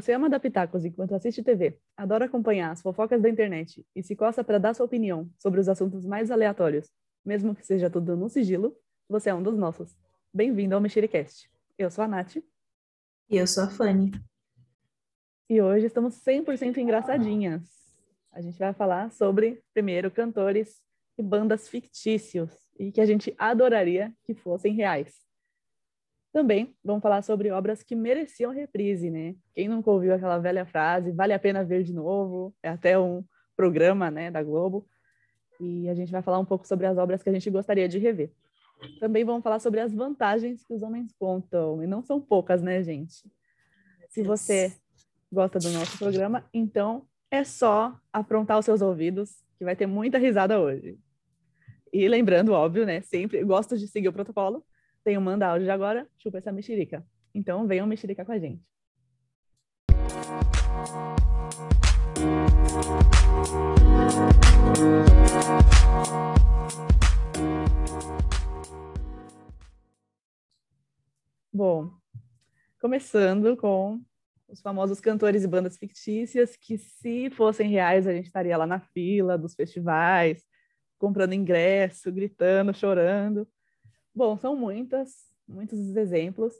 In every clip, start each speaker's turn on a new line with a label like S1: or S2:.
S1: você ama dar pitacos enquanto assiste TV, adora acompanhar as fofocas da internet e se coça para dar sua opinião sobre os assuntos mais aleatórios, mesmo que seja tudo no sigilo, você é um dos nossos. Bem-vindo ao Mexericast. Eu sou a Nath. E
S2: eu sou a Fanny.
S1: E hoje estamos 100% engraçadinhas. A gente vai falar sobre, primeiro, cantores e bandas fictícios e que a gente adoraria que fossem reais. Também vamos falar sobre obras que mereciam reprise, né? Quem nunca ouviu aquela velha frase, vale a pena ver de novo, é até um programa, né, da Globo. E a gente vai falar um pouco sobre as obras que a gente gostaria de rever. Também vamos falar sobre as vantagens que os homens contam, e não são poucas, né, gente? Se você gosta do nosso programa, então é só aprontar os seus ouvidos, que vai ter muita risada hoje. E lembrando, óbvio, né, sempre gosto de seguir o protocolo, um manda áudio de agora, chupa essa mexerica. Então venham mexerica com a gente. Bom, começando com os famosos cantores e bandas fictícias que, se fossem reais, a gente estaria lá na fila dos festivais, comprando ingresso, gritando, chorando. Bom, são muitas, muitos exemplos,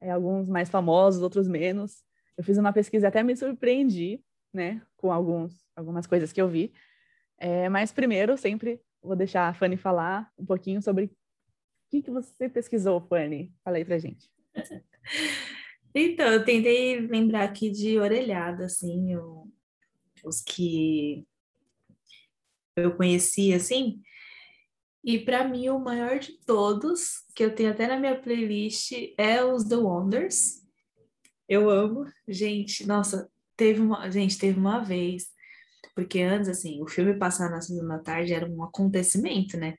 S1: é, alguns mais famosos, outros menos. Eu fiz uma pesquisa e até me surpreendi, né, com alguns, algumas coisas que eu vi. É, mas primeiro, sempre vou deixar a Fanny falar um pouquinho sobre o que, que você pesquisou, Fanny. Fala aí pra gente.
S2: Então, eu tentei lembrar aqui de orelhada, assim, os que eu conheci, assim, e para mim, o maior de todos, que eu tenho até na minha playlist, é os The Wonders. Eu amo. Gente, nossa, teve uma, gente, teve uma vez, porque antes, assim, o filme passar na segunda tarde era um acontecimento, né?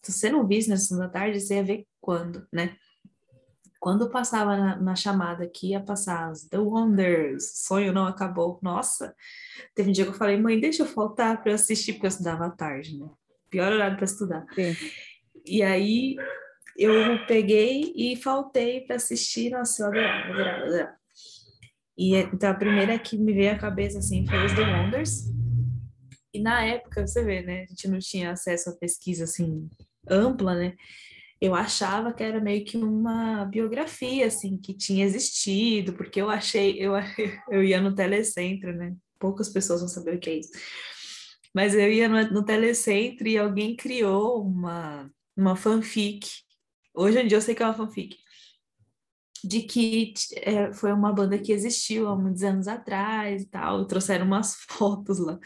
S2: Se você não visse na segunda tarde, você ia ver quando, né? Quando passava na, na chamada aqui, ia passar os The Wonders, Sonho Não Acabou. Nossa, teve um dia que eu falei, mãe, deixa eu faltar para eu assistir, porque eu estudava à tarde, né? Pior horário para estudar. Sim. E aí eu peguei e faltei para assistir, nossa, eu adorava, adorava, adorava. E então a primeira que me veio à cabeça assim foi os The Wonders. E na época, você vê, né, a gente não tinha acesso a pesquisa assim ampla, né? Eu achava que era meio que uma biografia assim que tinha existido, porque eu achei, eu eu ia no telecentro, né? Poucas pessoas vão saber o que é isso mas eu ia no, no telecentro e alguém criou uma, uma fanfic. Hoje em dia eu sei que é uma fanfic. De que é, foi uma banda que existiu há muitos anos atrás e tal, trouxeram umas fotos lá.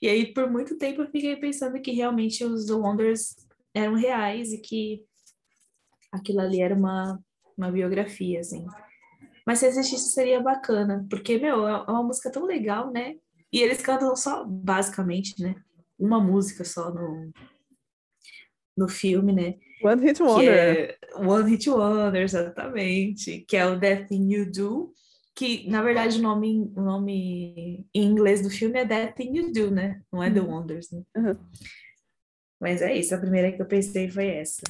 S2: E aí, por muito tempo, eu fiquei pensando que realmente os The Wonders eram reais e que aquilo ali era uma, uma biografia, assim. Mas se existisse seria bacana, porque, meu, é uma música tão legal, né? E eles cantam só, basicamente, né? Uma música só no, no filme, né?
S1: One Hit Wonder.
S2: É One Hit Wonder, exatamente. Que é o Death Thing You Do. Que, na verdade, o nome, o nome em inglês do filme é Death Thing You Do, né? Não é The uhum. Wonders, né? Uhum. Mas é isso, a primeira que eu pensei foi essa.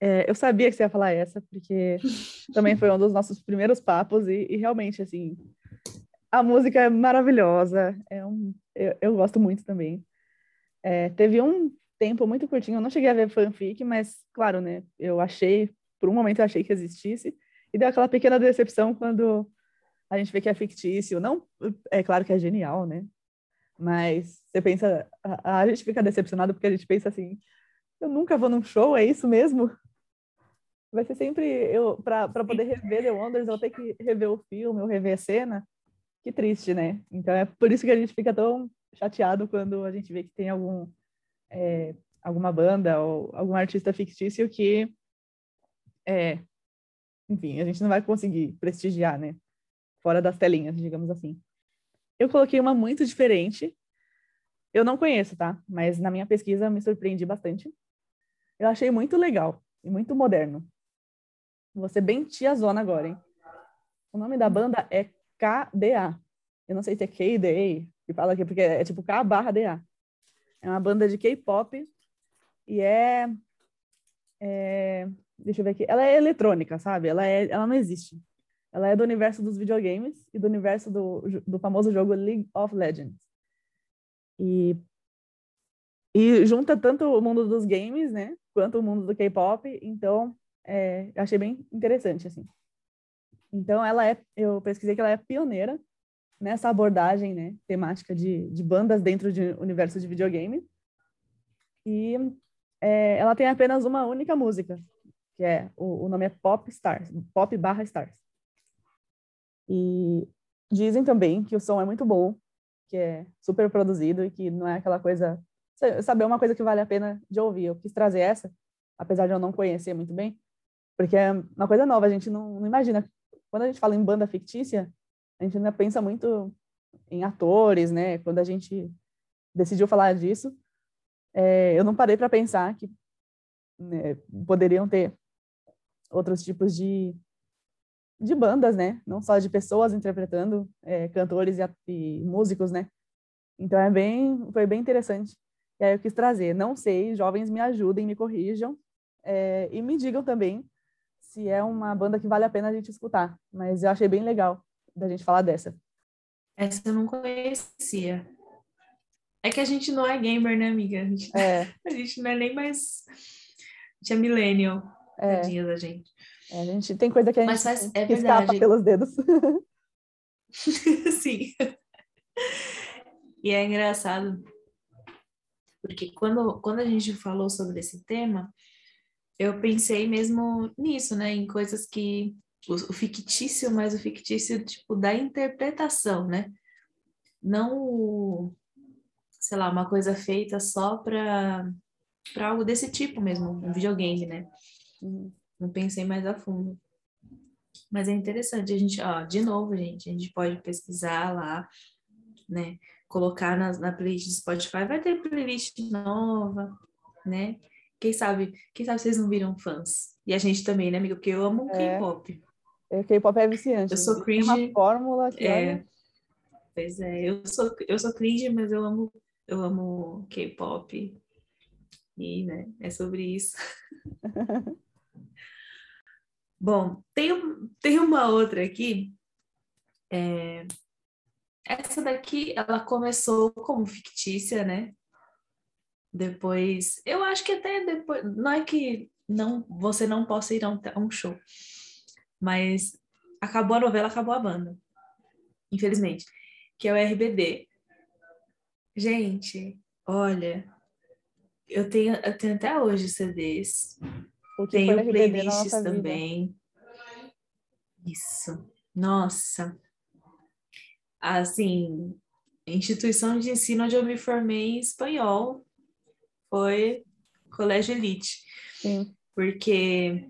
S1: É, eu sabia que você ia falar essa, porque também foi um dos nossos primeiros papos, e, e realmente, assim, a música é maravilhosa, é um, eu, eu gosto muito também. É, teve um tempo muito curtinho, eu não cheguei a ver fanfic, mas, claro, né, eu achei, por um momento eu achei que existisse, e deu aquela pequena decepção quando a gente vê que é fictício. Não, é claro que é genial, né? Mas você pensa, a, a gente fica decepcionado porque a gente pensa assim, eu nunca vou num show, é isso mesmo? Vai ser sempre eu para poder rever The Wonders, eu vou ter que rever o filme, ou rever a cena que triste, né? Então é por isso que a gente fica tão chateado quando a gente vê que tem algum é, alguma banda ou algum artista fictício que é, enfim, a gente não vai conseguir prestigiar, né? Fora das telinhas, digamos assim. Eu coloquei uma muito diferente. Eu não conheço, tá? Mas na minha pesquisa me surpreendi bastante. Eu achei muito legal e muito moderno. Ser bem tiazona agora, hein? O nome da banda é KDA. Eu não sei se é KDA, que fala aqui, porque é tipo K barra DA. É uma banda de K-pop e é, é, Deixa eu ver aqui. Ela é eletrônica, sabe? Ela, é, ela não existe. Ela é do universo dos videogames e do universo do, do famoso jogo League of Legends. E, e junta tanto o mundo dos games, né, quanto o mundo do K-pop. Então, é, achei bem interessante, assim. Então, ela é, eu pesquisei que ela é pioneira nessa abordagem, né, temática de, de bandas dentro de universo de videogame. E é, ela tem apenas uma única música, que é, o, o nome é Pop Stars, Pop barra Stars. E dizem também que o som é muito bom, que é super produzido e que não é aquela coisa, saber uma coisa que vale a pena de ouvir. Eu quis trazer essa, apesar de eu não conhecer muito bem, porque é uma coisa nova, a gente não, não imagina quando a gente fala em banda fictícia, a gente ainda pensa muito em atores, né? Quando a gente decidiu falar disso, é, eu não parei para pensar que né, poderiam ter outros tipos de, de bandas, né? Não só de pessoas interpretando é, cantores e, e, músicos, né? Então é bem, foi bem interessante. E aí eu quis trazer. Não sei, jovens me ajudem, me corrijam é, e me digam também se é uma banda que vale a pena a gente escutar. Mas eu achei bem legal da gente falar dessa.
S2: Essa eu não conhecia. É que a gente não é gamer, né, amiga? A gente, é. a gente não é nem mais. A gente é millennial. É. Tadinha da gente.
S1: É, a gente tem coisa que a gente Mas faz, é escapa pelos dedos.
S2: Sim. E é engraçado, porque quando, quando a gente falou sobre esse tema, eu pensei mesmo nisso, né? Em coisas que. O, o fictício, mas o fictício, tipo, da interpretação, né? Não o, sei lá, uma coisa feita só para para algo desse tipo mesmo, um videogame, né? Uhum. Não pensei mais a fundo. Mas é interessante, a gente, ó, de novo, gente, a gente pode pesquisar lá, né? Colocar na, na playlist do Spotify, vai ter playlist nova, né? Quem sabe, quem sabe vocês não viram fãs? E a gente também, né, amiga? Porque eu amo é. K-pop.
S1: É, K-pop é viciante.
S2: Eu sou cringe.
S1: Tem uma fórmula que
S2: é. Olha... Pois é, eu sou, eu sou cringe, mas eu amo, eu amo K-pop. E, né, é sobre isso. Bom, tem, tem uma outra aqui. É... Essa daqui, ela começou como fictícia, né? Depois, eu acho que até depois, não é que não você não possa ir a um, a um show, mas acabou a novela, acabou a banda, infelizmente, que é o RBD. Gente, olha, eu tenho, eu tenho até hoje CDs, tenho playlists também. Isso, nossa, assim, instituição de ensino onde eu me formei em espanhol foi Colégio Elite. Sim. Porque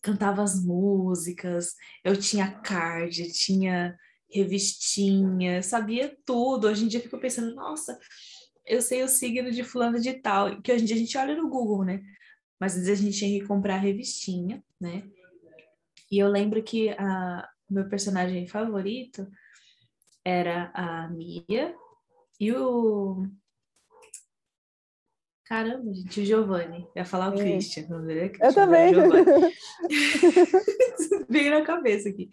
S2: cantava as músicas, eu tinha card, tinha revistinha, sabia tudo. Hoje em dia eu fico pensando, nossa, eu sei o signo de fulano de tal, que hoje em dia a gente olha no Google, né? Mas às vezes a gente tinha que comprar a revistinha, né? E eu lembro que a, meu personagem favorito era a Mia e o Caramba, gente, o Giovanni. Ia falar o é. Christian. Não é
S1: Eu também.
S2: Veio na cabeça aqui.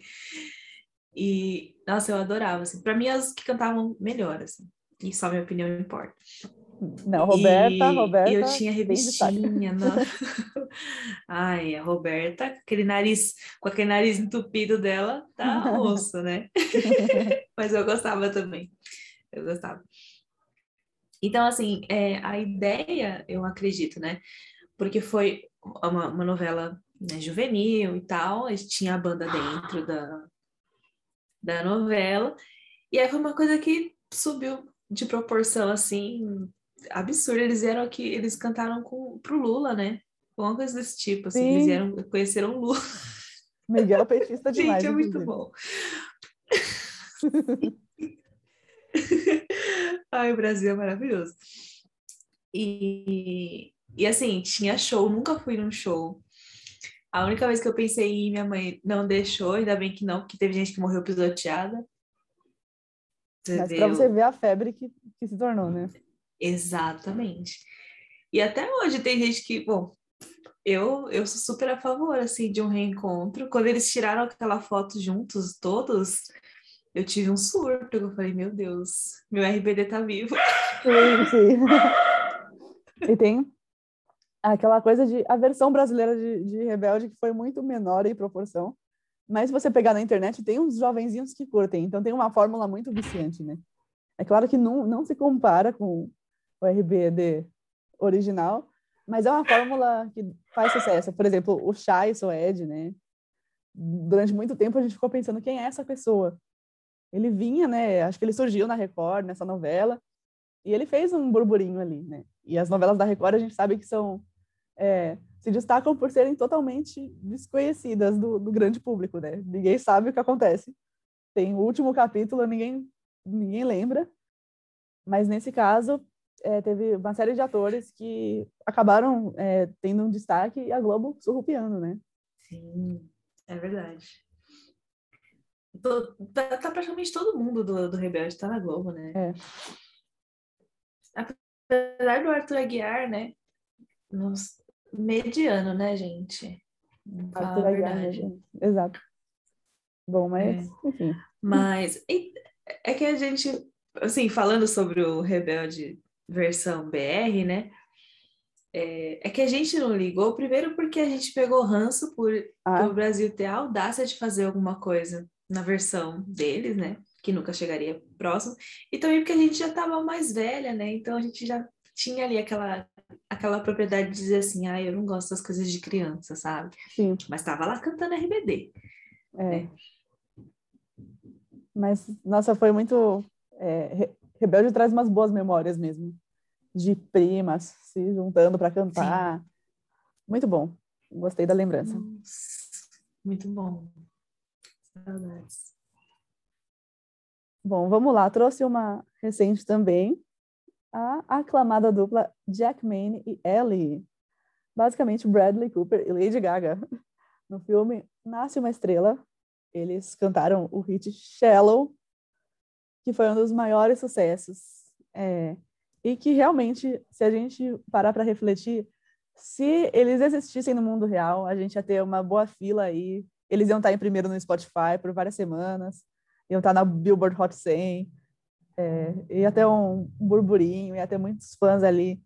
S2: E, nossa, eu adorava, assim. Pra mim, as que cantavam melhor, assim. E só minha opinião importa.
S1: Não, Roberta, e, Roberta.
S2: E eu tinha revistinha. Não. Ai, a Roberta, aquele nariz, com aquele nariz entupido dela, tá osso, né? Mas eu gostava também. Eu gostava. Então, assim, é, a ideia, eu acredito, né? Porque foi uma, uma novela né, juvenil e tal, tinha a banda dentro da, da novela, e aí foi uma coisa que subiu de proporção, assim, absurda. Eles vieram aqui, eles cantaram com, pro Lula, né? Uma coisa desse tipo, assim, Sim. eles vieram, conheceram o Lula.
S1: Miguel petista demais.
S2: Gente, é muito bom. Ai, o Brasil é maravilhoso. E, e assim, tinha show, nunca fui num show. A única vez que eu pensei em ir, minha mãe não deixou, ainda bem que não, porque teve gente que morreu pisoteada.
S1: Você Mas para você ver a febre que, que se tornou, né?
S2: Exatamente. E até hoje tem gente que, bom, eu, eu sou super a favor, assim, de um reencontro. Quando eles tiraram aquela foto juntos, todos, eu tive um surto. Eu falei, meu Deus, meu RBD tá vivo.
S1: Sim, sim. E tem aquela coisa de a versão brasileira de, de Rebelde que foi muito menor em proporção. Mas se você pegar na internet, tem uns jovenzinhos que curtem. Então tem uma fórmula muito viciante, né? É claro que não, não se compara com o RBD original, mas é uma fórmula que faz sucesso. Por exemplo, o Chai Ed, né? Durante muito tempo a gente ficou pensando quem é essa pessoa. Ele vinha, né? Acho que ele surgiu na Record, nessa novela, e ele fez um burburinho ali, né? E as novelas da Record a gente sabe que são é, se destacam por serem totalmente desconhecidas do, do, grande público, né? Ninguém sabe o que acontece. Tem o último capítulo, ninguém ninguém lembra, mas nesse caso é, teve uma série de atores que acabaram é, tendo um destaque e a Globo surrupiando, né?
S2: Sim, é verdade. Tá, tá, praticamente todo mundo do, do Rebelde tá na Globo, né?
S1: É.
S2: Apesar do Arthur Aguiar, né? Nos, mediano, né, gente?
S1: Arthur Aguiar, né, Exato. Bom, mas, é. enfim.
S2: Mas é que a gente, assim, falando sobre o Rebelde versão BR, né? É, é, que a gente não ligou, primeiro porque a gente pegou ranço por, ah. o Brasil ter a audácia de fazer alguma coisa na versão deles, né? Que nunca chegaria próximo. E também porque a gente já estava mais velha, né? Então a gente já tinha ali aquela, aquela propriedade de dizer assim, ah, eu não gosto das coisas de criança, sabe?
S1: Sim.
S2: Mas estava lá cantando RBD.
S1: É. Né? Mas, nossa, foi muito. É, Rebelde traz umas boas memórias mesmo. De primas se juntando para cantar. Sim. Muito bom. Gostei da lembrança.
S2: Nossa, muito bom. Saudades.
S1: Bom, vamos lá. Trouxe uma recente também. A aclamada dupla Jack Maine e Ellie. Basicamente, Bradley Cooper e Lady Gaga. No filme Nasce uma Estrela, eles cantaram o hit Shallow, que foi um dos maiores sucessos. É, e que realmente, se a gente parar para refletir, se eles existissem no mundo real, a gente ia ter uma boa fila aí. Eles iam estar em primeiro no Spotify por várias semanas, iam estar na Billboard Hot 100, é, ia ter um burburinho, ia ter muitos fãs ali.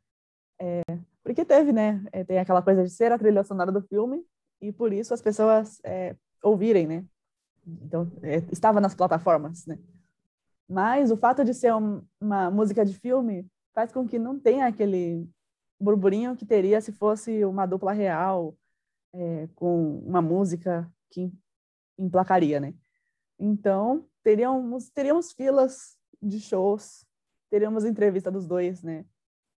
S1: É, porque teve, né? É, tem aquela coisa de ser a trilha sonora do filme, e por isso as pessoas é, ouvirem, né? Então, é, estava nas plataformas, né? Mas o fato de ser um, uma música de filme faz com que não tenha aquele burburinho que teria se fosse uma dupla real é, com uma música que emplacaria, né? Então, teríamos, teríamos filas de shows, teríamos entrevista dos dois, né?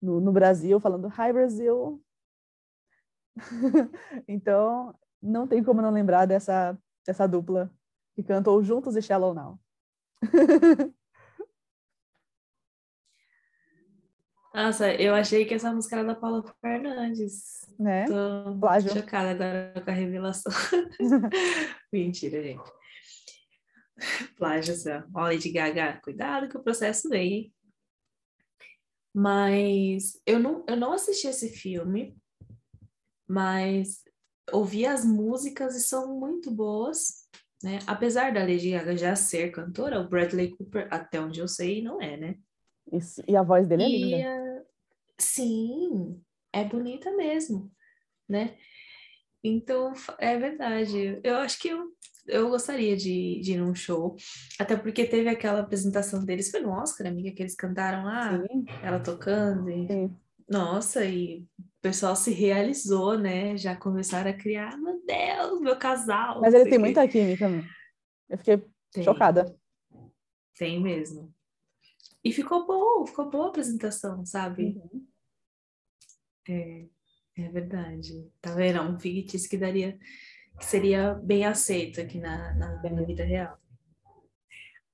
S1: No, no Brasil, falando Hi Brasil. então, não tem como não lembrar dessa, dessa dupla que cantou Juntos e Shallow Now.
S2: Nossa, eu achei que essa música era da Paula Fernandes.
S1: Né?
S2: Tô
S1: Plágio.
S2: chocada agora com a revelação. Mentira, gente. Plágio, só. Ó, Lady Gaga, cuidado que o processo vem. Mas eu não, eu não assisti esse filme, mas ouvi as músicas e são muito boas. Né? Apesar da Lady Gaga já ser cantora, o Bradley Cooper, até onde eu sei, não é, né?
S1: Isso, e a voz dele é linda.
S2: A... Sim, é bonita mesmo, né? Então, é verdade. Eu acho que eu, eu gostaria de, de ir num show, até porque teve aquela apresentação deles, foi no Oscar, amiga, que eles cantaram lá, Sim. ela tocando. E...
S1: Sim.
S2: Nossa, e o pessoal se realizou, né? Já começaram a criar, meu Deus, meu casal.
S1: Mas ele tem muita química, né? Eu fiquei tem. chocada.
S2: Tem mesmo. E ficou bom, ficou boa a apresentação, sabe? Uhum. É, é verdade. Tá vendo? É um fictício que daria, que seria bem aceito aqui na, na, na vida real.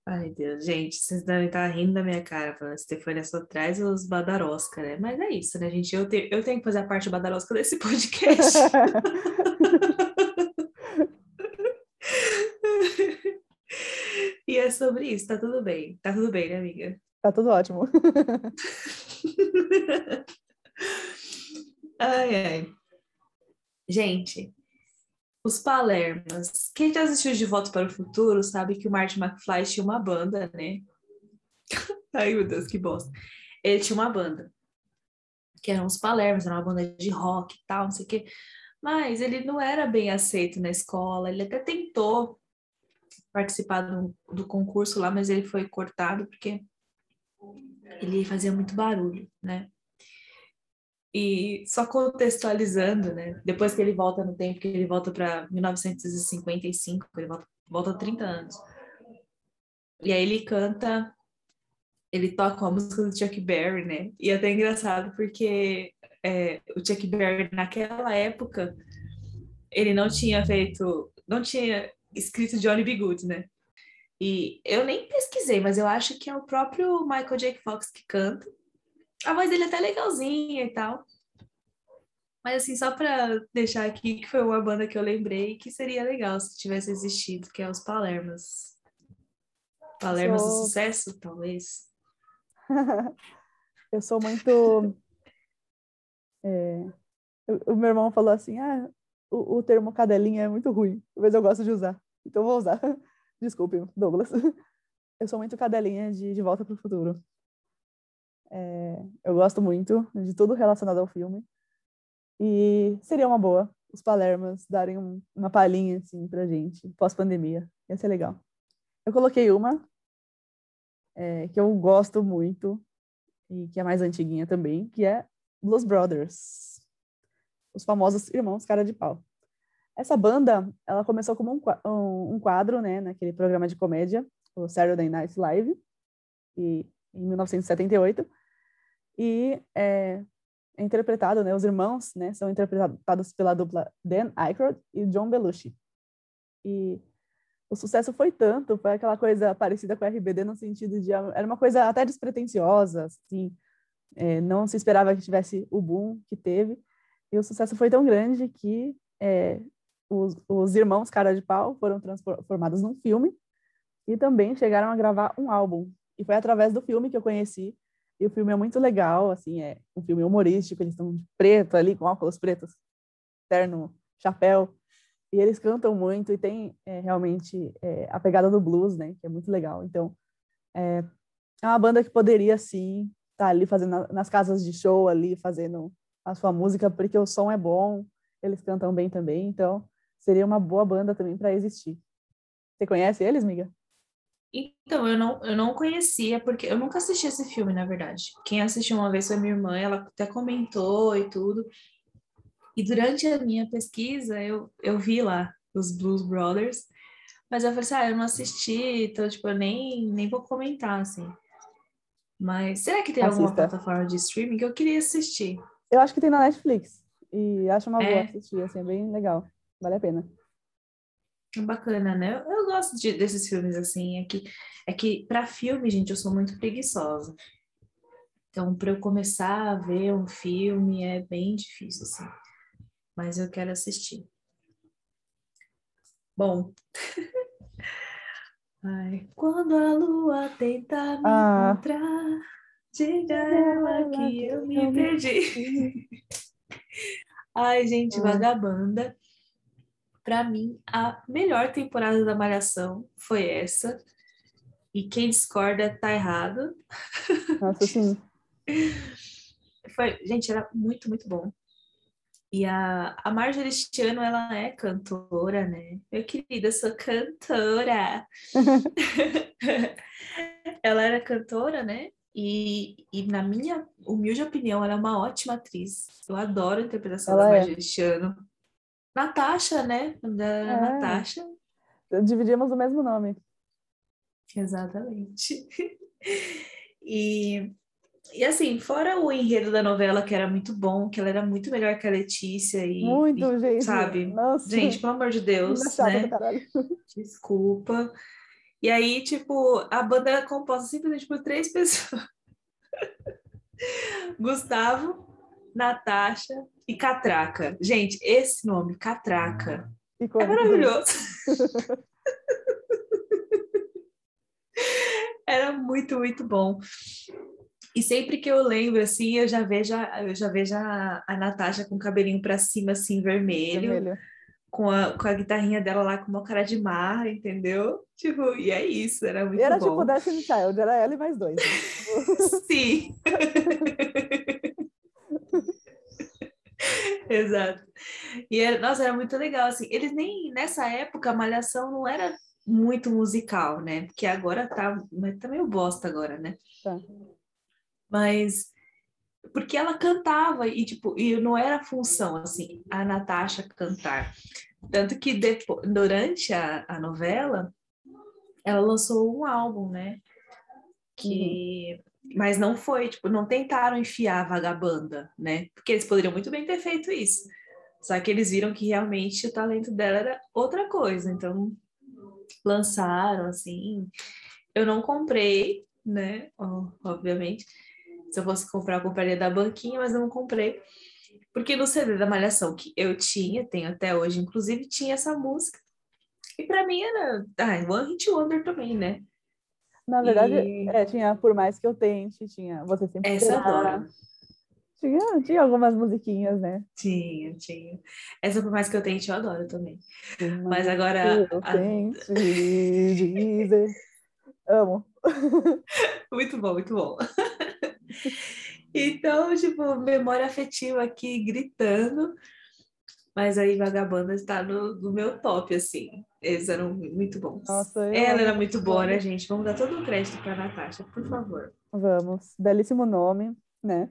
S2: Ai, Deus, gente, vocês devem estar rindo da minha cara, falando, Stefania só traz os badarosca, né? Mas é isso, né, gente? Eu, te, eu tenho que fazer a parte badarosca desse podcast. e é sobre isso, tá tudo bem. Tá tudo bem, né, amiga?
S1: Tá tudo ótimo.
S2: ai, ai. Gente, os Palermas. Quem já assistiu De Volta para o Futuro sabe que o Martin McFly tinha uma banda, né? Ai, meu Deus, que bosta. Ele tinha uma banda. Que eram os Palermas, era uma banda de rock e tal, não sei o quê. Mas ele não era bem aceito na escola. Ele até tentou participar do, do concurso lá, mas ele foi cortado porque ele fazia muito barulho, né? E só contextualizando, né? Depois que ele volta no tempo, que ele volta para 1955, ele volta, volta 30 anos. E aí ele canta, ele toca a música do Chuck Berry, né? E é até engraçado porque é, o Chuck Berry naquela época ele não tinha feito, não tinha escrito Johnny B. Good, né? E eu nem pesquisei, mas eu acho que é o próprio Michael J. Fox que canta. A voz dele é até legalzinha e tal. Mas assim, só para deixar aqui que foi uma banda que eu lembrei que seria legal se tivesse existido, que é os Palermas. Palermas sou... do sucesso, talvez.
S1: eu sou muito. É... O, meu irmão falou assim: ah, o, o termo cadelinha é muito ruim, mas eu gosto de usar. Então vou usar. Desculpe, Douglas. Eu sou muito cadelinha de De Volta para o Futuro. É, eu gosto muito de tudo relacionado ao filme. E seria uma boa os Palermas darem um, uma palhinha assim pra gente, pós-pandemia. Ia ser legal. Eu coloquei uma é, que eu gosto muito e que é mais antiguinha também, que é Blues Brothers. Os famosos irmãos cara de pau. Essa banda, ela começou como um, um quadro, né, naquele programa de comédia, o Saturday Night Live, e, em 1978, e é, é interpretado, né, os irmãos, né, são interpretados pela dupla Dan Aykroyd e John Belushi. E o sucesso foi tanto, foi aquela coisa parecida com a RBD no sentido de era uma coisa até despretensiosa, assim, é, não se esperava que tivesse o boom que teve, e o sucesso foi tão grande que é, os, os irmãos Cara de Pau foram transformados num filme e também chegaram a gravar um álbum. E foi através do filme que eu conheci. E o filme é muito legal, assim, é um filme humorístico, eles estão de preto ali, com óculos pretos, terno, chapéu, e eles cantam muito e tem é, realmente é, a pegada do blues, né, que é muito legal. Então, é, é uma banda que poderia, sim, estar tá ali fazendo nas casas de show ali, fazendo a sua música, porque o som é bom, eles cantam bem também, então seria uma boa banda também para existir. Você conhece eles, miga?
S2: Então, eu não, eu não conhecia, porque eu nunca assisti esse filme, na verdade. Quem assistiu uma vez foi minha irmã, ela até comentou e tudo. E durante a minha pesquisa, eu, eu vi lá os Blues Brothers, mas eu falei assim, ah, eu não assisti, então, tipo, eu nem, nem vou comentar, assim. Mas será que tem Assista. alguma plataforma de streaming que eu queria assistir?
S1: Eu acho que tem na Netflix. E acho uma é. boa assistir, assim, é bem legal. Vale a pena.
S2: Bacana, né? Eu, eu gosto de, desses filmes assim. É que, é que para filme, gente, eu sou muito preguiçosa. Então, para eu começar a ver um filme é bem difícil, assim. Mas eu quero assistir. Bom. Ai, quando a lua tenta me ah. encontrar, diga ela que eu me perdi. Ai, gente, vagabanda. Para mim, a melhor temporada da Malhação foi essa. E quem discorda tá errado.
S1: Nossa, sim.
S2: Foi, gente, era muito, muito bom. E a, a Marjorie este ano, ela é cantora, né? Meu querido, eu sou cantora. ela era cantora, né? E, e, na minha humilde opinião, ela é uma ótima atriz. Eu adoro a interpretação ela da Marjorie é. este ano. Natasha, né? Da é. Natasha.
S1: Dividimos o mesmo nome.
S2: Exatamente. e, e assim, fora o enredo da novela, que era muito bom, que ela era muito melhor que a Letícia. E,
S1: muito,
S2: e,
S1: gente.
S2: Sabe? Nossa. Gente, pelo amor de Deus. Né? Desculpa. E aí, tipo, a banda era composta simplesmente por três pessoas. Gustavo, Natasha e Catraca. Gente, esse nome, Catraca, é maravilhoso. Era muito, muito bom. E sempre que eu lembro, assim, eu já vejo a, eu já vejo a, a Natasha com o cabelinho para cima, assim, vermelho. vermelho. Com a, com a guitarrinha dela lá com uma cara de mar, entendeu? Tipo, e é isso, era muito
S1: era
S2: bom.
S1: Era tipo Destiny Child, era ela e mais dois. Né?
S2: Sim. Exato. E era, nossa, era muito legal, assim. Eles nem, nessa época, a Malhação não era muito musical, né? Porque agora tá, mas tá meio bosta agora, né? Tá. Mas porque ela cantava e tipo, e não era função assim, a Natasha cantar. Tanto que depois, durante a, a novela, ela lançou um álbum, né? Que uhum. Mas não foi, tipo, não tentaram enfiar a vagabanda, né? Porque eles poderiam muito bem ter feito isso. Só que eles viram que realmente o talento dela era outra coisa, então lançaram assim. Eu não comprei, né? Obviamente, se eu fosse comprar, eu compraria da banquinha, mas não comprei. Porque no CD da Malhação que eu tinha, tenho até hoje, inclusive, tinha essa música. E para mim era ah, One Hit Wonder também, né?
S1: Na verdade, e... é, tinha Por Mais Que Eu Tente, tinha Você Sempre
S2: Essa eu adoro.
S1: Tinha, tinha algumas musiquinhas, né?
S2: Tinha, tinha. Essa Por Mais Que Eu Tente, eu adoro também. Mas agora...
S1: Eu a... tente dizer... Amo.
S2: muito bom, muito bom. Então, tipo, memória afetiva aqui gritando. Mas aí Vagabanda está no, no meu top, assim. Eles eram muito bons.
S1: Nossa,
S2: Ela era muito boa, né, gente? Vamos dar todo o crédito para Natasha, por favor.
S1: Vamos. Belíssimo nome, né?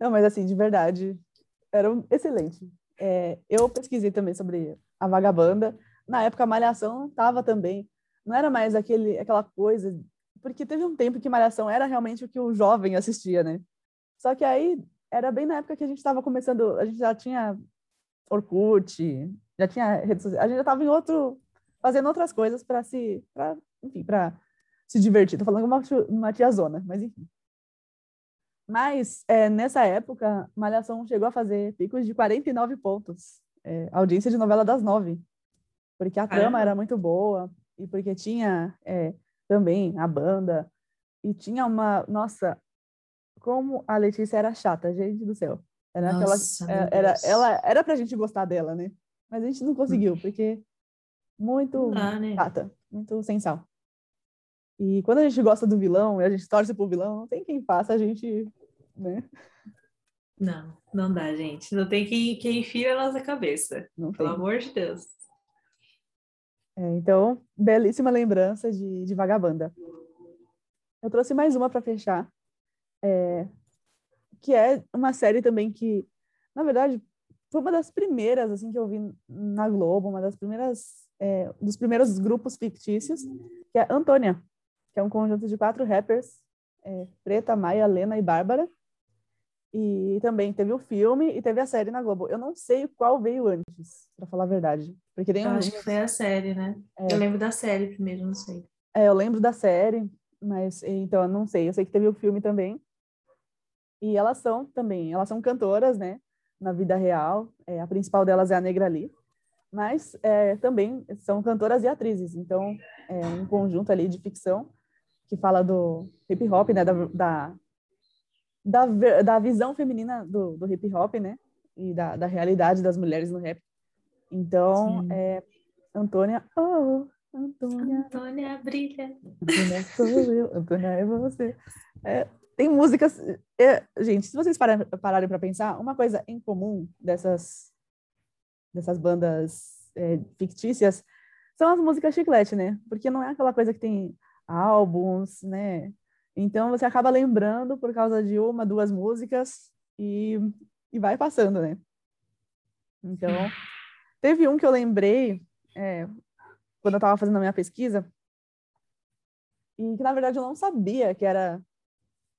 S1: Não, mas assim, de verdade, era um excelente. É, eu pesquisei também sobre a Vagabanda. Na época, a Malhação estava também. Não era mais aquele, aquela coisa porque teve um tempo que Malhação era realmente o que o jovem assistia, né? Só que aí era bem na época que a gente estava começando, a gente já tinha Orkut, já tinha redes sociais, a gente já estava em outro, fazendo outras coisas para se, pra, enfim, para se divertir. Tô falando uma, uma tiazona, mas enfim. Mas é, nessa época, Malhação chegou a fazer picos de 49 pontos, é, audiência de novela das nove, porque a trama era muito boa e porque tinha é, também, a banda. E tinha uma. Nossa, como a Letícia era chata, gente do céu. Era nossa, aquela. É, era, ela era pra gente gostar dela, né? Mas a gente não conseguiu, porque muito ah, né? chata, muito sem sal. E quando a gente gosta do vilão e a gente torce pro vilão, não tem quem faça a gente, né?
S2: Não, não dá, gente. Não tem quem, quem enfia a nossa cabeça. Não Pelo tem. amor de Deus.
S1: É, então, belíssima lembrança de, de Vagabanda. Eu trouxe mais uma para fechar, é, que é uma série também que, na verdade, foi uma das primeiras assim que eu vi na Globo, uma das primeiras é, dos primeiros grupos fictícios, que é Antônia, que é um conjunto de quatro rappers, é, Preta, Maia, Lena e Bárbara, e também teve o filme e teve a série na Globo. Eu não sei qual veio antes, para falar a verdade. Porque tem
S2: eu acho que foi a série, né? É. Eu lembro da série primeiro, não sei.
S1: É, eu lembro da série, mas então eu não sei. Eu sei que teve o filme também. E elas são também, elas são cantoras, né? Na vida real. É, a principal delas é a Negra Lee. Mas é, também são cantoras e atrizes. Então, é um conjunto ali de ficção que fala do hip hop, né? Da, da da, da visão feminina do, do hip hop, né? E da, da realidade das mulheres no rap. Então, Sim. é, Antônia, oh, Antônia.
S2: Antônia brilha.
S1: Antônia sou eu, Antônia é você. É, tem músicas. É, gente, se vocês pararem, pararem para pensar, uma coisa em comum dessas, dessas bandas é, fictícias são as músicas chiclete, né? Porque não é aquela coisa que tem álbuns, né? Então você acaba lembrando por causa de uma, duas músicas e, e vai passando, né? Então, teve um que eu lembrei é, quando eu estava fazendo a minha pesquisa e que na verdade eu não sabia que era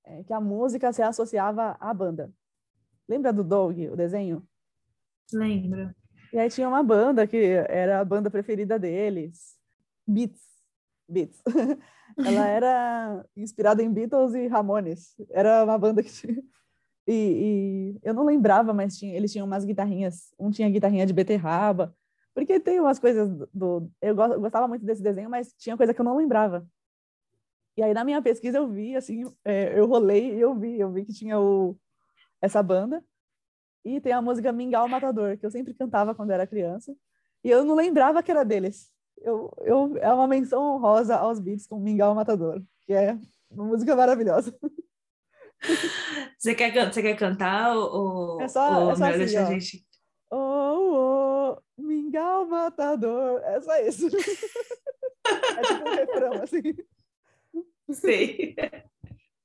S1: é, que a música se associava à banda. Lembra do Doug, o desenho?
S2: Lembro.
S1: E aí tinha uma banda que era a banda preferida deles, Beats. Beats. Ela era inspirada em Beatles e Ramones. Era uma banda que tinha. E, e, eu não lembrava, mas tinha, eles tinham umas guitarrinhas. Um tinha guitarrinha de beterraba. Porque tem umas coisas do eu gostava muito desse desenho, mas tinha coisa que eu não lembrava. E aí na minha pesquisa eu vi, assim, é, eu rolei e eu vi, eu vi que tinha o, essa banda. E tem a música Mingau Matador, que eu sempre cantava quando era criança. E eu não lembrava que era deles. Eu, eu, é uma menção honrosa aos beats com Mingau Matador, que é uma música maravilhosa.
S2: Você quer, você quer cantar ou,
S1: é só,
S2: ou
S1: é só assim,
S2: deixa a gente...
S1: Oh, oh, Mingau Matador. É só isso. é tipo um refrão, assim.
S2: Sei.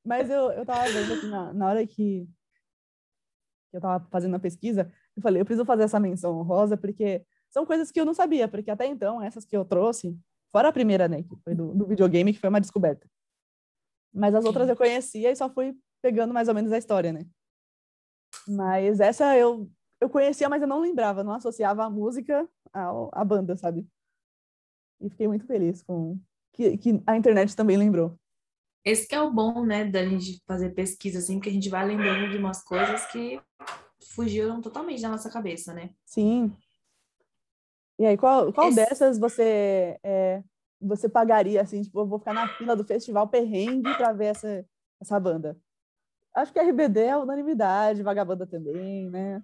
S1: Mas eu, eu tava vendo assim, na, na hora que eu tava fazendo a pesquisa, eu falei, eu preciso fazer essa menção honrosa, porque são coisas que eu não sabia, porque até então, essas que eu trouxe, fora a primeira, né, que foi do, do videogame, que foi uma descoberta. Mas as outras eu conhecia e só fui pegando mais ou menos a história, né? Mas essa eu, eu conhecia, mas eu não lembrava, não associava a música à, à banda, sabe? E fiquei muito feliz com que, que a internet também lembrou.
S2: Esse que é o bom, né, da gente fazer pesquisa, assim, porque a gente vai lembrando de umas coisas que fugiram totalmente da nossa cabeça, né?
S1: Sim. E aí, qual, qual
S2: Esse-
S1: dessas você é, você pagaria, assim, tipo, eu vou ficar na fila do festival perrengue pra ver essa, essa banda? Acho que RBD é unanimidade, Vagabanda também, né?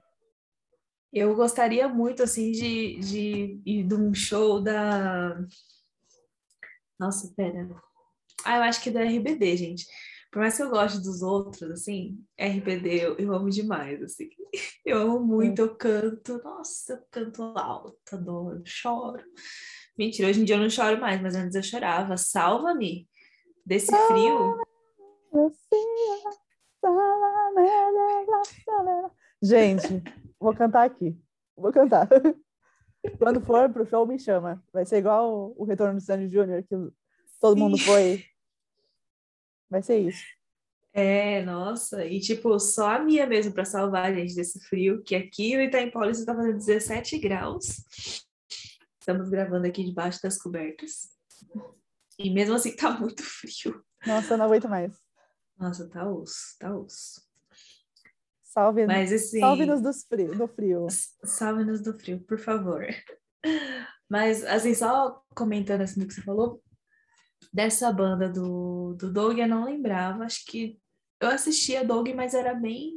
S2: Eu gostaria muito, assim, de, de ir de um show da... Nossa, pera. Ah, eu acho que é da RBD, gente. Por mais que eu goste dos outros, assim, RBD eu, eu amo demais, assim. Eu amo muito, eu canto. Nossa, eu canto alto, adoro, choro. Mentira, hoje em dia eu não choro mais, mas antes eu chorava. Salva-me desse frio.
S1: Gente, vou cantar aqui. Vou cantar. Quando for pro show, me chama. Vai ser igual o, Retorno do Sandy Júnior, que todo mundo foi. Vai ser isso.
S2: É, nossa, e tipo, só a Mia mesmo para salvar a gente desse frio, que aqui no Itaim Paulista está fazendo 17 graus. Estamos gravando aqui debaixo das cobertas. E mesmo assim tá muito frio.
S1: Nossa, eu não aguento mais.
S2: Nossa, tá osso, tá osso.
S1: Salve,
S2: Mas assim,
S1: salve-nos dos frio, do frio.
S2: salve-nos do frio, por favor. Mas assim, só comentando assim do que você falou, dessa banda do, do Doug, eu não lembrava. Acho que eu assistia Doug, mas era bem.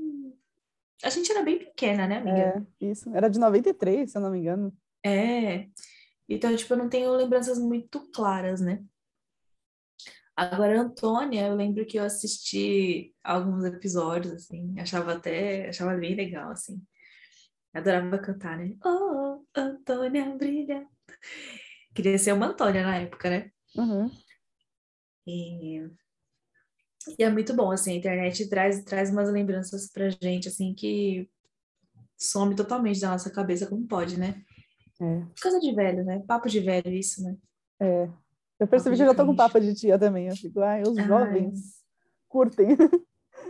S2: A gente era bem pequena, né, amiga?
S1: É, isso. Era de 93, se eu não me engano.
S2: É. Então, tipo, eu não tenho lembranças muito claras, né? Agora, Antônia, eu lembro que eu assisti alguns episódios, assim, achava até, achava bem legal, assim. Adorava cantar, né? Oh, Antônia brilha. Queria ser uma Antônia na época, né?
S1: Uhum.
S2: E, e é muito bom, assim, a internet traz, traz umas lembranças pra gente, assim, que some totalmente da nossa cabeça, como pode, né?
S1: É,
S2: Coisa de velho, né? Papo de velho, isso, né?
S1: é. Eu percebi
S2: Papo
S1: que eu já tô com papo de tia também. Eu fico, ai, os
S2: Ai.
S1: jovens curtem.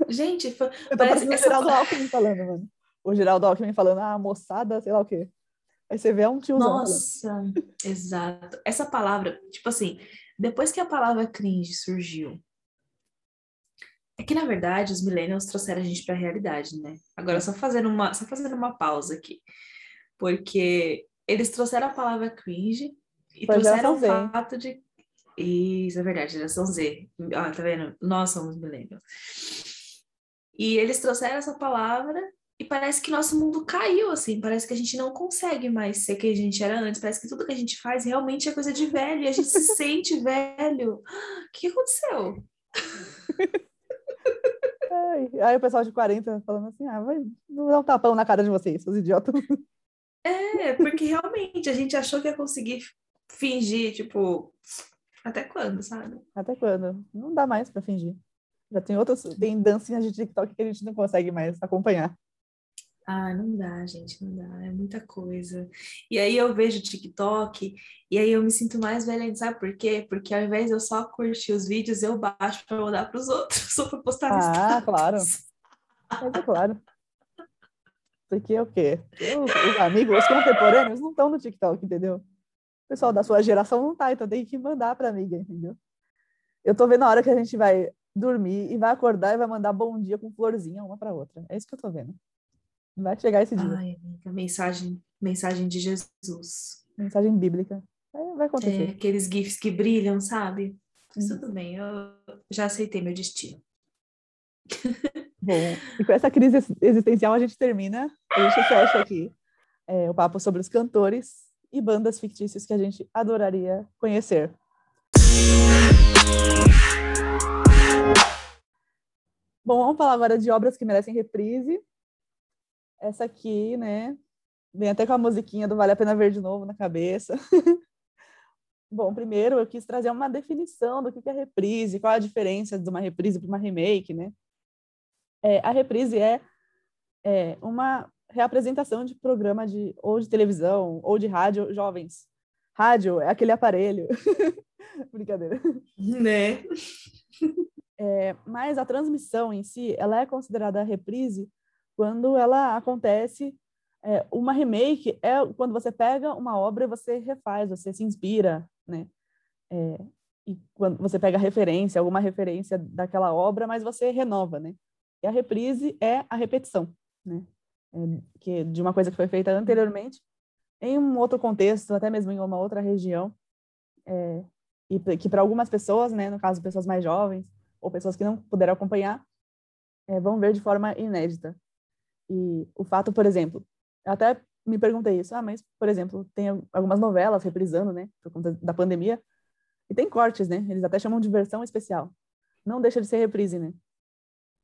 S2: Gente, foi,
S1: Eu tô
S2: parece
S1: parecendo o
S2: essa
S1: Geraldo Alckmin falando, mano. O Geraldo Alckmin falando, ah, moçada, sei lá o quê. Aí você vê é um tiozão falando.
S2: Nossa, exato. Essa palavra, tipo assim, depois que a palavra cringe surgiu, é que na verdade os millennials trouxeram a gente para a realidade, né? Agora só fazendo uma, só fazendo uma pausa aqui, porque eles trouxeram a palavra cringe e
S1: Foi
S2: trouxeram o fato de isso é verdade, geração Z. Ah, tá vendo? Nós somos millennials. E eles trouxeram essa palavra e parece que nosso mundo caiu, assim. Parece que a gente não consegue mais ser quem a gente era antes. Parece que tudo que a gente faz realmente é coisa de velho e a gente se sente velho. O que aconteceu?
S1: Ai, Aí o pessoal de 40 falando assim, ah, vai não dá um tapão na cara de vocês, seus idiotas.
S2: É, porque realmente a gente achou que ia conseguir fingir, tipo, até quando, sabe?
S1: Até quando? Não dá mais pra fingir. Já tem outras, tem dancinhas de TikTok que a gente não consegue mais acompanhar.
S2: Ah, não dá, gente, não dá, é muita coisa. E aí eu vejo TikTok e aí eu me sinto mais velha, sabe por quê? Porque ao invés de eu só curtir os vídeos, eu baixo para mandar para os outros, só para postar no
S1: Ah, claro. Mas é claro. Porque o quê? Os, os amigos, os contemporâneos não estão no TikTok, entendeu? O pessoal da sua geração não tá, então tem que mandar pra amiga, entendeu? Eu tô vendo a hora que a gente vai dormir e vai acordar e vai mandar bom dia com florzinha uma pra outra. É isso que eu tô vendo. Vai chegar esse dia.
S2: Ai, amiga, mensagem, mensagem de Jesus.
S1: Mensagem bíblica. Vai
S2: É,
S1: acontecer.
S2: aqueles GIFs que brilham, sabe? Mas tudo bem, eu já aceitei meu destino.
S1: Bom, e com essa crise existencial a gente termina, a gente fecha aqui é, o papo sobre os cantores e bandas fictícias que a gente adoraria conhecer. Bom, vamos falar agora de obras que merecem reprise. Essa aqui, né, vem até com a musiquinha do Vale a Pena Ver de Novo na cabeça. Bom, primeiro eu quis trazer uma definição do que é reprise, qual a diferença de uma reprise para uma remake, né? É, a reprise é, é, uma reapresentação de programa de ou de televisão ou de rádio jovens. Rádio é aquele aparelho. Brincadeira.
S2: Né?
S1: É, mas a transmissão em si, ela é considerada reprise quando ela acontece é, uma remake é quando você pega uma obra e você refaz, você se inspira, né? É, e quando você pega referência, alguma referência daquela obra, mas você renova, né? E a reprise é a repetição, né? É, que de uma coisa que foi feita anteriormente em um outro contexto, até mesmo em uma outra região, é, e que para algumas pessoas, né, no caso pessoas mais jovens ou pessoas que não puderam acompanhar, é, vão ver de forma inédita. E o fato, por exemplo, eu até me perguntei isso. Ah, mas, por exemplo, tem algumas novelas reprisando, né? Por conta da pandemia. E tem cortes, né? Eles até chamam de versão especial. Não deixa de ser reprise, né?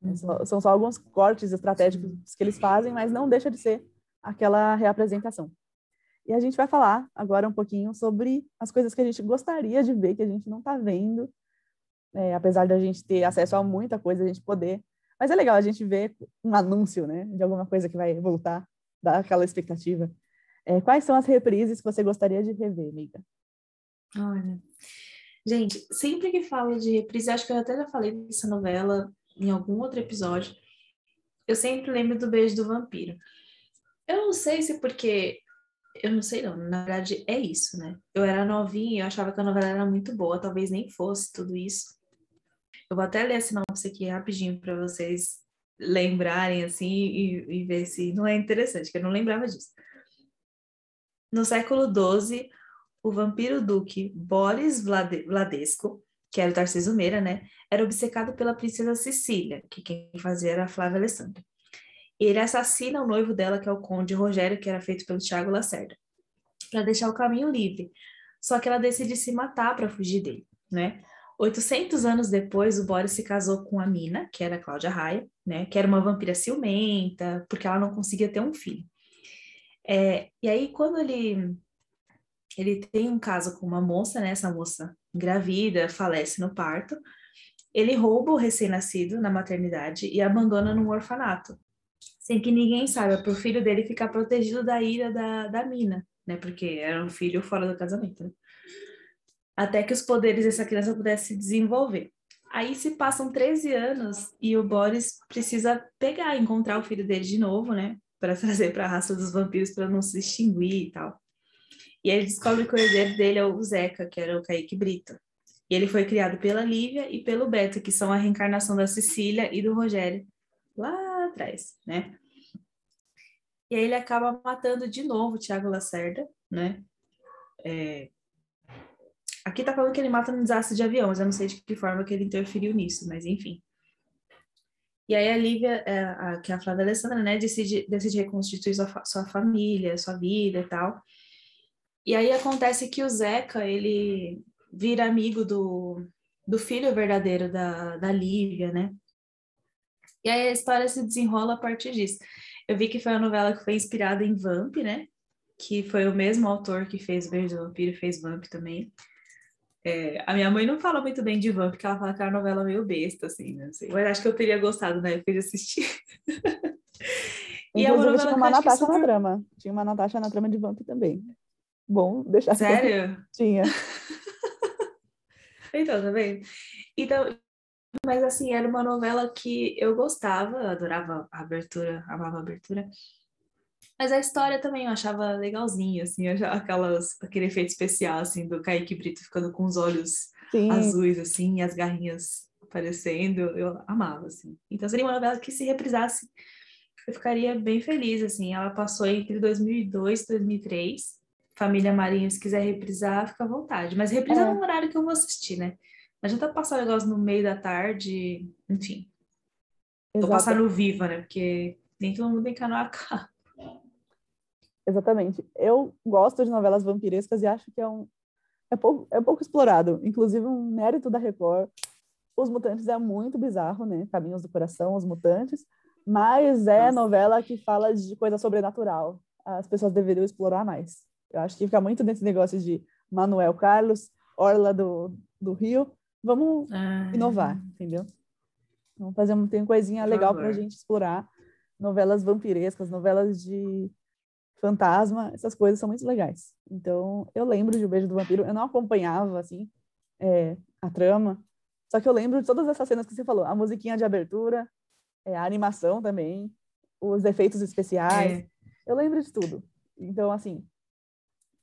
S1: É uhum. São só alguns cortes estratégicos que eles fazem, mas não deixa de ser aquela reapresentação. E a gente vai falar agora um pouquinho sobre as coisas que a gente gostaria de ver, que a gente não está vendo, é, apesar da gente ter acesso a muita coisa, a gente poder. Mas é legal a gente ver um anúncio, né, de alguma coisa que vai voltar dá aquela expectativa. É, quais são as reprises que você gostaria de rever, amiga?
S2: Olha, gente, sempre que falo de reprise, acho que eu até já falei dessa novela em algum outro episódio, eu sempre lembro do Beijo do Vampiro. Eu não sei se porque eu não sei não, na verdade é isso, né? Eu era novinha, eu achava que a novela era muito boa, talvez nem fosse tudo isso. Eu vou até ler a sinopse aqui rapidinho para vocês lembrarem assim e, e, ver se não é interessante, que eu não lembrava disso. No século XII, o vampiro duque Boris Vlade Vladesco, que era o Tarcísio Meira, né, era obcecado pela princesa Cecília, que quem fazia era a Flávia Alessandra. Ele assassina o noivo dela, que é o conde Rogério, que era feito pelo Tiago Lacerda, para deixar o caminho livre. Só que ela decide se matar para fugir dele, né? 800 anos depois, o Boris se casou com a Mina, que era a Cláudia Raia, né? Que era uma vampira ciumenta, porque ela não conseguia ter um filho. É, e aí, quando ele ele tem um caso com uma moça, né? Essa moça engravida, falece no parto. Ele rouba o recém-nascido na maternidade e abandona num orfanato, sem que ninguém saiba, para o filho dele ficar protegido da ira da, da mina, né? Porque era um filho fora do casamento, né? Até que os poderes dessa criança pudessem se desenvolver. Aí se passam 13 anos e o Boris precisa pegar, encontrar o filho dele de novo, né? Para trazer para a raça dos vampiros para não se extinguir e tal. E ele descobre que o herdeiro dele é o Zeca, que era o Kaique Brito. E ele foi criado pela Lívia e pelo Beto, que são a reencarnação da Cecília e do Rogério, lá atrás, né? E aí ele acaba matando de novo o Tiago Lacerda, né? É, Aqui tá falando que ele mata no desastre de avião, mas eu não sei de que forma que ele interferiu nisso, mas enfim. E aí a Lívia, é, a, que é a Flávia Alessandra, né, decide, decide reconstituir sua, sua família, sua vida e tal. E aí acontece que o Zeca, ele vira amigo do, do filho verdadeiro da, da Lívia, né? E aí a história se desenrola a partir disso. Eu vi que foi uma novela que foi inspirada em Vamp, né? Que foi o mesmo autor que fez Beijo do Vampiro fez Vamp também. É, a minha mãe não fala muito bem de Van, porque ela fala que é uma novela meio besta, assim, né? Assim, mas acho que eu teria gostado na época de assistir.
S1: e é novela tinha uma Natasha super... na trama. Tinha uma Natasha na trama de Vamp também. Bom, deixar
S2: Sério?
S1: Tinha.
S2: então, tá vendo? Então, mas assim, era uma novela que eu gostava, adorava a abertura, amava a abertura. Mas a história também eu achava legalzinha, assim, achava aquelas, aquele efeito especial, assim, do Kaique Brito ficando com os olhos Sim. azuis, assim, e as garrinhas aparecendo, eu amava, assim. Então seria uma novela que se reprisasse, eu ficaria bem feliz, assim. Ela passou entre 2002 e 2003. Família Marinho, se quiser reprisar, fica à vontade. Mas reprisar é. no horário que eu vou assistir, né? Não adianta passar negócio no meio da tarde, enfim.
S1: Exato.
S2: Tô passando no Viva, né? Porque nem todo mundo tem canal a cabo.
S1: Exatamente. Eu gosto de novelas vampirescas e acho que é um é pouco, é pouco explorado. Inclusive, um mérito da Record. Os Mutantes é muito bizarro, né? Caminhos do Coração, Os Mutantes. Mas é Nossa. novela que fala de coisa sobrenatural. As pessoas deveriam explorar mais. Eu acho que fica muito nesse negócio de Manuel Carlos, Orla do, do Rio. Vamos ah. inovar, entendeu? Vamos fazer um, tem coisinha legal para a gente explorar. Novelas vampirescas, novelas de fantasma, essas coisas são muito legais. Então, eu lembro de O Beijo do Vampiro. Eu não acompanhava, assim, é, a trama. Só que eu lembro de todas essas cenas que você falou. A musiquinha de abertura, é, a animação também, os efeitos especiais. É. Eu lembro de tudo. Então, assim,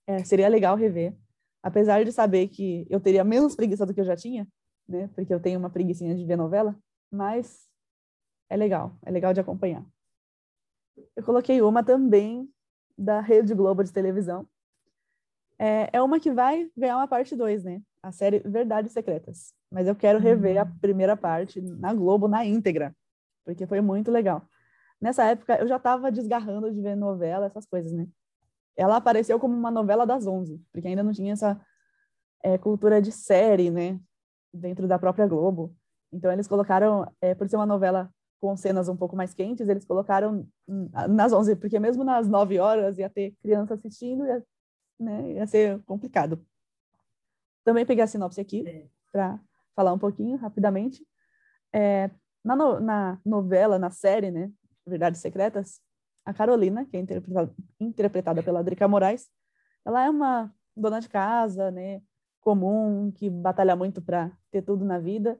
S1: é, seria legal rever. Apesar de saber que eu teria menos preguiça do que eu já tinha, né? Porque eu tenho uma preguiçinha de ver novela. Mas é legal. É legal de acompanhar. Eu coloquei uma também da Rede Globo de televisão. É, é uma que vai ganhar uma parte 2, né? A série Verdades Secretas. Mas eu quero rever a hum. primeira parte na Globo, na íntegra, porque foi muito legal. Nessa época, eu já estava desgarrando de ver novela, essas coisas, né? Ela apareceu como uma novela das 11, porque ainda não tinha essa é, cultura de série, né? Dentro da própria Globo. Então, eles colocaram, é, por ser uma novela com cenas um pouco mais quentes, eles colocaram nas 11, porque mesmo nas 9 horas ia ter criança assistindo, ia, né, ia ser complicado. Também peguei a sinopse aqui é. para falar um pouquinho rapidamente. É, na, no, na, novela, na série, né, Verdades Secretas, a Carolina, que é interpretada, interpretada pela Drica Moraes, ela é uma dona de casa, né, comum, que batalha muito para ter tudo na vida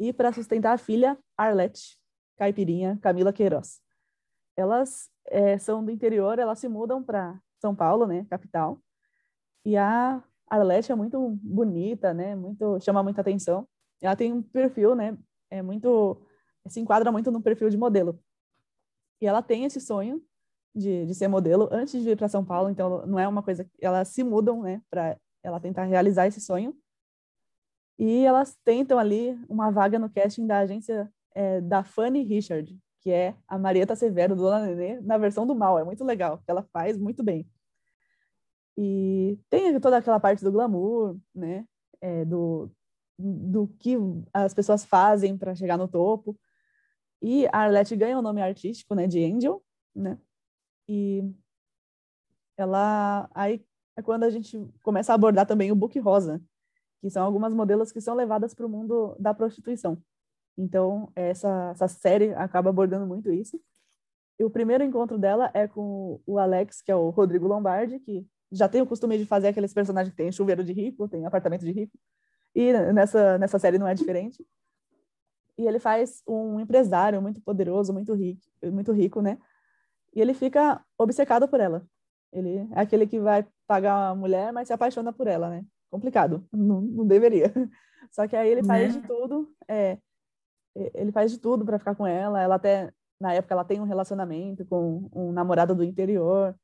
S1: e para sustentar a filha Arlette, caipirinha Camila Queiroz. Elas é, são do interior, elas se mudam para São Paulo, né, capital. E a Arlete é muito bonita, né, muito chama muita atenção. Ela tem um perfil, né, é muito se enquadra muito no perfil de modelo. E ela tem esse sonho de, de ser modelo antes de vir para São Paulo, então não é uma coisa elas se mudam, né, para ela tentar realizar esse sonho. E elas tentam ali uma vaga no casting da agência é, da Fanny Richard, que é a Marieta Severo, Dona Nenê, na versão do mal. É muito legal, ela faz muito bem. E tem toda aquela parte do glamour, né? É, do, do que as pessoas fazem para chegar no topo. E a Arlette ganha o nome artístico, né, de Angel, né? E ela aí é quando a gente começa a abordar também o book rosa, que são algumas modelos que são levadas para o mundo da prostituição. Então, essa, essa série acaba abordando muito isso. E o primeiro encontro dela é com o Alex, que é o Rodrigo Lombardi, que já tem o costume de fazer aqueles personagens que tem chuveiro de rico, tem apartamento de rico. E nessa, nessa série não é diferente. E ele faz um empresário muito poderoso, muito rico, muito rico, né? E ele fica obcecado por ela. Ele é aquele que vai pagar a mulher, mas se apaixona por ela, né? Complicado, não, não deveria. Só que aí ele faz né? de tudo, é, ele faz de tudo para ficar com ela. Ela até, na época, ela tem um relacionamento com um namorado do interior,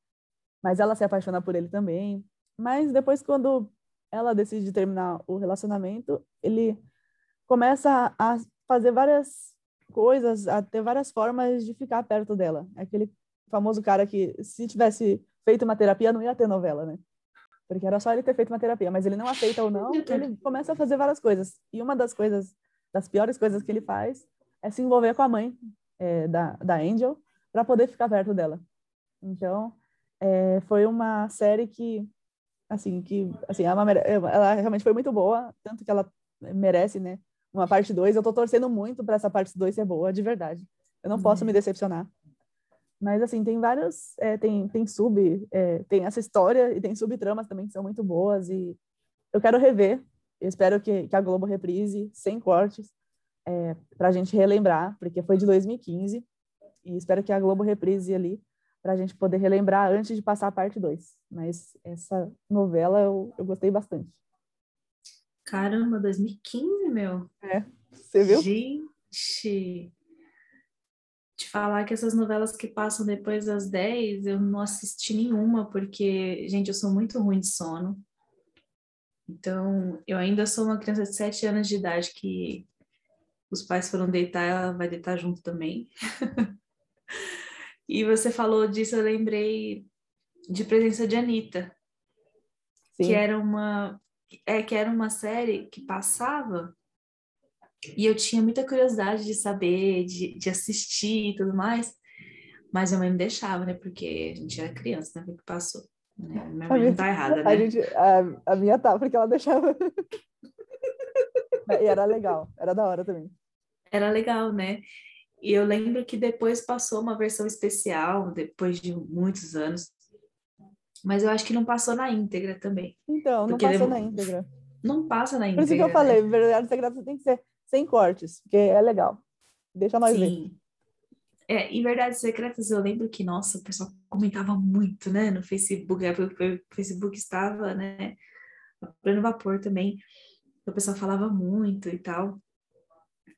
S1: mas ela se apaixona por ele também. Mas depois, quando ela decide terminar o relacionamento, ele começa a fazer várias coisas, a ter várias formas de ficar perto dela. Aquele famoso cara que, se tivesse feito uma terapia, não ia ter novela, né? Porque era só ele ter feito uma terapia, mas ele não aceita ou não, ele começa a fazer várias coisas. E uma das coisas das piores coisas que ele faz é se envolver com a mãe é, da, da Angel para poder ficar perto dela. Então, é, foi uma série que, assim, que, assim, ela, ela, realmente foi muito boa, tanto que ela merece, né, uma parte 2. Eu tô torcendo muito para essa parte 2 ser boa, de verdade. Eu não uhum. posso me decepcionar. Mas, assim, tem vários, é, tem, tem sub, é, tem essa história e tem subtramas também que são muito boas e eu quero rever eu espero que, que a Globo reprise sem cortes é, para a gente relembrar, porque foi de 2015, e espero que a Globo reprise ali para a gente poder relembrar antes de passar a parte 2. Mas essa novela eu, eu gostei bastante.
S2: Caramba, 2015, meu.
S1: É, você viu?
S2: Gente, te falar que essas novelas que passam depois das 10, eu não assisti nenhuma, porque, gente, eu sou muito ruim de sono. Então, eu ainda sou uma criança de 7 anos de idade que os pais foram deitar, ela vai deitar junto também. e você falou disso, eu lembrei de Presença de Anitta, Sim. que era uma é que era uma série que passava e eu tinha muita curiosidade de saber, de, de assistir e tudo mais, mas a mãe me deixava, né? Porque a gente era criança, né? O que passou. Né? Minha mãe minha, não tá errada, né?
S1: A, gente, a, a minha tá, porque ela deixava. e era legal, era da hora também.
S2: Era legal, né? E eu lembro que depois passou uma versão especial, depois de muitos anos. Mas eu acho que não passou na íntegra também.
S1: Então, não passou na íntegra.
S2: Não passa na íntegra.
S1: Por isso que eu falei, né? verdade secreta tem que ser sem cortes, porque é legal. Deixa nós Sim. ver.
S2: É, em Verdades Secretas eu lembro que, nossa, o pessoal comentava muito, né, no Facebook, o Facebook estava, né, a pleno vapor também, o pessoal falava muito e tal.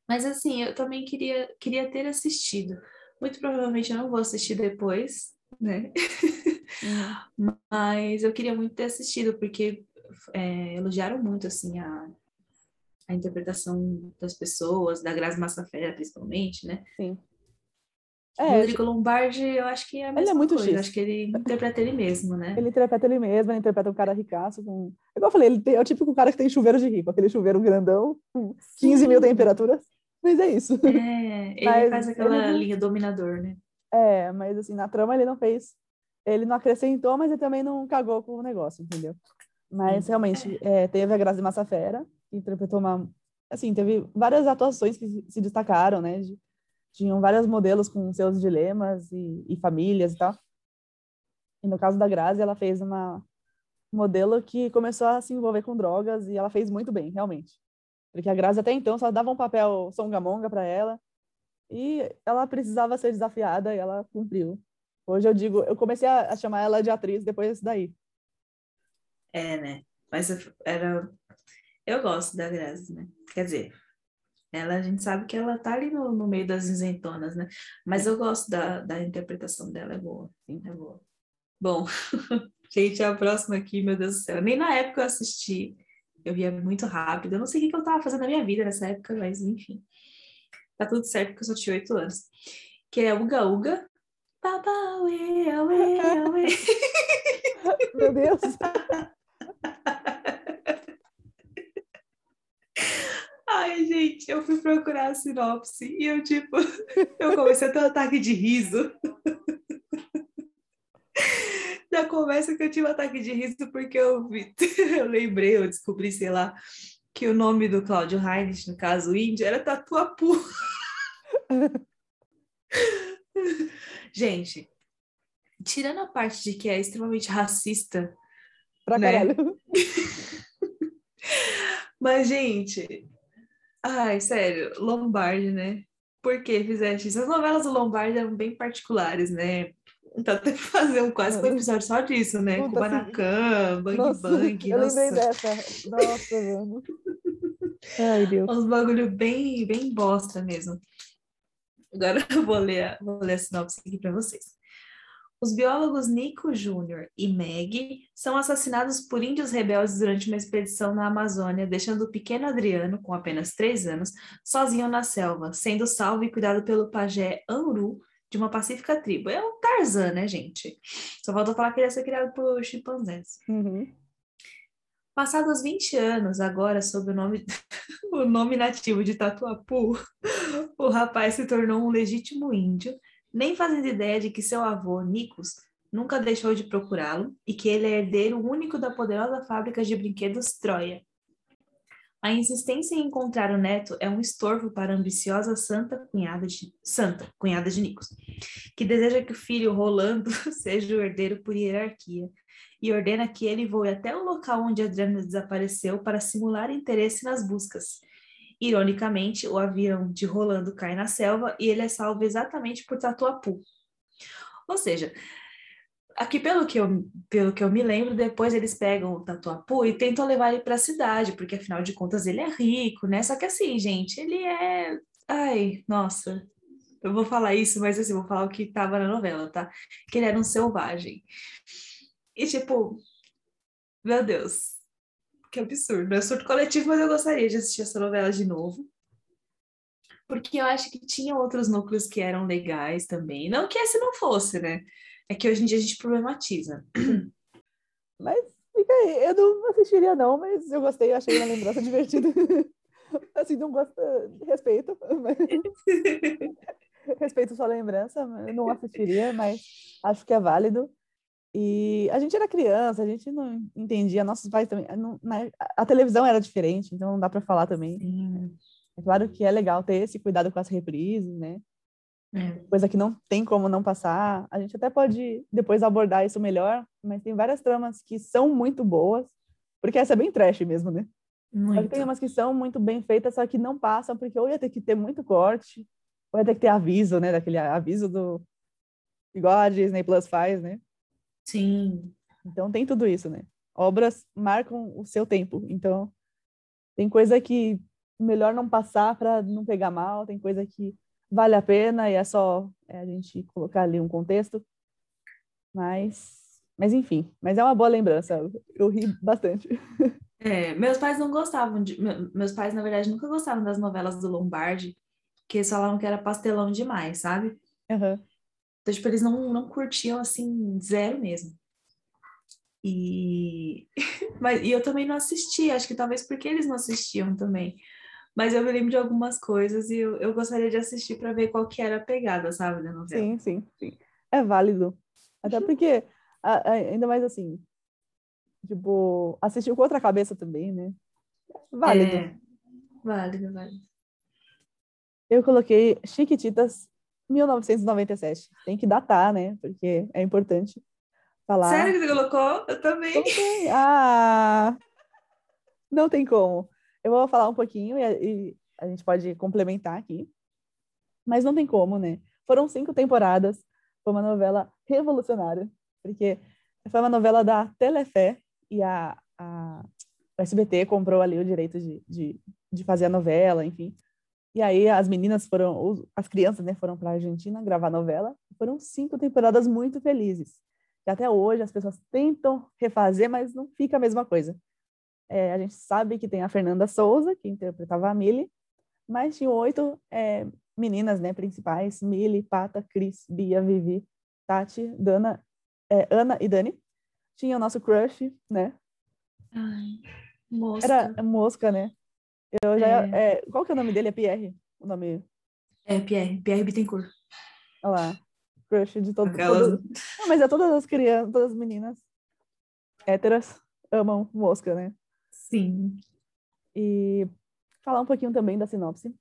S2: Mas, assim, eu também queria, queria ter assistido. Muito provavelmente eu não vou assistir depois, né, uhum. mas eu queria muito ter assistido, porque é, elogiaram muito, assim, a, a interpretação das pessoas, da Grazi Massafera, principalmente, né?
S1: Sim.
S2: É, Rodrigo Lombardi, eu acho que é a mesma ele é muito coisa. X. Acho que ele interpreta ele mesmo, né?
S1: Ele interpreta ele mesmo, ele interpreta um cara ricaço. Com... Igual eu falei, ele tem, é o típico cara que tem chuveiro de rico, aquele chuveiro grandão, com 15 Sim. mil temperaturas. Mas é isso.
S2: É, ele mas faz aquela ele... linha dominador, né?
S1: É, mas assim, na trama ele não fez. Ele não acrescentou, mas ele também não cagou com o negócio, entendeu? Mas Sim. realmente, é, teve a Grazi Massafera, que interpretou uma. Assim, teve várias atuações que se destacaram, né? De tinham vários modelos com seus dilemas e, e famílias e tal. E no caso da Grazi, ela fez uma modelo que começou a se envolver com drogas e ela fez muito bem, realmente. Porque a Grazi até então só dava um papel songamonga para ela e ela precisava ser desafiada e ela cumpriu. Hoje eu digo, eu comecei a, chamar ela de atriz depois disso daí.
S2: É, né? Mas era eu gosto da Grazi, né? Quer dizer, ela, a gente sabe que ela tá ali no, no meio das isentonas, né? Mas eu gosto da, da interpretação dela, é boa. Sim, é boa. Bom, gente, a próxima aqui, meu Deus do céu. Nem na época eu assisti, eu via muito rápido. Eu não sei o que eu tava fazendo na minha vida nessa época, mas enfim. Tá tudo certo porque eu só tinha oito anos. Que é Uga Uga. Baba, uê, uê, uê.
S1: Meu Deus.
S2: Ai, gente, eu fui procurar a sinopse e eu, tipo, eu comecei a ter um ataque de riso. Já começa que eu tive um ataque de riso porque eu, vi, eu lembrei, eu descobri, sei lá, que o nome do Cláudio Heinrich, no caso índio, era Tatuapu. Gente, tirando a parte de que é extremamente racista.
S1: Pra né? caralho.
S2: Mas, gente, Ai, sério, Lombardi, né? Por que fizeste isso? As novelas do Lombardi eram bem particulares, né? Então tem que fazer um quase um episódio só disso, né? Puta, Kubanacan, Bang nossa, Bang.
S1: Eu nossa. lembrei dessa. Nossa, mano. Ai, Deus.
S2: Uns bagulho bem, bem bosta mesmo. Agora eu vou ler, vou ler a sinopse aqui para vocês. Os biólogos Nico Jr. e Meg são assassinados por índios rebeldes durante uma expedição na Amazônia, deixando o pequeno Adriano, com apenas três anos, sozinho na selva, sendo salvo e cuidado pelo pajé Anru, de uma pacífica tribo. É um Tarzan, né, gente? Só faltou falar que ele ia ser criado por chimpanzés.
S1: Uhum.
S2: Passados 20 anos, agora sob o nome, o nome nativo de Tatuapu, o rapaz se tornou um legítimo índio nem fazendo ideia de que seu avô, Nikos, nunca deixou de procurá-lo e que ele é herdeiro único da poderosa fábrica de brinquedos Troia. A insistência em encontrar o neto é um estorvo para a ambiciosa santa cunhada de santa cunhada de Nikos, que deseja que o filho Rolando seja o herdeiro por hierarquia e ordena que ele voe até o local onde Adriano desapareceu para simular interesse nas buscas. Ironicamente, o avião de Rolando cai na selva e ele é salvo exatamente por Tatuapu. Ou seja, aqui pelo que eu, pelo que eu me lembro, depois eles pegam o Tatuapu e tentam levar ele para a cidade, porque afinal de contas ele é rico, né? Só que assim, gente, ele é. Ai, nossa, eu vou falar isso, mas assim, vou falar o que estava na novela, tá? Que ele era um selvagem. E tipo, meu Deus, que absurdo. É surto coletivo, mas eu gostaria de assistir essa novela de novo. Porque eu acho que tinha outros núcleos que eram legais também. Não que esse não fosse, né? É que hoje em dia a gente problematiza.
S1: Mas fica aí. Eu não assistiria, não, mas eu gostei, achei uma lembrança divertida. assim, não gosto. Respeito. Mas... respeito sua lembrança, não assistiria, mas acho que é válido. E a gente era criança, a gente não entendia, nossos pais também. Não, né, a televisão era diferente, então não dá para falar também. Sim. É claro que é legal ter esse cuidado com as reprises, né? É. Coisa que não tem como não passar. A gente até pode depois abordar isso melhor, mas tem várias tramas que são muito boas, porque essa é bem trash mesmo, né? Muito. Tem umas que são muito bem feitas, só que não passam, porque ou ia ter que ter muito corte, ou ia ter que ter aviso, né? Daquele aviso do. Igual a Disney Plus faz, né?
S2: Sim.
S1: Então tem tudo isso, né? Obras marcam o seu tempo. Então tem coisa que melhor não passar para não pegar mal, tem coisa que vale a pena e é só é, a gente colocar ali um contexto. Mas, mas enfim, mas é uma boa lembrança. Eu ri bastante.
S2: É, meus pais não gostavam de. Meus pais, na verdade, nunca gostavam das novelas do Lombardi, que eles falavam que era pastelão demais, sabe?
S1: Uhum.
S2: Então, tipo, eles não, não curtiam assim, zero mesmo. E... Mas, e eu também não assisti, acho que talvez porque eles não assistiam também. Mas eu me lembro de algumas coisas e eu, eu gostaria de assistir para ver qual que era a pegada, sabe, da novela.
S1: Sim, sim, sim. É válido. Até porque, ainda mais assim, tipo, assistiu com outra cabeça também, né? Válido. É,
S2: válido, válido.
S1: Eu coloquei Chiquititas 1997. Tem que datar, né? Porque é importante falar.
S2: Sério que você colocou? Eu também.
S1: Coloquei. Ah! Não tem como. Eu vou falar um pouquinho e, e a gente pode complementar aqui. Mas não tem como, né? Foram cinco temporadas. Foi uma novela revolucionária. Porque foi uma novela da Telefé e a, a o SBT comprou ali o direito de, de, de fazer a novela, enfim. E aí as meninas foram, as crianças, né, foram para a Argentina gravar novela. Foram cinco temporadas muito felizes. E até hoje as pessoas tentam refazer, mas não fica a mesma coisa. É, a gente sabe que tem a Fernanda Souza, que interpretava a Millie, mas tinham oito é, meninas, né, principais: Millie, Pata, Cris, Bia, Vivi, Tati, Dana, é, Ana e Dani. Tinha o nosso crush, né?
S2: Ai, mosca.
S1: Era mosca, né? Eu já, é. É, qual que é o nome dele? É Pierre? O nome?
S2: É, Pierre. Pierre Bittencourt.
S1: Olha lá. Crush de todo, Aquelas... todo... Não, mas é todas as crianças, todas as meninas héteras amam mosca, né?
S2: Sim.
S1: E falar um pouquinho também da sinopse.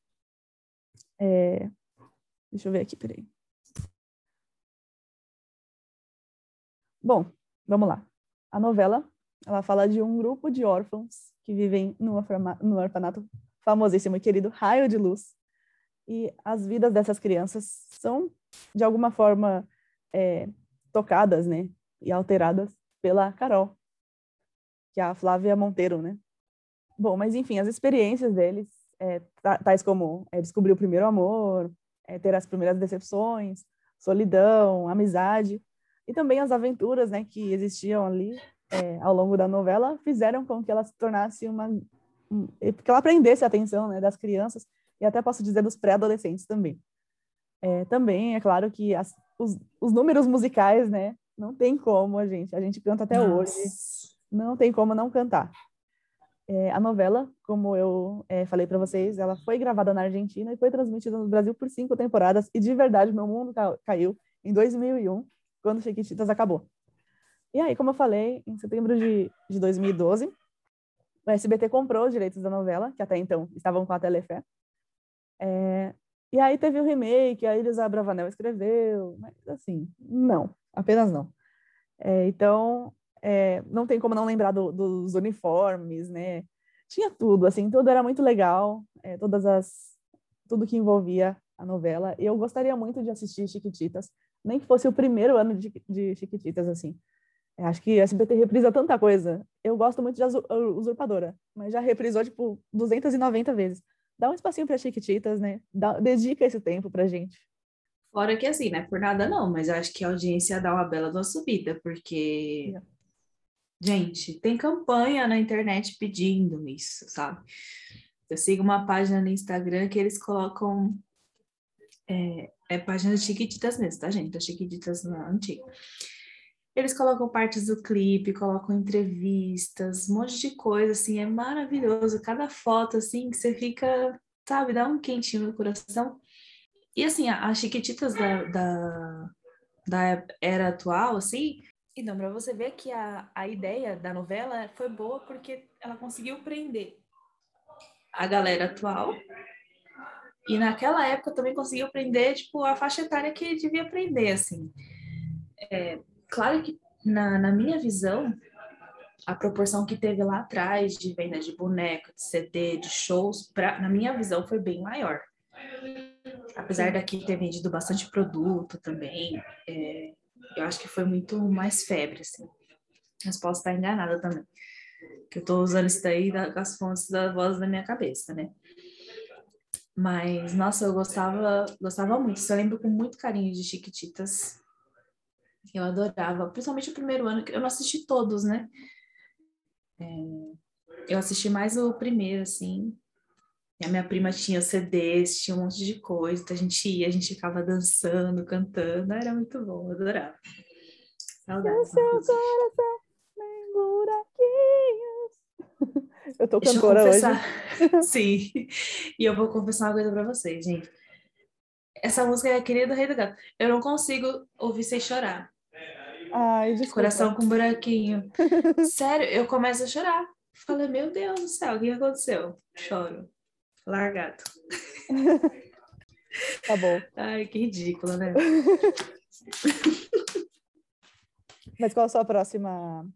S1: É... Deixa eu ver aqui, peraí. Bom, vamos lá. A novela, ela fala de um grupo de órfãos que vivem no, no orfanato famosíssimo e querido Raio de Luz. E as vidas dessas crianças são, de alguma forma, é, tocadas, né? E alteradas pela Carol, que é a Flávia Monteiro, né? Bom, mas enfim, as experiências deles, é, tais como é, descobrir o primeiro amor, é, ter as primeiras decepções, solidão, amizade, e também as aventuras, né, que existiam ali é, ao longo da novela fizeram com que ela se tornasse uma um, que ela aprendesse a atenção né, das crianças e até posso dizer dos pré-adolescentes também. É, também é claro que as, os, os, números musicais, né, não tem como a gente, a gente canta até Nossa. hoje, não tem como não cantar. É, a novela, como eu é, falei para vocês, ela foi gravada na Argentina e foi transmitida no Brasil por cinco temporadas e de verdade meu mundo caiu em 2001 quando Chiquititas acabou. E aí, como eu falei, em setembro de, de 2012, o SBT comprou os direitos da novela, que até então estavam com a Telefé. É, e aí teve o remake, a Elisa Bravanel escreveu, mas assim, não, apenas não. É, então, é, não tem como não lembrar do, dos uniformes, né? Tinha tudo, assim, tudo era muito legal, é, todas as, tudo que envolvia a novela. Eu gostaria muito de assistir Chiquititas, nem que fosse o primeiro ano de, de Chiquititas, assim. Acho que a SBT reprisa tanta coisa. Eu gosto muito de Usurpadora, mas já reprisou, tipo, 290 vezes. Dá um espacinho para Chiquititas, né? Dá, dedica esse tempo pra gente.
S2: Fora que assim, né? Por nada não, mas acho que a audiência dá uma bela de uma subida, porque Gente, tem campanha na internet pedindo isso, sabe? Eu sigo uma página no Instagram que eles colocam. É, é página de Chiquititas mesmo, tá, gente? Da Chiquititas na antiga. Eles colocam partes do clipe, colocam entrevistas, um monte de coisa, assim, é maravilhoso. Cada foto, assim, que você fica, sabe, dá um quentinho no coração. E, assim, as Chiquititas da, da, da era atual, assim, então, para você ver que a, a ideia da novela foi boa porque ela conseguiu prender a galera atual e naquela época também conseguiu prender, tipo, a faixa etária que devia prender, assim. É, claro que na, na minha visão, a proporção que teve lá atrás de venda de boneco, de CD, de shows, pra, na minha visão foi bem maior. Apesar daqui ter vendido bastante produto também, é, eu acho que foi muito mais febre, assim. Mas posso estar enganada também. Que eu estou usando isso daí das fontes da voz da minha cabeça, né? Mas, nossa, eu gostava, gostava muito. Eu lembro com muito carinho de Chiquititas. Eu adorava, principalmente o primeiro ano, que eu não assisti todos, né? É, eu assisti mais o primeiro, assim. E a minha prima tinha CDs, tinha um monte de coisa. Então a gente ia, a gente ficava dançando, cantando. Era muito bom, eu adorava.
S1: Saudades. seu coração nem buraquinhos. Eu tô
S2: Deixa
S1: cantora
S2: eu
S1: hoje.
S2: Sim. E eu vou confessar uma coisa pra vocês, gente. Essa música é a querida do Rei do Gato. Eu não consigo ouvir sem chorar.
S1: Ai, desculpa.
S2: Coração com buraquinho. Sério, eu começo a chorar. Falei, meu Deus do céu, o que aconteceu? Choro. Largado.
S1: Tá bom.
S2: Ai, que ridícula, né?
S1: Mas qual a sua próxima,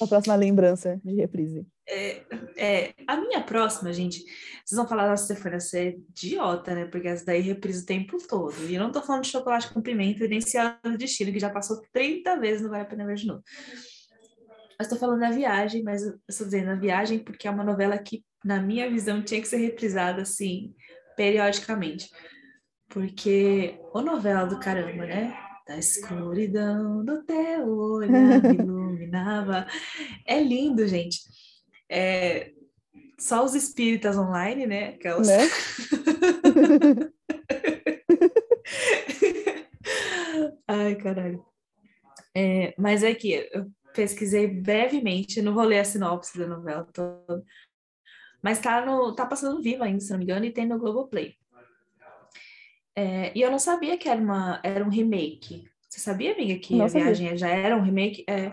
S1: A próxima lembrança de reprise?
S2: é, é, a minha próxima, gente, vocês vão falar, nossa, Stefania, você é idiota, né? Porque essa daí reprisa o tempo todo. E eu não tô falando de chocolate com pimenta e nem Ciano de Destino, que já passou 30 vezes, não vale a pena ver de novo. Mas tô falando da viagem, mas eu estou dizendo a viagem porque é uma novela que, na minha visão, tinha que ser reprisada, assim, periodicamente. Porque, ô novela do caramba, né? Da escuridão do teu olhar me iluminava. É lindo, gente. É, só os espíritas online, né? Aquelas...
S1: Né?
S2: Ai, caralho. É, mas é que eu pesquisei brevemente, não vou ler a sinopse da novela toda, mas tá, no, tá passando vivo ainda, se não me engano, e tem no Globoplay. É, e eu não sabia que era, uma, era um remake. Você sabia, amiga, que
S1: Não
S2: a
S1: sabia.
S2: viagem já era um remake? É,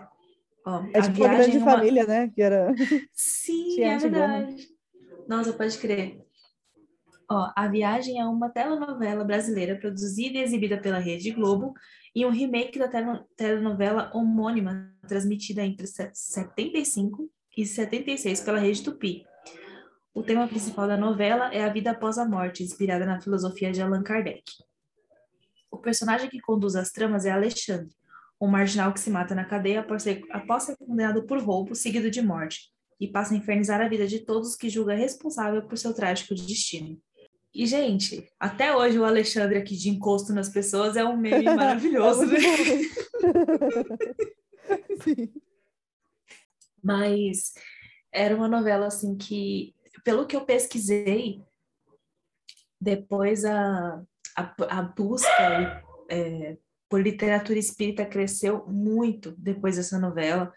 S2: ó,
S1: É
S2: a
S1: tipo uma
S2: viagem
S1: grande
S2: é uma-
S1: família, né? Que era.
S2: Sim,
S1: Tinha
S2: é
S1: antigona.
S2: verdade. Nossa, pode crer. Ó, A Viagem é uma telenovela brasileira produzida e exibida pela Rede Globo e um remake da tele- telenovela homônima transmitida entre se- 75 e 76 pela Rede Tupi. O tema principal da novela é a vida após a morte, inspirada na filosofia de Allan Kardec. O personagem que conduz as tramas é Alexandre, um marginal que se mata na cadeia após ser, após ser condenado por roubo seguido de morte e passa a infernizar a vida de todos que julga responsável por seu trágico destino. E, gente, até hoje o Alexandre aqui de encosto nas pessoas é um meme maravilhoso,
S1: É
S2: né?
S1: Sim.
S2: Mas era uma novela, assim, que, pelo que eu pesquisei, depois a, a, a busca é, por literatura espírita cresceu muito depois dessa novela.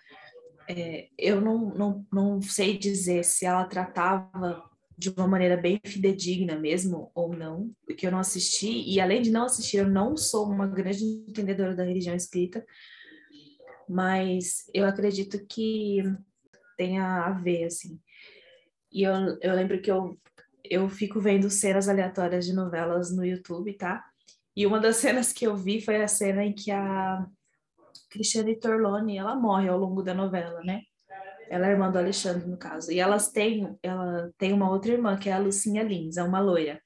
S2: É, eu não, não, não sei dizer se ela tratava de uma maneira bem fidedigna mesmo ou não, porque eu não assisti, e além de não assistir, eu não sou uma grande entendedora da religião espírita, mas eu acredito que tenha a ver, assim. E eu, eu lembro que eu, eu fico vendo cenas aleatórias de novelas no YouTube, tá? E uma das cenas que eu vi foi a cena em que a Cristiane Torlone, ela morre ao longo da novela, né? Ela é irmã do Alexandre, no caso. E elas têm, ela tem uma outra irmã, que é a Lucinha Lins, é uma loira.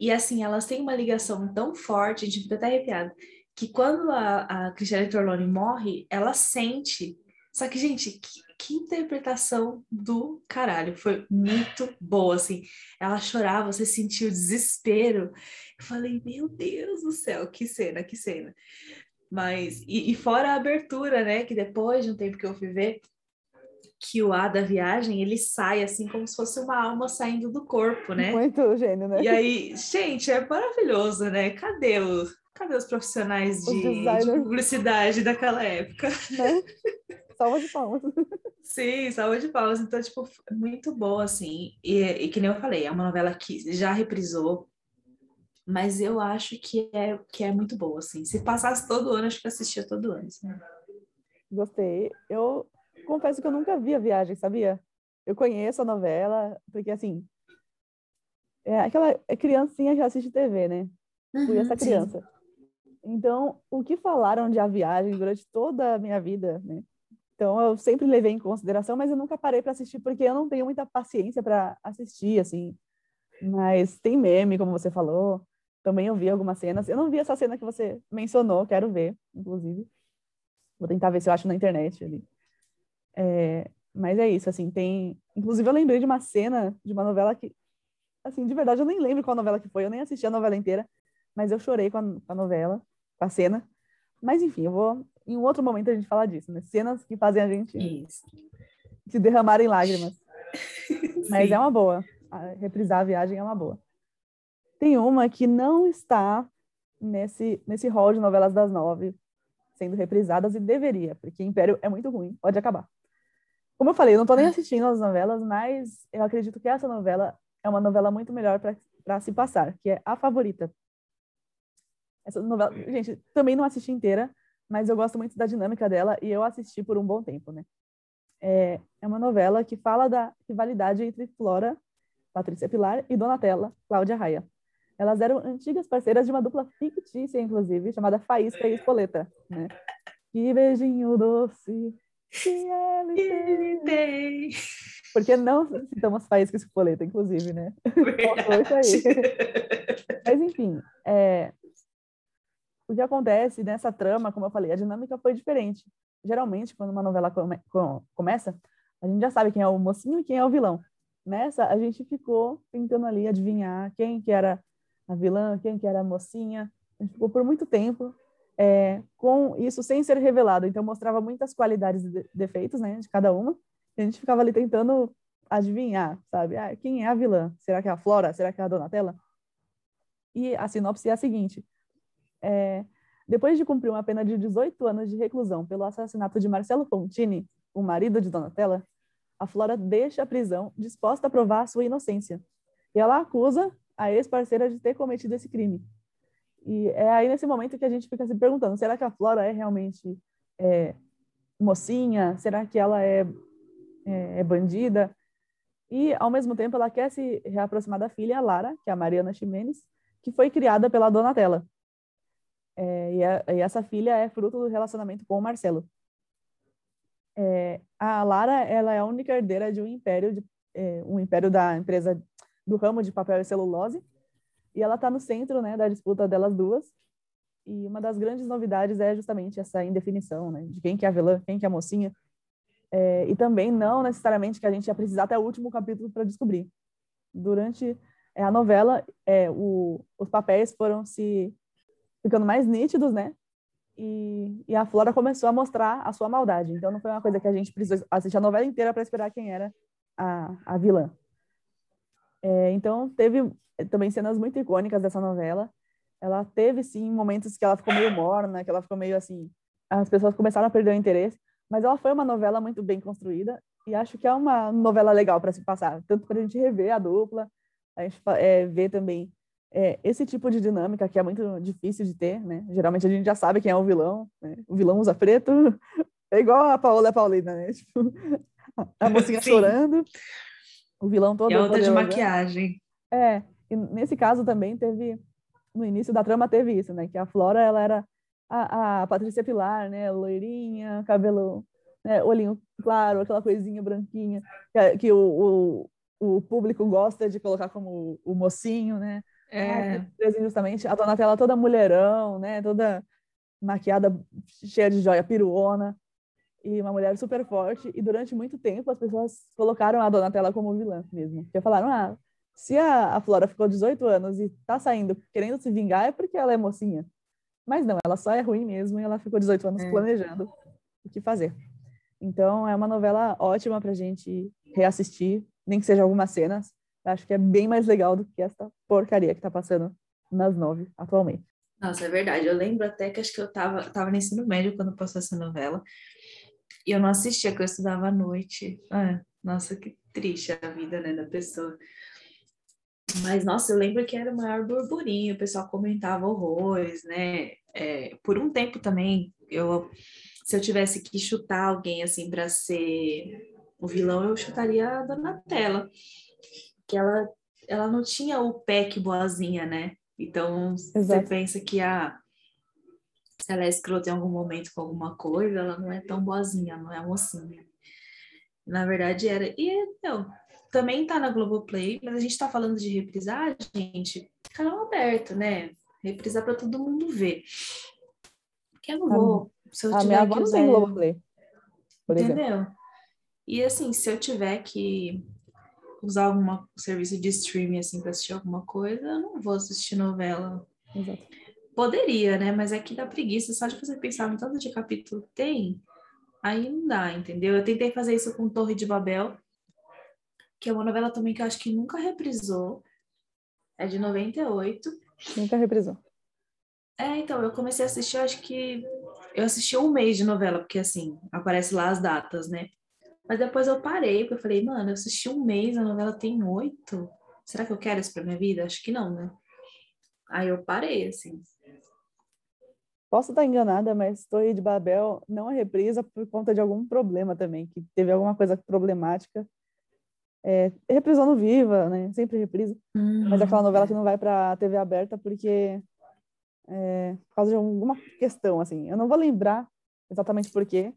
S2: E assim, elas têm uma ligação tão forte, a gente fica até arrepiada, que quando a, a Cristiane Torlone morre, ela sente. Só que, gente, que, que interpretação do caralho. Foi muito boa, assim. Ela chorava, você sentia o desespero. Eu falei, meu Deus do céu, que cena, que cena. Mas, e, e, fora a abertura, né? Que depois de um tempo que eu fui ver, que o A da viagem, ele sai assim como se fosse uma alma saindo do corpo, né?
S1: Muito gênio, né?
S2: E aí, gente, é maravilhoso, né? Cadê o, cadê os profissionais de, de publicidade daquela época?
S1: Né? Salva de palmas.
S2: Sim, salva de palmas. Então, tipo, muito boa, assim. E, e que nem eu falei, é uma novela que já reprisou, mas eu acho que é, que é muito boa, assim. Se passasse todo ano, acho que assistia todo ano. Assim.
S1: Gostei. Eu confesso que eu nunca vi a viagem, sabia? Eu conheço a novela, porque assim. É aquela é criancinha que assiste TV, né? Fui essa criança. Sim. Então, o que falaram de A Viagem durante toda a minha vida, né? Então, eu sempre levei em consideração, mas eu nunca parei para assistir porque eu não tenho muita paciência para assistir, assim. Mas tem meme, como você falou. Também eu vi algumas cenas. Eu não vi essa cena que você mencionou, quero ver, inclusive. Vou tentar ver se eu acho na internet ali. É, mas é isso, assim, tem... Inclusive, eu lembrei de uma cena de uma novela que... Assim, de verdade, eu nem lembro qual novela que foi. Eu nem assisti a novela inteira, mas eu chorei com a, com a novela, com a cena. Mas, enfim, eu vou... Em um outro momento a gente fala disso, né? Cenas que fazem a gente
S2: isso.
S1: se derramar em lágrimas. mas é uma boa. reprisar a viagem é uma boa. Tem uma que não está nesse, nesse hall de novelas das nove sendo reprisadas e deveria, porque Império é muito ruim, pode acabar. Como eu falei, eu não estou nem assistindo as novelas, mas eu acredito que essa novela é uma novela muito melhor para se passar, que é A Favorita. Essa novela, gente, também não assisti inteira, mas eu gosto muito da dinâmica dela e eu assisti por um bom tempo, né? É, é uma novela que fala da rivalidade entre Flora, Patrícia Pilar, e Donatella, Cláudia Raia. Elas eram antigas parceiras de uma dupla fictícia, inclusive, chamada Faísca e Espoleta, né? Que beijinho doce que ele tem. Porque não citamos Faísca e Espoleta, inclusive, né? Isso aí. Mas, enfim, é... o que acontece nessa trama, como eu falei, a dinâmica foi diferente. Geralmente, quando uma novela come... começa, a gente já sabe quem é o mocinho e quem é o vilão. Nessa, a gente ficou tentando ali adivinhar quem que era a vilã, quem que era a mocinha. A gente ficou por muito tempo é, com isso sem ser revelado. Então mostrava muitas qualidades e defeitos, né, de cada uma. E a gente ficava ali tentando adivinhar, sabe? Ah, quem é a vilã? Será que é a Flora? Será que é a Donatella? E a sinopse é a seguinte: é, depois de cumprir uma pena de 18 anos de reclusão pelo assassinato de Marcelo Fontini, o marido de Donatella, a Flora deixa a prisão disposta a provar a sua inocência. E ela acusa a ex-parceira de ter cometido esse crime. E é aí nesse momento que a gente fica se perguntando: será que a Flora é realmente é, mocinha? Será que ela é, é, é, bandida? E, ao mesmo tempo, ela quer se reaproximar da filha, a Lara, que é a Mariana Ximenes, que foi criada pela Donatella. É, e, a, e, essa filha é fruto do relacionamento com o Marcelo. É, a Lara ela é a única herdeira de um império, de, é, um império da empresa do ramo de papel e celulose. E ela está no centro né, da disputa delas duas. E uma das grandes novidades é justamente essa indefinição, né, de quem que é a vilã, quem que é a mocinha. É, e também não necessariamente que a gente ia precisar até o último capítulo para descobrir. Durante é, a novela, é, o, os papéis foram se ficando mais nítidos, né? E, e, a Flora começou a mostrar a sua maldade. Então não foi uma coisa que a gente precisou assistir a novela inteira para esperar quem era a, a vilã. É, então, teve também cenas muito icônicas dessa novela. Ela teve, sim, momentos que ela ficou meio morna, que ela ficou meio assim. As pessoas começaram a perder o interesse, mas ela foi uma novela muito bem construída e acho que é uma novela legal para se passar, tanto para a gente rever a dupla, a gente é, ver também é, esse tipo de dinâmica que é muito difícil de ter, né? Geralmente a gente já sabe quem é o vilão, né? o vilão usa preto, é igual a Paola Paulina, né? Tipo, a mocinha Sim. chorando, o vilão todo.
S2: E a outra de maquiagem.
S1: É, e nesse caso também teve, no início da trama teve isso, né? Que a Flora, ela era a, a Patrícia Pilar, né? Loirinha, cabelo, né? olhinho claro, aquela coisinha branquinha, que, que o, o, o, público gosta de colocar como o, mocinho, né?
S2: É.
S1: Justamente, a Donatella toda mulherão, né? Toda maquiada, cheia de joia, piruona e uma mulher super forte. E durante muito tempo as pessoas colocaram a Donatella como vilã mesmo. Porque falaram, ah, se a, a Flora ficou 18 anos e tá saindo querendo se vingar é porque ela é mocinha. Mas não, ela só é ruim mesmo e ela ficou 18 anos
S2: É.
S1: planejando o que fazer. Então, é uma novela ótima pra gente reassistir, nem que seja algumas cenas. Acho que é bem mais legal do que essa porcaria que tá passando nas nove atualmente.
S2: Nossa, é verdade. Eu lembro até que acho que eu tava, tava no ensino médio quando passou essa novela. E eu não assistia, que eu estudava à noite. Ah, nossa, que triste a vida, né, da pessoa. Mas, nossa, eu lembro que era o maior burburinho, o pessoal comentava horrores, né? É, por um tempo também, eu, se eu tivesse que chutar alguém, assim, para ser o vilão, eu chutaria a Donatella. Que ela, ela não tinha o peck boazinha, né? Então, você pensa que a se ela é escrota em algum momento com alguma coisa, ela não é tão boazinha, não é mocinha. Na verdade era. E, meu, também tá na Globoplay, mas a gente tá falando de reprisar, gente, canal aberto, né? Reprisar para todo mundo ver. Porque eu não
S1: A-
S2: vou. Se eu
S1: A
S2: tiver
S1: minha avó
S2: que
S1: não
S2: usar-
S1: tem Globoplay, por exemplo.
S2: Entendeu? E assim, se eu tiver que usar algum serviço de streaming assim para assistir alguma coisa, eu não vou assistir novela
S1: Exato.
S2: Poderia, né? Mas é que dá preguiça só de você pensar no tanto de capítulo tem, aí não dá, entendeu? Eu tentei fazer isso com Torre de Babel, que é uma novela também que eu acho que nunca reprisou. É de 98.
S1: Nunca reprisou.
S2: É, então, eu comecei a assistir, eu acho que eu assisti um mês de novela, porque assim, aparece lá as datas, né? Mas depois eu parei, porque eu falei, mano, eu assisti um mês, a novela tem oito. Será que eu quero isso pra minha vida? Acho que não, né? Aí eu parei, assim.
S1: Posso estar enganada, mas Torre de Babel não é reprisa por conta de algum problema também, que teve alguma coisa problemática. É, reprisou no Viva, né? Sempre reprisa. Mas é aquela novela que não vai para TV aberta porque é, por causa de alguma questão, assim. Eu não vou lembrar exatamente por quê,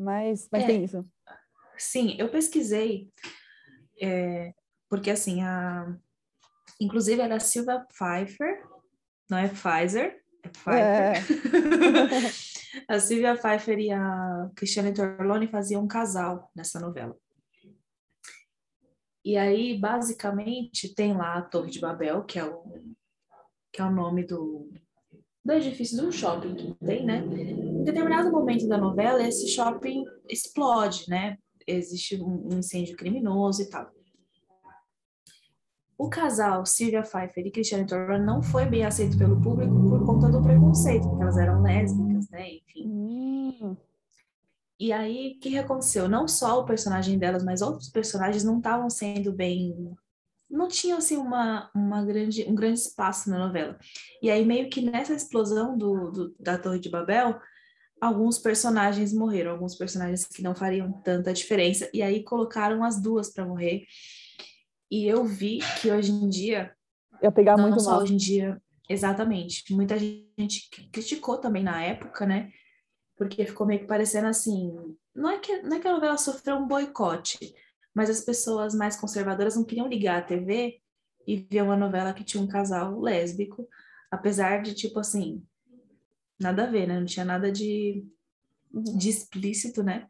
S1: mas, mas
S2: É.
S1: tem isso.
S2: Sim, eu pesquisei, é, porque assim, a, inclusive era a Silvia Pfeiffer, não é Pfizer, é Pfeiffer.
S1: É,
S2: A Silvia Pfeiffer e a Cristiane Torlone faziam um casal nessa novela. E aí, basicamente, tem lá a Torre de Babel, que é o, que é o nome do, do edifício de um shopping que tem, né? Em determinado momento da novela, esse shopping explode, né? Existe um, incêndio criminoso e tal. O casal Sylvia Pfeiffer e Cristiane Torlone não foi bem aceito pelo público por conta do preconceito, porque elas eram lésbicas, né? Enfim.
S1: Hum,
S2: E aí, o que aconteceu? Não só o personagem delas, mas outros personagens não estavam sendo bem. Não tinham, assim, uma, uma grande, um grande espaço na novela. E aí, meio que nessa explosão do, do- da Torre de Babel, alguns personagens morreram, alguns personagens que não fariam tanta diferença. E aí, colocaram as duas para morrer. E eu vi que hoje em dia,
S1: ia pegar
S2: não
S1: muito
S2: só
S1: mal.
S2: hoje em dia, exatamente. Muita gente cri- criticou também na época, né? Porque ficou meio que parecendo assim. Não é que, não é que a novela sofreu um boicote, mas as pessoas mais conservadoras não queriam ligar a TV e ver uma novela que tinha um casal lésbico, apesar de, tipo assim, nada a ver, né? Não tinha nada de,
S1: Uhum.
S2: de explícito, né?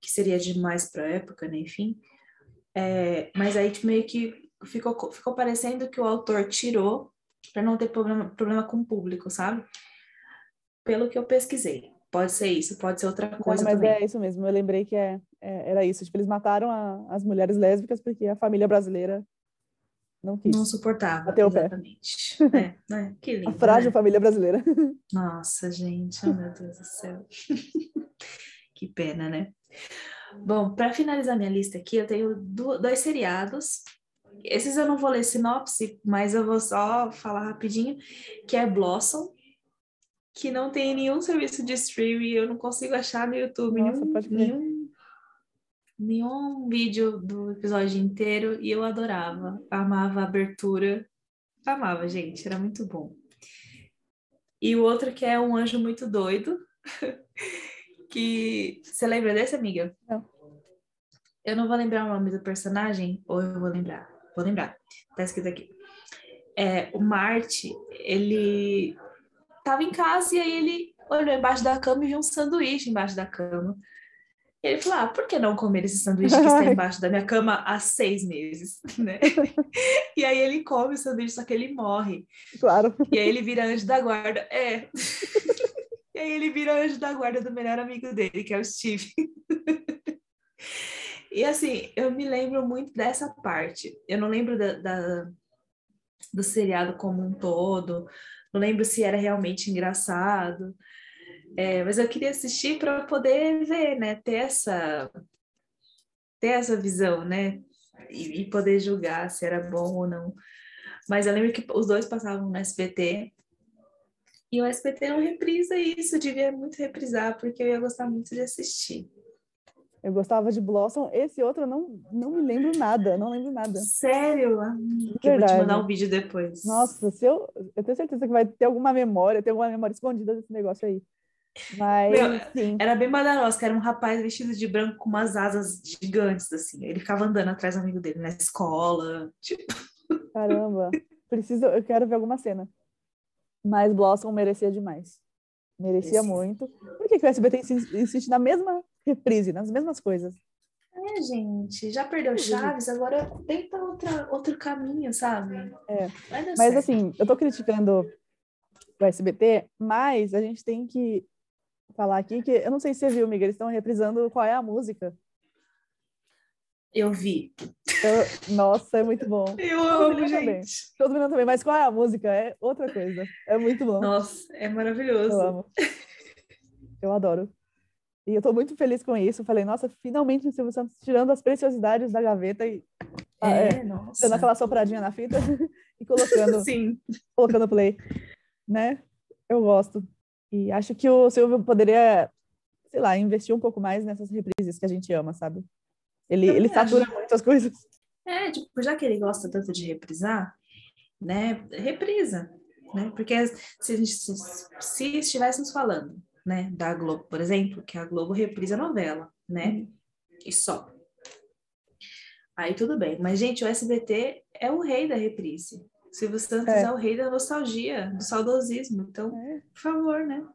S2: Que seria demais pra época, né? Enfim. É, mas aí tipo, meio que ficou, ficou parecendo que o autor tirou para não ter problema, problema com o público, sabe? Pelo que eu pesquisei. Pode ser isso, pode ser outra
S1: Não,
S2: coisa
S1: mas
S2: também.
S1: é isso mesmo. Eu lembrei que é, é- era isso. Tipo, eles mataram a- as mulheres lésbicas porque a família brasileira não quis.
S2: Não suportava,
S1: Bateu o pé.
S2: É, né? Que
S1: A
S2: lindo,
S1: frágil
S2: né?
S1: família brasileira.
S2: Nossa, gente, oh meu Deus do céu. que pena, né? Bom, para finalizar minha lista aqui, eu tenho do- dois seriados. Esses eu não vou ler sinopse, mas eu vou só falar rapidinho, que é Blossom, que não tem nenhum serviço de streaming, eu não consigo achar no YouTube
S1: Nossa,
S2: nenhum, nenhum, nenhum vídeo do episódio inteiro, e eu adorava, amava a abertura, amava, gente, era muito bom. E o outro que é um anjo muito doido, que você lembra desse, amiga?
S1: Não.
S2: Eu não vou lembrar o nome do personagem, ou eu vou lembrar? Vou lembrar. Tá escrito aqui. É, o Marte, ele tava em casa e aí ele olhou embaixo da cama e viu um sanduíche embaixo da cama. E ele falou: ah, por que não comer esse sanduíche que está embaixo da minha cama há seis meses, né? e aí ele come o sanduíche, só que ele morre.
S1: Claro.
S2: E aí ele vira anjo da guarda. É. e aí ele vira anjo da guarda do melhor amigo dele, que é o Steve. e assim, eu me lembro muito dessa parte. Eu não lembro da, da do seriado como um todo, não lembro se era realmente engraçado. É, mas eu queria assistir para poder ver, né? Ter essa, ter essa visão, né? E, e, poder julgar se era bom ou não. Mas eu lembro que os dois passavam no SBT. E o SBT não reprisa isso, devia muito reprisar, porque eu ia gostar muito de assistir.
S1: Eu gostava de Blossom. Esse outro eu não, não me lembro nada, não lembro nada.
S2: Sério? Que eu vou te mandar um vídeo depois.
S1: Nossa, se eu, eu tenho certeza que vai ter alguma memória, tem alguma memória escondida desse negócio aí. Mas, Meu.
S2: Era bem que era um rapaz vestido de branco com umas asas gigantes, assim. Ele ficava andando atrás do amigo dele na escola. Tipo...
S1: Caramba, preciso, eu quero ver alguma cena. Mas Blossom merecia demais. Merecia Esse... muito. Por que, que o SBT insiste na mesma reprise, nas mesmas coisas?
S2: É, gente, já perdeu Chaves, agora tenta outra, outro caminho, sabe?
S1: É. Mas certo. assim, eu tô criticando o SBT, mas a gente tem que falar aqui que eu não sei se você viu, Miguel, eles estão reprisando qual é a música.
S2: Eu vi.
S1: Eu, nossa, é muito bom.
S2: Eu amo, gente.
S1: Também. Todo mundo também, mas qual é a música? É outra coisa. É muito bom.
S2: Nossa, é maravilhoso.
S1: Eu amo. Eu adoro. E eu tô muito feliz com isso. Falei, nossa, finalmente o Silvio Santos tirando as preciosidades da gaveta e
S2: ah, é, é, nossa.
S1: dando aquela sopradinha na fita e colocando,
S2: Sim.
S1: colocando play, né? Eu gosto. E acho que o Silvio poderia, sei lá, investir um pouco mais nessas reprises que a gente ama, sabe? Ele, ele satura acho... muitas coisas.
S2: É, tipo, já que ele gosta tanto de reprisar, né? Reprisa, né? Porque se, gente, se, se estivéssemos falando, né, da Globo, por exemplo, que a Globo reprisa a novela, né? Uhum. E só. Aí tudo bem. Mas, gente, o SBT é o rei da reprise. Silvio Santos é. é, o rei da nostalgia, do saudosismo. Então, é. por favor, né?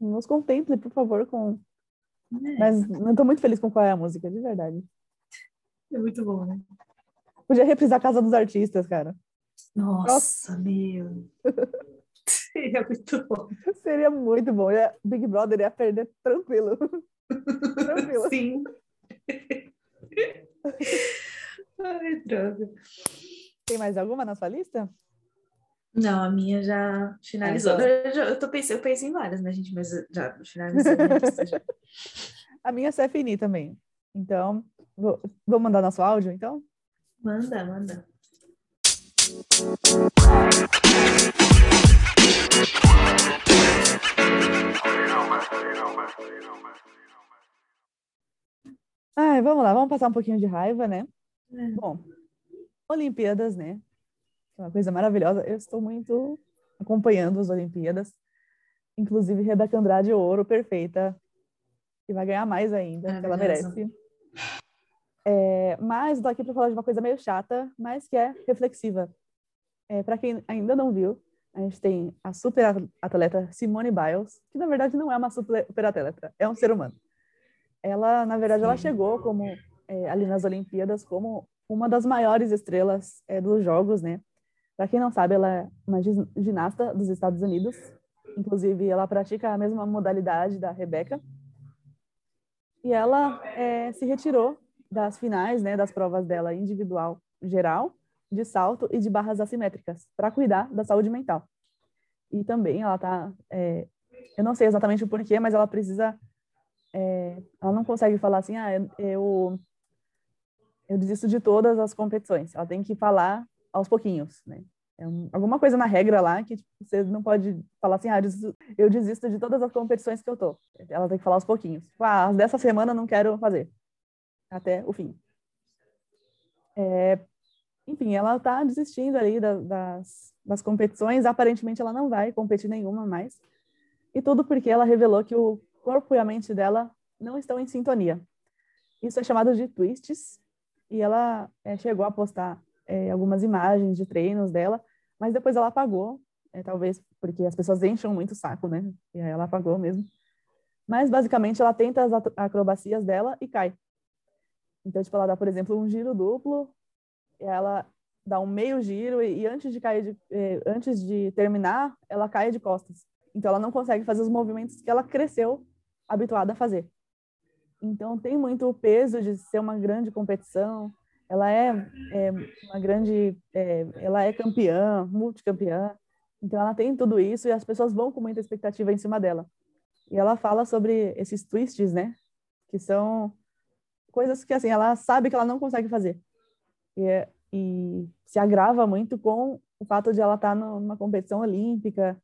S1: Nos contemple, por favor, com. É. Mas não estou muito feliz com qual é a música, de verdade.
S2: É muito bom, né?
S1: Podia reprisar a Casa dos Artistas, cara.
S2: Nossa, Nossa. meu. Seria muito bom.
S1: Seria muito bom. Big Brother ia perder tranquilo. tranquilo.
S2: Sim. Ai, droga.
S1: Tem mais alguma na sua lista?
S2: Não, a minha já finalizou. Então... eu, já, eu, tô pensando, eu pensei em várias, né, gente? Mas já finalizou.
S1: a minha é fini também. Então, vou, vou mandar nosso áudio, então?
S2: Manda, manda.
S1: Ai, vamos lá, vamos passar um pouquinho de raiva, né? É. Bom, Olimpíadas, né? É uma coisa maravilhosa. Eu estou muito acompanhando as Olimpíadas. Inclusive, Rebeca Andrade Ouro, perfeita. E vai ganhar mais ainda, que ela merece. É, mas estou aqui para falar de uma coisa meio chata, mas que é reflexiva. É, para quem ainda não viu, a gente tem a super atleta Simone Biles, que na verdade não é uma super atleta, é um ser humano. Ela, na verdade, Sim. ela chegou como é, ali nas Olimpíadas como uma das maiores estrelas é, dos jogos, né? Para quem não sabe, ela é uma ginasta dos Estados Unidos. Inclusive, ela pratica a mesma modalidade da Rebeca. E ela é, se retirou das finais, né, das provas dela individual geral, de salto e de barras assimétricas, para cuidar da saúde mental. E também ela tá, é, eu não sei exatamente o porquê, mas ela precisa, é, ela não consegue falar assim, ah, eu eu desisto de todas as competições. Ela tem que falar aos pouquinhos, né? É um, alguma coisa na regra lá que tipo, você não pode falar assim, ah, eu desisto, de todas as competições que eu tô. Ela tem que falar aos pouquinhos. Tipo, ah, dessa semana não quero fazer. Até o fim. É, enfim, ela tá desistindo ali da, das, das competições. Aparentemente ela não vai competir nenhuma mais. E tudo porque ela revelou que o corpo e a mente dela não estão em sintonia. Isso é chamado de twists, e ela é, chegou a postar é, algumas imagens de treinos dela, mas depois ela apagou, é, talvez porque as pessoas enchem muito o saco, né? E aí ela apagou mesmo. Mas, basicamente, ela tenta as acrobacias dela e cai. Então, tipo, ela dá, por exemplo, um giro duplo, ela dá um meio giro e, e antes de cair, de, eh, antes de terminar, ela cai de costas. Então, ela não consegue fazer os movimentos que ela cresceu habituada a fazer. Então, tem muito o peso de ser uma grande competição. Ela é, é uma grande, é, ela é campeã, multicampeã. Então, ela tem tudo isso e as pessoas vão com muita expectativa em cima dela. E ela fala sobre esses twists, né? Que são coisas que, assim, ela sabe que ela não consegue fazer. E, é, e se agrava muito com o fato de ela estar tá numa competição olímpica,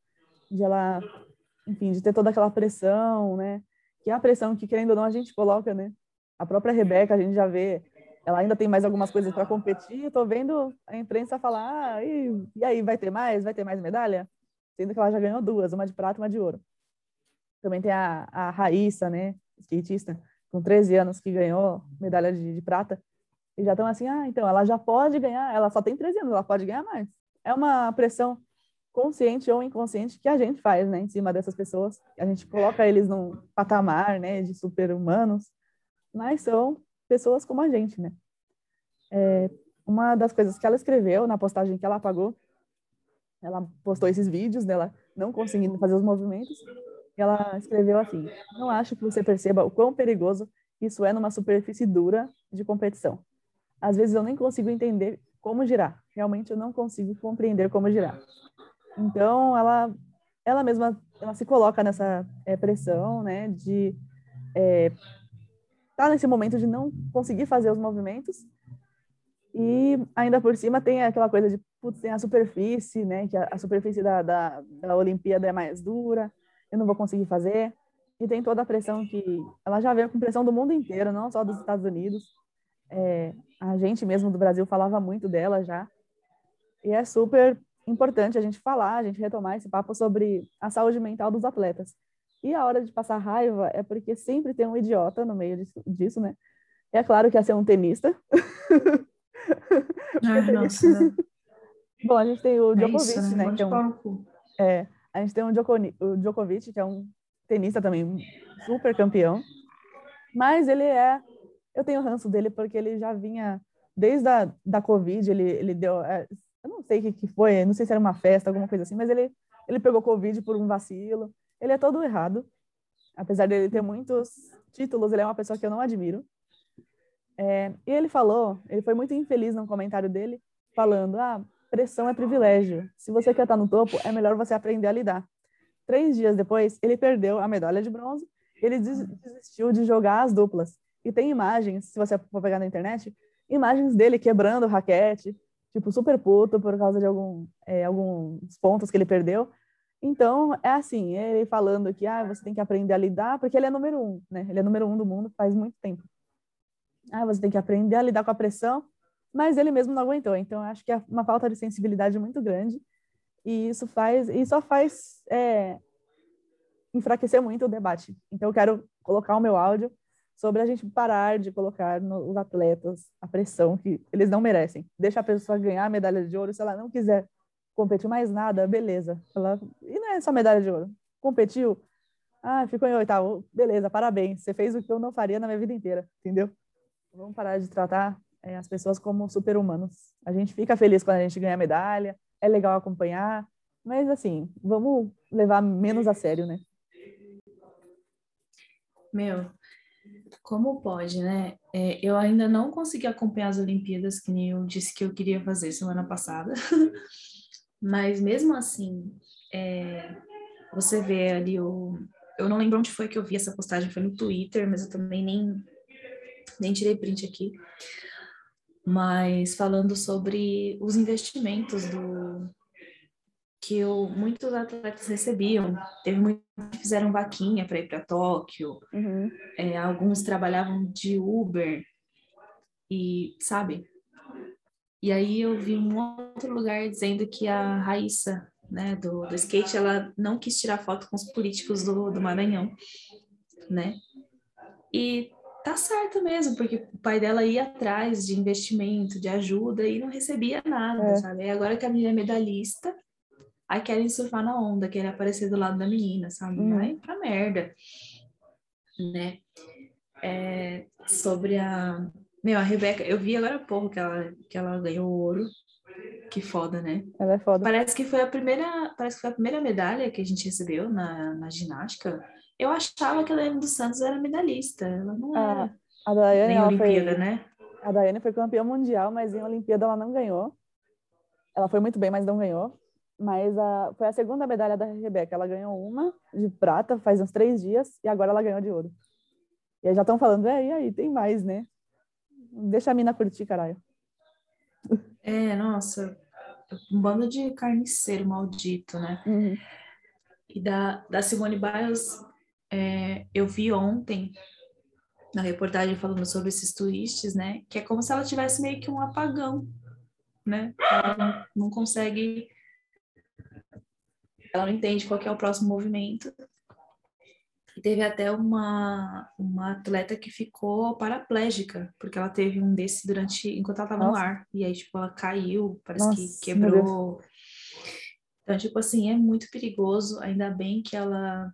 S1: de ela, enfim, de ter toda aquela pressão, né? Que é a pressão que, querendo ou não, a gente coloca, né? A própria Rebeca, a gente já vê, ela ainda tem mais algumas coisas para competir. Estou vendo a imprensa falar, ah, e, e aí, vai ter mais? Vai ter mais medalha? Sendo que ela já ganhou duas, uma de prata e uma de ouro. Também tem a, a Raíssa, né, skatista, com 13 anos, que ganhou medalha de, de prata. E já estão assim, ah, então ela já pode ganhar, ela só tem 13 anos, ela pode ganhar mais. É uma pressão consciente ou inconsciente que a gente faz, né, em cima dessas pessoas. A gente coloca eles num patamar, né, de super-humanos, mas são pessoas como a gente, né. É, uma das coisas que ela escreveu na postagem que ela apagou, ela postou esses vídeos dela não conseguindo fazer os movimentos, ela escreveu assim: Não acho que você perceba o quão perigoso isso é numa superfície dura de competição. Às vezes eu nem consigo entender como girar. Realmente eu não consigo compreender como girar. Então ela, ela mesma, ela se coloca nessa é, pressão, né, de é, tá nesse momento de não conseguir fazer os movimentos e ainda por cima tem aquela coisa de putz, tem a superfície, né, que a, a superfície da, da, da Olimpíada é mais dura eu não vou conseguir fazer. E tem toda a pressão que ela já veio com pressão do mundo inteiro, não só dos Estados Unidos. É, a gente mesmo do Brasil falava muito dela já. E é super importante a gente falar, a gente retomar esse papo sobre a saúde mental dos atletas. E a hora de passar raiva é porque sempre tem um idiota no meio disso, disso né? É claro que ia ser um tenista.
S2: Ai, nossa.
S1: Bom, a gente tem o
S2: é
S1: Djokovic,
S2: isso,
S1: né?
S2: né?
S1: Que é, um, é, a gente tem o Djokovic, que é um tenista também super campeão. Mas ele é. Eu tenho ranço dele porque ele já vinha. Desde a da Covid, ele, ele deu. Eu não sei o que, que foi, não sei se era uma festa, alguma coisa assim, mas ele, ele pegou Covid por um vacilo. Ele é todo errado. Apesar dele ter muitos títulos, ele é uma pessoa que eu não admiro. É, e ele falou, ele foi muito infeliz no comentário dele, falando: ah, Pressão é privilégio. Se você quer estar no topo, é melhor você aprender a lidar. Três dias depois, ele perdeu a medalha de bronze. Ele desistiu de jogar as duplas. E tem imagens, se você for pegar na internet, imagens dele quebrando raquete, tipo, super puto por causa de algum, é, alguns pontos que ele perdeu. Então, é assim, ele falando que ah, você tem que aprender a lidar, porque ele é número um, né? Ele é número um do mundo faz muito tempo. Ah, você tem que aprender a lidar com a pressão mas ele mesmo não aguentou. Então, acho que é uma falta de sensibilidade muito grande e isso faz, e só faz é, enfraquecer muito o debate. Então, eu quero colocar o meu áudio sobre a gente parar de colocar nos atletas a pressão que eles não merecem. Deixa a pessoa ganhar a medalha de ouro, se ela não quiser competir mais nada, beleza. Ela... E não é só medalha de ouro. Competiu, ah, ficou em oitavo, beleza, parabéns. Você fez o que eu não faria na minha vida inteira, entendeu? Vamos parar de tratar é, as pessoas como super-humanos. A gente fica feliz quando a gente ganha medalha, é legal acompanhar, mas assim, vamos levar menos a sério, né?
S2: Meu, como pode, né? É, eu ainda não consegui acompanhar as Olimpíadas, que nem eu disse que eu queria fazer semana passada, mas mesmo assim, é, você vê ali o. Eu não lembro onde foi que eu vi essa postagem, foi no Twitter, mas eu também nem, nem tirei print aqui mas falando sobre os investimentos do que o, muitos atletas recebiam. Teve muitos que fizeram vaquinha para ir para Tóquio,
S1: uhum.
S2: é, alguns trabalhavam de Uber, e sabe? E aí eu vi um outro lugar dizendo que a Raíssa, né, do, do skate, ela não quis tirar foto com os políticos do, do Maranhão, né? E tá certo mesmo, porque o pai dela ia atrás de investimento, de ajuda e não recebia nada, é. sabe? E agora que a menina é medalhista, aí querem surfar na onda, querem aparecer do lado da menina, sabe? Uhum. Vai pra merda. né? É, sobre a. Meu, a Rebeca, eu vi agora há pouco que ela, que ela ganhou ouro. Que foda, né?
S1: Ela é foda.
S2: Parece que foi a primeira, parece que foi a primeira medalha que a gente recebeu na, na ginástica. Eu achava que a Daiane dos Santos era medalhista. Ela não era.
S1: Ah, a Daiane, ela
S2: Olimpíada,
S1: foi,
S2: né?
S1: a Daiane foi campeã mundial, mas em Olimpíada ela não ganhou. Ela foi muito bem, mas não ganhou. Mas a, foi a segunda medalha da Rebeca. Ela ganhou uma de prata faz uns três dias e agora ela ganhou de ouro. E aí já estão falando, é, e aí, tem mais, né? Deixa a mina curtir, caralho.
S2: É, nossa, um bando de carniceiro maldito, né?
S1: Uhum.
S2: E da, da Simone Biles, é, eu vi ontem na reportagem falando sobre esses twists, né? Que é como se ela tivesse meio que um apagão, né? Ela não, não consegue, ela não entende qual é o próximo movimento. E teve até uma, uma atleta que ficou paraplégica, porque ela teve um desse durante enquanto ela estava no ar. E aí, tipo, ela caiu, parece
S1: Nossa,
S2: que quebrou. Então, tipo assim, é muito perigoso. Ainda bem que ela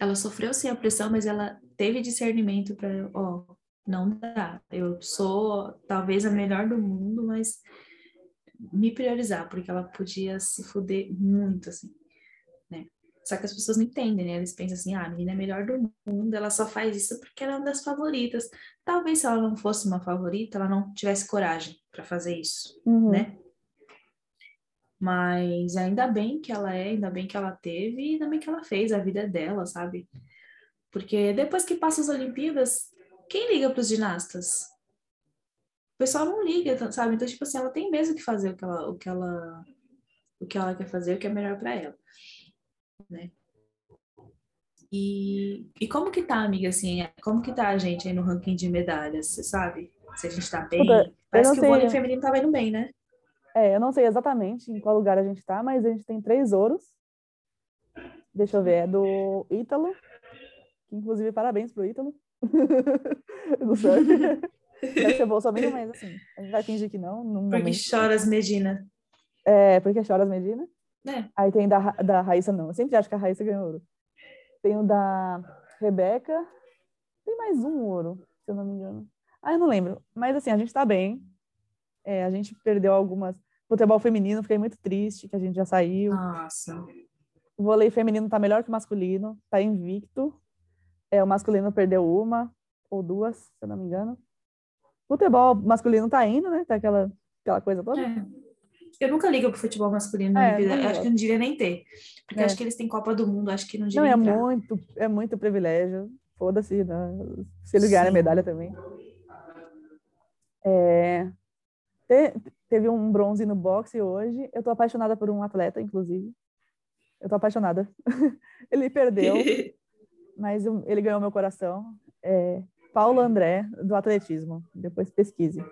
S2: ela sofreu sim a pressão, mas ela teve discernimento para, ó, não dá. Eu sou talvez a melhor do mundo, mas me priorizar, porque ela podia se fuder muito, assim, né? Só que as pessoas não entendem, né? Eles pensam assim, ah, a menina é a melhor do mundo, ela só faz isso porque ela é uma das favoritas. Talvez se ela não fosse uma favorita, ela não tivesse coragem para fazer isso,
S1: Uhum.
S2: né? Mas ainda bem que ela é, ainda bem que ela teve, e ainda bem que ela fez a vida dela, sabe? Porque depois que passa as Olimpíadas, quem liga para os ginastas? O pessoal não liga, sabe? Então, tipo assim, ela tem mesmo que fazer o que ela, o que ela, o que ela quer fazer, o que é melhor para ela, né? E, e como que tá, amiga, assim, como que tá a gente aí no ranking de medalhas, você sabe? Se a gente tá bem?
S1: Puta,
S2: Parece que o vôlei
S1: sei.
S2: feminino tá indo bem, né?
S1: É, eu não sei exatamente em qual lugar a gente tá, mas a gente tem três ouros. Deixa eu ver, é do Ítalo, inclusive parabéns pro Ítalo, do surf. Deve ser bolsominion, mas assim, a gente vai fingir que não, num
S2: Porque
S1: momento.
S2: choras, Medina.
S1: É, porque choras Medina.
S2: né?
S1: Aí tem da, da Raíssa, não. Eu sempre acho que a Raíssa ganhou ouro. Tem o da Rebeca. Tem mais um ouro, se eu não me engano. Ah, eu não lembro. Mas assim, a gente tá bem. É, a gente perdeu algumas. Futebol feminino, fiquei muito triste que a gente já saiu.
S2: Nossa.
S1: O vôlei feminino tá melhor que o masculino, tá invicto. É, o masculino perdeu uma ou duas, se eu não me engano. Futebol masculino tá indo, né? Tá aquela, aquela coisa toda.
S2: É. Eu nunca ligo pro futebol masculino na
S1: É,
S2: minha vida.
S1: não
S2: Eu acho que não devia nem ter. Porque
S1: É.
S2: acho que eles têm Copa do Mundo, acho que não
S1: Não,
S2: devia
S1: é
S2: entrar.
S1: muito, é muito privilégio. Foda-se, né? se eles ganharem a medalha também. É, te- teve um bronze no boxe hoje. Eu tô apaixonada por um atleta, inclusive. Eu tô apaixonada. ele perdeu, mas ele ganhou meu coração. É Paulo André, do atletismo. Depois pesquise.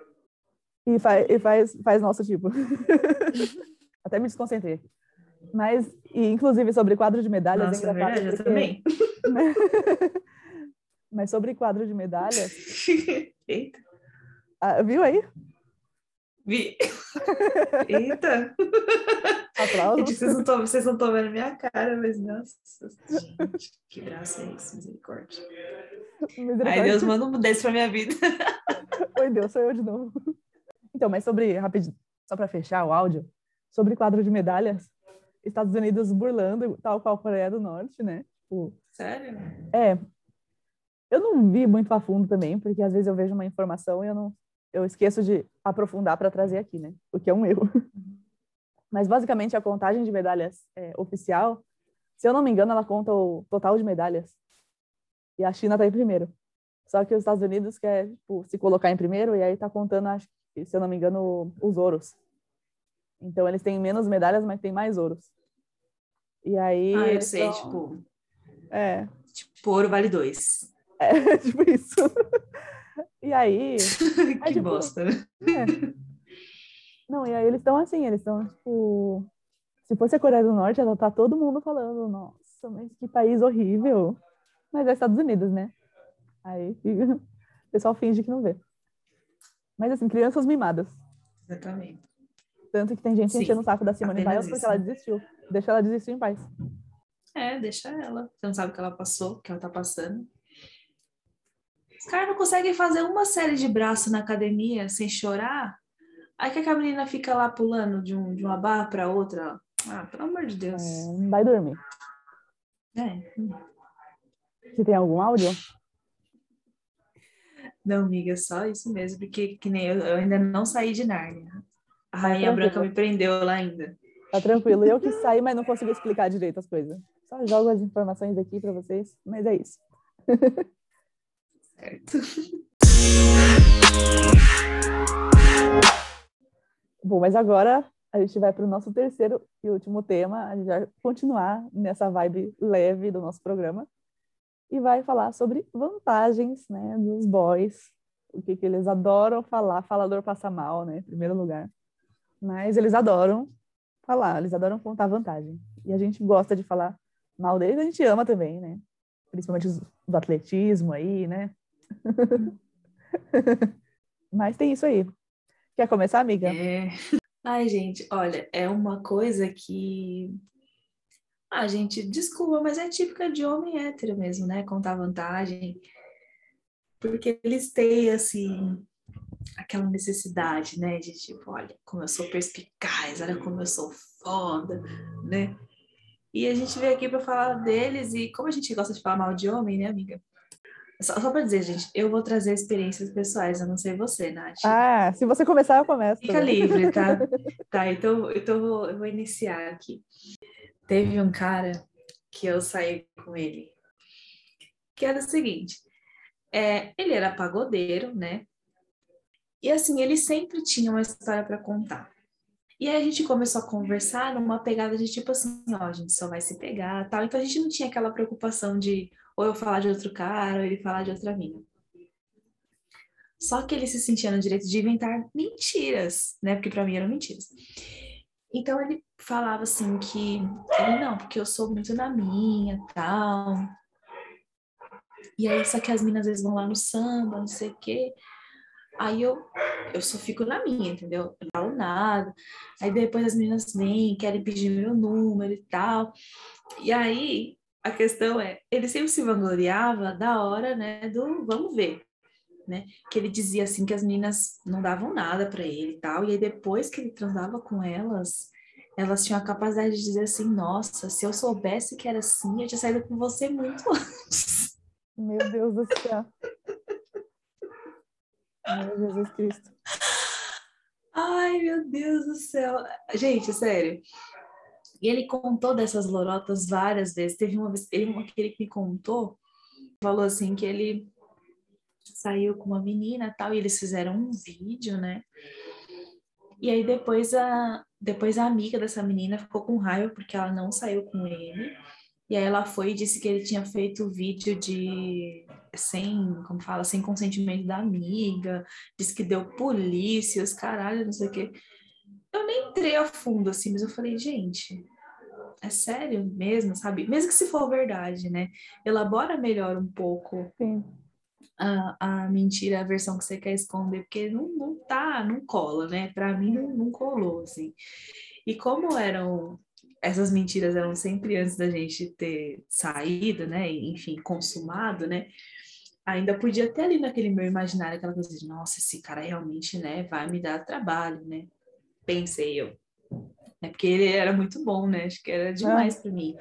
S1: E, fa e faz, faz nosso tipo. Até me desconcentrei. Mas, e, inclusive, sobre quadro de medalhas,
S2: Nossa,
S1: é
S2: é
S1: engraçado.
S2: verdade, eu
S1: porque-
S2: também.
S1: Mas sobre quadro de medalhas,
S2: Eita.
S1: ah, viu aí?
S2: Vi. Eita.
S1: Aplausos.
S2: Gente, vocês não estão vocês não estão vendo minha cara, mas nossa. Gente, que graça é isso, misericórdia. Ai,
S1: Misericórdia.
S2: Deus, manda um desse pra minha vida.
S1: Oi, Deus, sou eu de novo. Então, mas sobre, rapidinho, só para fechar o áudio, sobre quadro de medalhas, Estados Unidos burlando, tal qual Coreia do Norte, né? Tipo,
S2: Sério?
S1: é, eu não vi muito a fundo também, porque às vezes eu vejo uma informação e eu não, eu esqueço de aprofundar para trazer aqui, né? O que é um erro. Mas basicamente a contagem de medalhas é, oficial, se eu não me engano, ela conta o total de medalhas. E a China tá em primeiro. Só que os Estados Unidos quer tipo, se colocar em primeiro e aí tá contando, acho se eu não me engano, os ouros. Então eles têm menos medalhas, mas tem mais ouros. E aí.
S2: Ah, eu sei, tipo,
S1: É,
S2: tipo, ouro vale dois.
S1: é tipo isso. E aí.
S2: que
S1: tipo,
S2: bosta, né?
S1: É. Não, e aí eles estão assim, eles estão, tipo. Se fosse a Coreia do Norte, ela tá todo mundo falando, nossa, mas que país horrível. Mas é Estados Unidos, né? Aí fica- o pessoal finge que não vê. Mas assim, crianças mimadas.
S2: Exatamente.
S1: Tanto que tem gente
S2: Sim,
S1: enchendo o saco da Simone Biles porque ela desistiu. Deixa ela desistir em paz.
S2: É, deixa ela. Você não sabe o que ela passou, o que ela tá passando. Os caras não conseguem fazer uma série de braço na academia sem chorar. Aí que a menina fica lá pulando de, um, de uma barra para outra. Ah, pelo amor de Deus.
S1: É, vai dormir.
S2: É.
S1: Você tem algum áudio?
S2: Não, amiga, só isso mesmo, porque que nem eu, eu ainda não saí de Nárnia. A Rainha
S1: tranquilo.
S2: Branca me prendeu lá ainda.
S1: Tá tranquilo. Eu que saí, mas não consigo explicar direito as coisas. Só jogo as informações aqui para vocês, mas é isso.
S2: Certo.
S1: Bom, mas agora a gente vai para o nosso terceiro e último tema. A gente vai continuar nessa vibe leve do nosso programa e vai falar sobre vantagens, né, dos boys, o que, que eles adoram falar. Falador passa mal, né, em primeiro lugar. Mas eles adoram falar, eles adoram contar vantagem. E a gente gosta de falar mal deles, a gente ama também, né? Principalmente do atletismo aí, né? Mas tem isso aí. Quer começar, amiga?
S2: É. Ai, gente, olha, é uma coisa que. Ah, gente, desculpa, mas é típica de homem hétero mesmo, né? Contar vantagem. Porque eles têm, assim, aquela necessidade, né? De tipo, olha como eu sou perspicaz, olha como eu sou foda, né? E a gente veio aqui para falar deles e como a gente gosta de falar mal de homem, né, amiga? Só, só para dizer, gente, eu vou trazer experiências pessoais, eu não sei você, Nath.
S1: Ah, se você começar, eu começo.
S2: Fica livre, tá? tá, então, então eu, vou, eu vou iniciar aqui. Teve um cara que eu saí com ele, que era o seguinte, é, ele era pagodeiro, né? E assim, ele sempre tinha uma história para contar. E aí a gente começou a conversar numa pegada de tipo assim, ó, a gente só vai se pegar, tal. Então a gente não tinha aquela preocupação de ou eu falar de outro cara, ou ele falar de outra mina. Só que ele se sentia no direito de inventar mentiras, né? Porque para mim eram mentiras. Então ele falava assim que ele não, porque eu sou muito na minha, tal. E aí só que as minas às vezes vão lá no samba, não sei o quê. Aí eu, eu só fico na minha, entendeu? Eu não falo nada. Aí depois as meninas vêm, querem pedir meu número e tal. E aí a questão é, ele sempre se vangloriava da hora, né, do vamos ver, né? Que ele dizia assim que as meninas não davam nada para ele e tal. E aí depois que ele transava com elas, elas tinham a capacidade de dizer assim: "Nossa, se eu soubesse que era assim, eu tinha saído com você muito antes".
S1: Meu Deus do céu. Meu Jesus Cristo.
S2: Ai, meu Deus do céu. Gente, sério. E ele contou dessas lorotas várias vezes. Teve uma vez, ele, aquele que me contou, falou assim que ele saiu com uma menina tal, e eles fizeram um vídeo, né? E aí depois a, depois a amiga dessa menina ficou com raiva porque ela não saiu com ele. E aí ela foi e disse que ele tinha feito vídeo de sem, como fala, sem consentimento da amiga, disse que deu polícia, os caralho, não sei o quê. Eu nem entrei a fundo assim, mas eu falei, gente, é sério mesmo, sabe? Mesmo que se for verdade, né? Elabora melhor um pouco
S1: Sim.
S2: a, a mentira, a versão que você quer esconder, porque não, não tá, não cola, né? Para mim não, não colou, assim. E como eram essas mentiras eram sempre antes da gente ter saído, né? Enfim, consumado, né? Ainda podia ter ali naquele meu imaginário aquela coisa de, nossa, esse cara realmente, né, vai me dar trabalho, né? Pensei eu. É porque ele era muito bom, né? Acho que era demais para mim.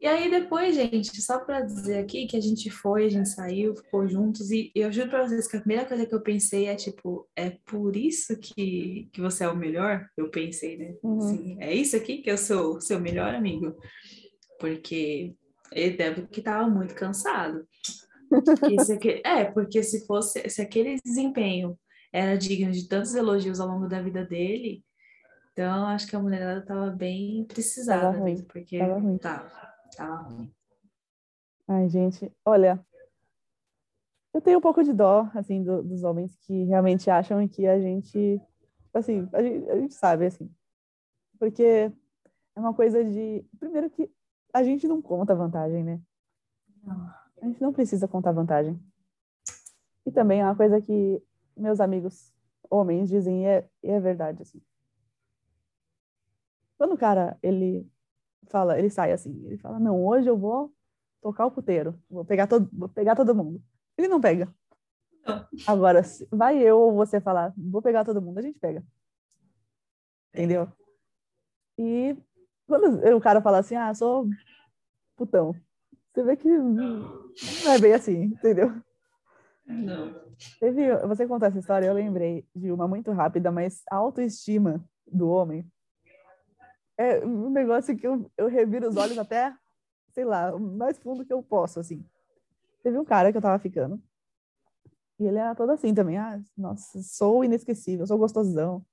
S2: E aí depois, gente, só para dizer aqui que a gente foi, a gente saiu, ficou juntos e eu juro para vocês que a primeira coisa que eu pensei é tipo, é por isso que, que você é o melhor? Eu pensei, né?
S1: Uhum.
S2: Assim, é isso aqui que eu sou seu melhor amigo? Porque ele deve que tava muito cansado. Aqui, é, porque se fosse, se aquele desempenho era digno de tantos elogios ao longo da vida dele, então acho que a mulherada tava bem precisada,
S1: Tava ruim,
S2: mesmo, porque
S1: tava ruim.
S2: tava, tava ruim.
S1: Ai, gente, olha, eu tenho um pouco de dó, assim, do- dos homens que realmente acham que a gente, assim, a gente, a gente sabe, assim, porque é uma coisa de, primeiro que a gente não conta vantagem, né? A gente não precisa contar vantagem. E também é uma coisa que meus amigos homens dizem e é, e é verdade, assim. Quando o cara, ele fala, ele sai assim, ele fala, não, hoje eu vou tocar o puteiro, vou pegar todo, vou pegar todo mundo. Ele não pega.
S2: Não.
S1: Agora, vai eu ou você falar, vou pegar todo mundo, a gente pega. Entendeu? E quando o cara fala assim, ah, sou putão, você vê que não é bem assim, entendeu?
S2: Não.
S1: Teve, você contou essa história, eu lembrei de uma muito rápida, mas a autoestima do homem é um negócio que eu, eu reviro os olhos até, sei lá, o mais fundo que eu posso, assim. Teve um cara que eu tava ficando, e ele era todo assim também, ah, nossa, sou inesquecível, sou gostosão,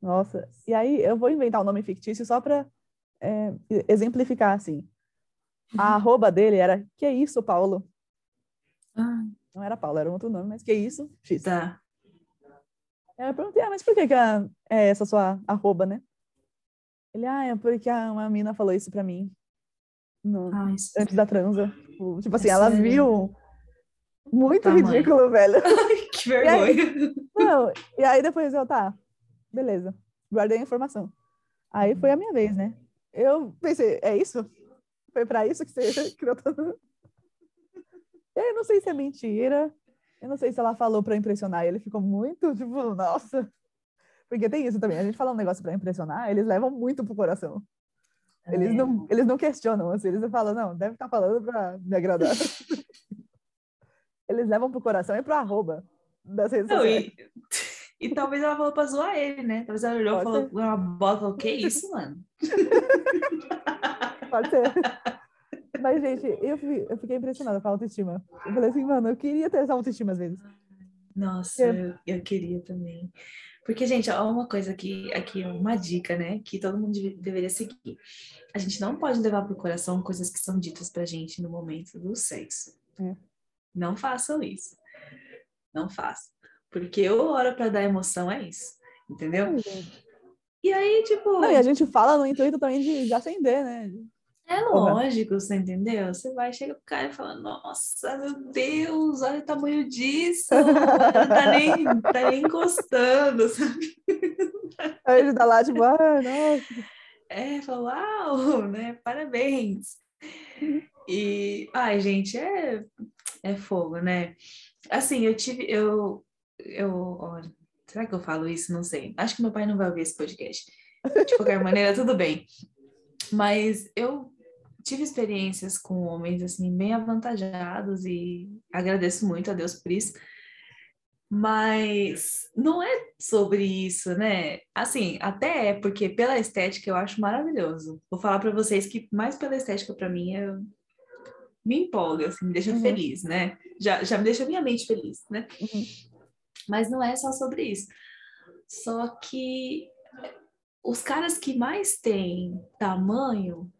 S1: nossa. E aí eu vou inventar um nome fictício só pra é, exemplificar, assim. A arroba dele era, que isso, Paulo?
S2: Ah,
S1: Não era Paulo, era um outro nome, mas que isso? X.
S2: tá.
S1: Eu perguntei, ah, mas por que, que a- é essa sua arroba, né? Ele, ah, é porque a- uma mina falou isso pra mim no-
S2: Ai,
S1: antes da transa. Tipo, tipo assim,
S2: É
S1: ela
S2: sério?
S1: viu. Muito
S2: Tamanho.
S1: ridículo, velho.
S2: que vergonha.
S1: Não, e aí depois eu, tá, beleza, guardei a informação. Aí foi a minha vez, né? Eu pensei, é isso? Foi pra isso que você criou todo... E aí eu não sei se é mentira, eu não sei se ela falou pra impressionar, e ele ficou muito, tipo, nossa. Porque tem isso também, a gente fala um negócio pra impressionar, eles levam muito pro coração. Eles
S2: É.
S1: não, eles não questionam, assim, eles falam, não, deve estar falando pra me agradar. eles levam pro coração e pro arroba das redes
S2: Não,
S1: sociais.
S2: e, e talvez ela falou pra zoar ele, né? Talvez ela olhou e falou
S1: ser.
S2: uma bola, falou, que isso, mano?
S1: Pode ser. Mas, gente, eu, fi- eu fiquei impressionada com a autoestima. Eu falei assim, mano, eu queria ter essa autoestima às vezes.
S2: Nossa, eu, eu queria também. Porque, gente, ó, uma coisa aqui, aqui, uma dica, né? Que todo mundo deve- deveria seguir. A gente não pode levar pro coração coisas que são ditas pra gente no momento do sexo.
S1: É.
S2: Não façam isso. Não façam. Porque a hora pra dar emoção é isso. Entendeu? E aí, tipo.
S1: Não, e a gente fala no intuito também de, de acender, né?
S2: É lógico, você entendeu? Você vai, chega pro cara e fala, nossa, meu Deus, olha o tamanho disso, não tá nem, tá nem encostando, sabe?
S1: Aí ele tá lá, tipo, ah, nossa.
S2: É, fala, uau, né? Parabéns. E, ai, gente, é, é fogo, né? Assim, eu tive, eu, eu, olha, será que eu falo isso? Não sei. Acho que meu pai não vai ouvir esse podcast. De qualquer maneira, tudo bem. Mas eu tive experiências com homens, assim, bem avantajados e agradeço muito a Deus por isso. Mas não é sobre isso, né? Assim, até é, porque pela estética eu acho maravilhoso. Vou falar para vocês que mais pela estética para mim é... me empolga, assim, me deixa
S1: Uhum.
S2: feliz, né? Já, já me deixa minha mente feliz, né?
S1: Uhum.
S2: Mas não é só sobre isso. Só que os caras que mais têm tamanho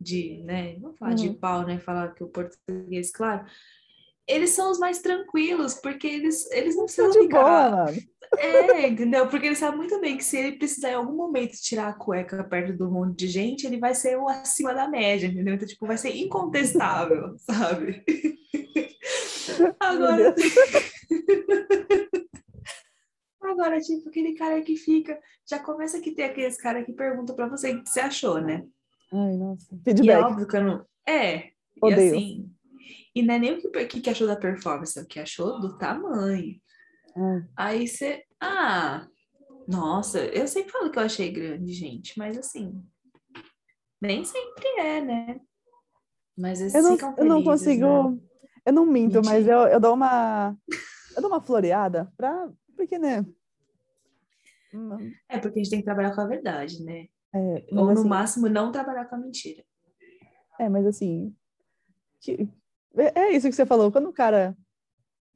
S2: de, né? Vamos falar de
S1: Uhum.
S2: pau, né? Falar que o português, claro. Eles são os mais tranquilos, porque eles, eles não precisam
S1: de
S2: ficar.
S1: boa.
S2: É, entendeu? Porque ele sabe muito bem que se ele precisar em algum momento tirar a cueca perto do monte de gente, ele vai ser o acima da média, entendeu? Então, tipo, vai ser incontestável, sabe? Agora, agora, tipo, aquele cara que fica, já começa que tem aqueles cara que pergunta pra você o que você achou, né?
S1: Ai, nossa.
S2: E é
S1: Feedback.
S2: óbvio que eu não. É, e
S1: Odeio.
S2: assim. E não é nem o que, o que achou da performance, é o que achou do tamanho.
S1: Ai,
S2: Aí você. Ah, nossa, eu sempre falo que eu achei grande, gente, mas assim. Nem sempre é, né? Mas eles
S1: Eu não,
S2: ficam
S1: eu não
S2: felizes, né?
S1: consigo. Eu não minto, mas
S2: Mentir.
S1: eu, eu dou uma. Eu dou uma floreada pra. Porque, né? Hum,
S2: É porque a gente tem que trabalhar com a verdade, né?
S1: É,
S2: Ou no
S1: assim,
S2: máximo não trabalhar com a mentira.
S1: é, mas assim. que- é, é isso que você falou. Quando o cara.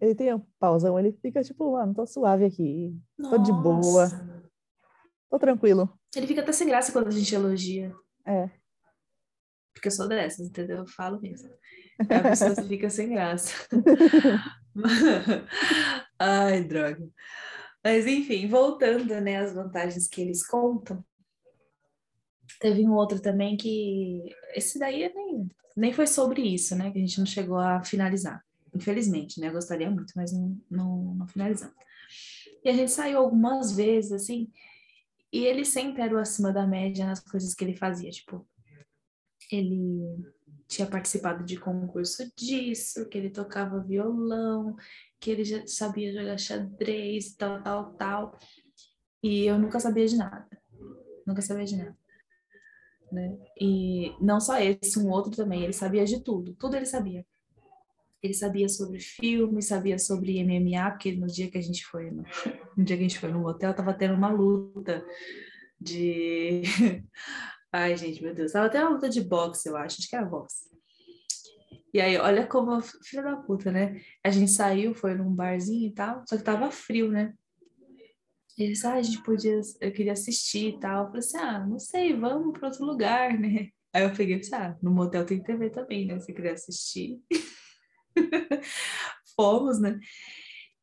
S1: Ele tem um pauzão, ele fica tipo, mano, tô suave aqui. Tô de boa.
S2: Nossa.
S1: Tô tranquilo.
S2: Ele fica até sem graça quando a gente elogia.
S1: É.
S2: Porque eu sou dessas, entendeu? Eu falo mesmo. Aí a pessoa fica sem graça. Ai, droga. Mas enfim, voltando, né, às vantagens que eles contam. Teve um outro também que esse daí nem, nem foi sobre isso, né? Que a gente não chegou a finalizar. Infelizmente, né? Eu gostaria muito, mas não, não, não finalizamos. E a gente saiu algumas vezes, assim, e ele sempre era o acima da média nas coisas que ele fazia. Tipo, ele tinha participado de concurso disso, que ele tocava violão, que ele já sabia jogar xadrez, tal, tal, tal. E eu nunca sabia de nada. Nunca sabia de nada. Né? E não só esse, um outro também, ele sabia de tudo, tudo ele sabia. Ele sabia sobre filme, sabia sobre MMA, porque no dia que a gente foi no, no dia que a gente foi no hotel, tava tendo uma luta de Ai, gente, meu Deus, tava tendo uma luta de boxe, eu acho, acho que era boxe. E aí, olha como filha da puta, né? A gente saiu, foi num barzinho e tal, só que tava frio, né? Eles, ah, a gente podia, eu queria assistir e tal. Eu falei assim, ah, não sei, vamos para outro lugar, né? Aí eu peguei e pensei, ah, no motel tem TV também, né? Se quiser assistir. Fomos, né?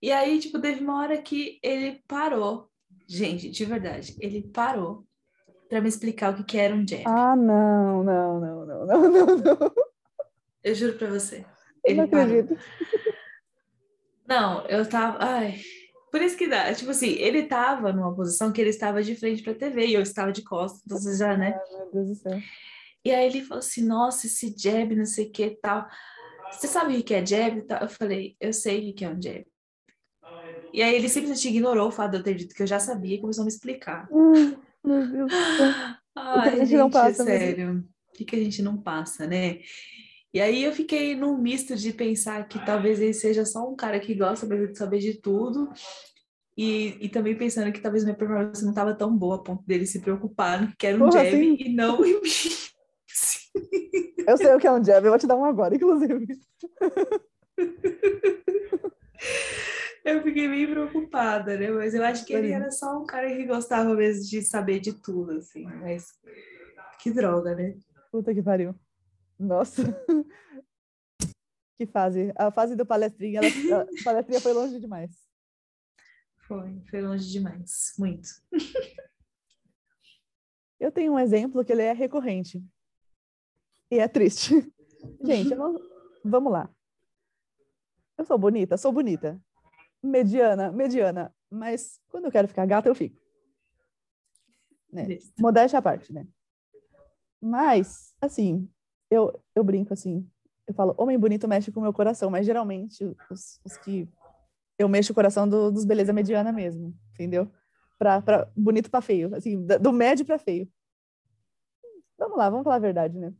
S2: E aí, tipo, teve uma hora que ele parou. Gente, de verdade, ele parou para me explicar o que, que era um jab.
S1: Ah, não, não, não, não, não, não, não.
S2: Eu juro para você.
S1: Eu não acredito. Parou.
S2: Não, eu tava. Ai, por isso que dá. Tipo assim, ele tava numa posição que ele estava de frente pra TV e eu estava de costas, então já, né?
S1: Ai, meu Deus do céu.
S2: E aí ele falou assim: nossa, esse jab, não sei o que tal. Você sabe o que é jab? Eu falei: eu sei o que é um jab. E aí ele simplesmente ignorou o fato de eu ter dito que eu já sabia e começou a me explicar.
S1: Hum, meu Deus.
S2: Ai, o que a gente, não passa, sério. O que a gente não passa, né? E aí eu fiquei num misto de pensar que talvez ele seja só um cara que gosta de saber de tudo. E, e também pensando que talvez minha performance não estava tão boa a ponto dele se preocupar no que era um Porra, jab assim? e não em mim.
S1: Eu sei o que é um jab, eu vou te dar um agora, inclusive.
S2: Eu fiquei bem preocupada, né? Mas eu acho que ele era só um cara que gostava mesmo de saber de tudo, assim. Mas que droga, né?
S1: Puta que pariu. Nossa. Que fase. A fase do palestrinha, ela, a palestrinha foi longe demais.
S2: Foi, foi longe demais. Muito.
S1: Eu tenho um exemplo que ele é recorrente. E é triste. Gente, não... vamos lá. Eu sou bonita? Sou bonita. Mediana? Mediana. Mas quando eu quero ficar gata, eu fico. Né? Modéstia à parte, né? Mas, assim, eu, eu brinco assim, eu falo, homem bonito mexe com o meu coração, mas geralmente os, os que eu mexo o coração do, dos beleza mediana mesmo, entendeu? Pra, pra bonito para feio, assim, do médio para feio. Vamos lá, vamos falar a verdade, né?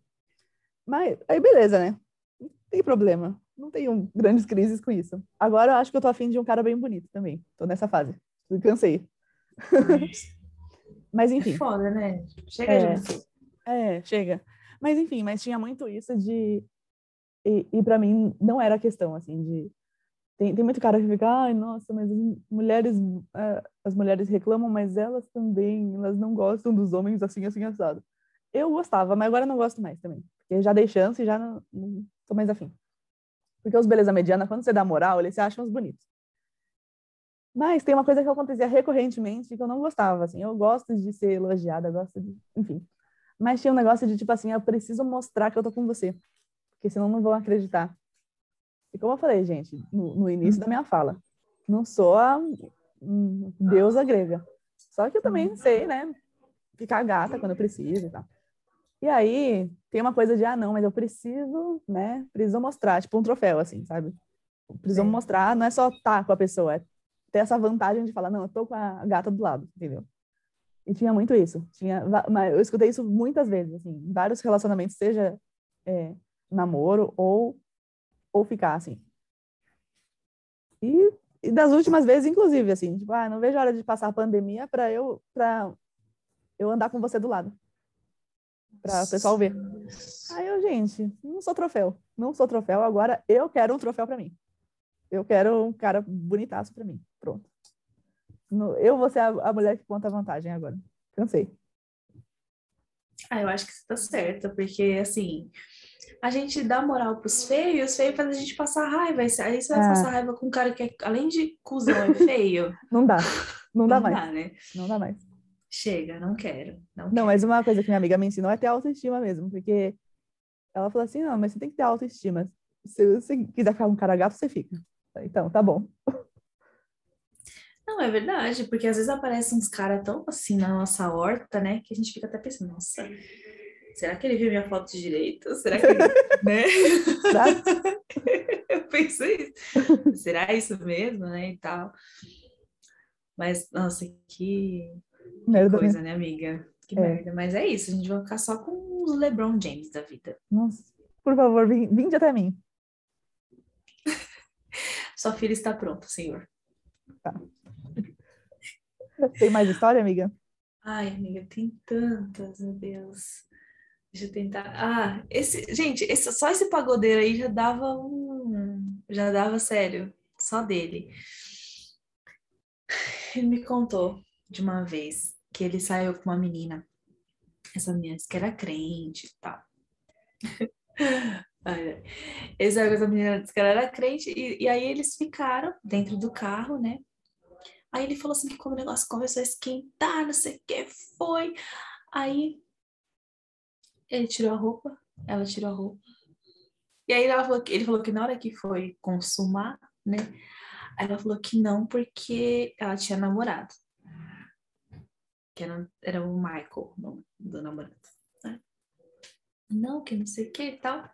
S1: Mas aí beleza, né? Não tem problema. Não tenho grandes crises com isso. Agora eu acho que eu tô afim de um cara bem bonito também. Tô nessa fase. Cansei. Mas enfim. É
S2: foda, né? Chega é, de
S1: É, chega. Mas enfim, mas tinha muito isso de. E, e para mim não era questão, assim, de. Tem, tem muito cara que fica, ai, nossa, mas as mulheres, uh, as mulheres reclamam, mas elas também, elas não gostam dos homens assim, assim, assado. Eu gostava, mas agora não gosto mais também. Porque já dei chance e já não, não tô mais afim. Porque os beleza mediana, quando você dá moral, eles se acham os bonitos. Mas tem uma coisa que acontecia recorrentemente que eu não gostava, assim. Eu gosto de ser elogiada, gosto de... Enfim. Mas tinha um negócio de tipo assim, eu preciso mostrar que eu tô com você, porque senão não vão acreditar. E como eu falei, gente, no, no início da minha fala, não sou a um, deusa grega. Só que eu também sei, né, ficar gata quando eu preciso e tal. E aí, tem uma coisa de, ah, não, mas eu preciso, né, preciso mostrar, tipo um troféu, assim, sabe? Preciso Sim. mostrar, não é só estar tá com a pessoa, é ter essa vantagem de falar, não, eu tô com a gata do lado, entendeu? E tinha muito isso. Tinha, eu escutei isso muitas vezes, assim, vários relacionamentos, seja é, namoro ou, ou ficar, assim. E, e, das últimas vezes, inclusive, assim, tipo, ah, não vejo a hora de passar a pandemia para eu, pra eu andar com você do lado. Para o pessoal ver. Aí eu, gente, não sou troféu. Não sou troféu, agora eu quero um troféu para mim. Eu quero um cara bonitaço para mim. Pronto. Eu vou ser a, a mulher que conta a vantagem agora. Cansei.
S2: Ah, eu acho que você tá certa, porque assim, a gente dá moral pros feios, feio faz a gente passar raiva. Aí você vai é. passar raiva com um cara que, é, além de cuzão, é feio.
S1: Não dá. Não dá
S2: não
S1: mais.
S2: Dá, né?
S1: Não dá mais.
S2: Chega, não quero. Não,
S1: não
S2: quero.
S1: mas uma coisa que minha amiga me ensinou é ter autoestima mesmo, porque ela falou assim: não, mas você tem que ter autoestima. Se você quiser ficar com um cara gato, você fica. Então, tá bom.
S2: Não, é verdade, porque às vezes aparecem uns caras tão assim na nossa horta, né, que a gente fica até pensando, nossa, será que ele viu minha foto direito? Será que ele, né? eu pensei, será isso mesmo, né, e tal. Mas, nossa, que, merda, coisa, né, amiga? Que é. merda. Mas é isso, a gente vai ficar só com os LeBron James da vida.
S1: Nossa, por favor, vinde até mim.
S2: Sua filha está pronta, senhor. Tá.
S1: Tem mais história, amiga?
S2: Ai, amiga, tem tantas, meu Deus. Deixa eu tentar. Ah, esse, gente, esse, só esse pagodeiro aí já dava um. Já dava sério, só dele. Ele me contou de uma vez que ele saiu com uma menina. Essa menina disse que era crente e tal. Ele saiu com essa menina disse que ela era crente, e, e aí eles ficaram dentro do carro, né? Aí ele falou assim que como o negócio começou a esquentar, não sei o que foi. Aí ele tirou a roupa, ela tirou a roupa. E aí ela falou que, ele falou que na hora que foi consumar, né? Ela falou que não, porque ela tinha namorado. Que era, era o Michael, o nome do namorado. Né? Não, que não sei o que e tal.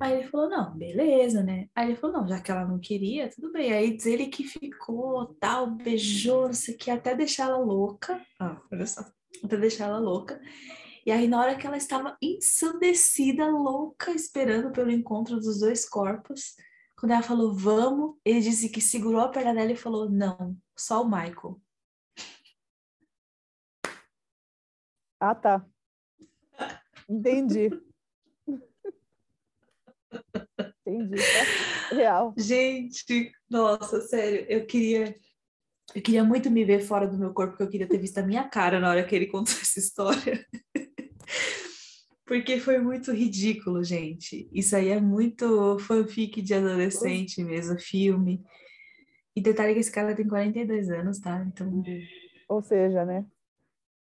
S2: Aí ele falou, não, beleza, né? Aí ele falou, não, já que ela não queria, tudo bem. Aí diz ele que ficou, tal, beijou, não sei o que, até deixar ela louca. Ah, olha só. Até deixar ela louca. E aí, na hora que ela estava ensandecida, louca, esperando pelo encontro dos dois corpos, quando ela falou, vamos, ele disse que segurou a perna dela e falou, não, só o Michael.
S1: Ah, tá. Entendi. Entendi. É real.
S2: Gente, nossa, sério, eu queria. Eu queria muito me ver fora do meu corpo, porque eu queria ter visto a minha cara na hora que ele contou essa história. porque foi muito ridículo, gente. Isso aí é muito fanfic de adolescente mesmo, filme. E detalhe que esse cara tem 42 anos, tá? Então.
S1: Ou seja, né?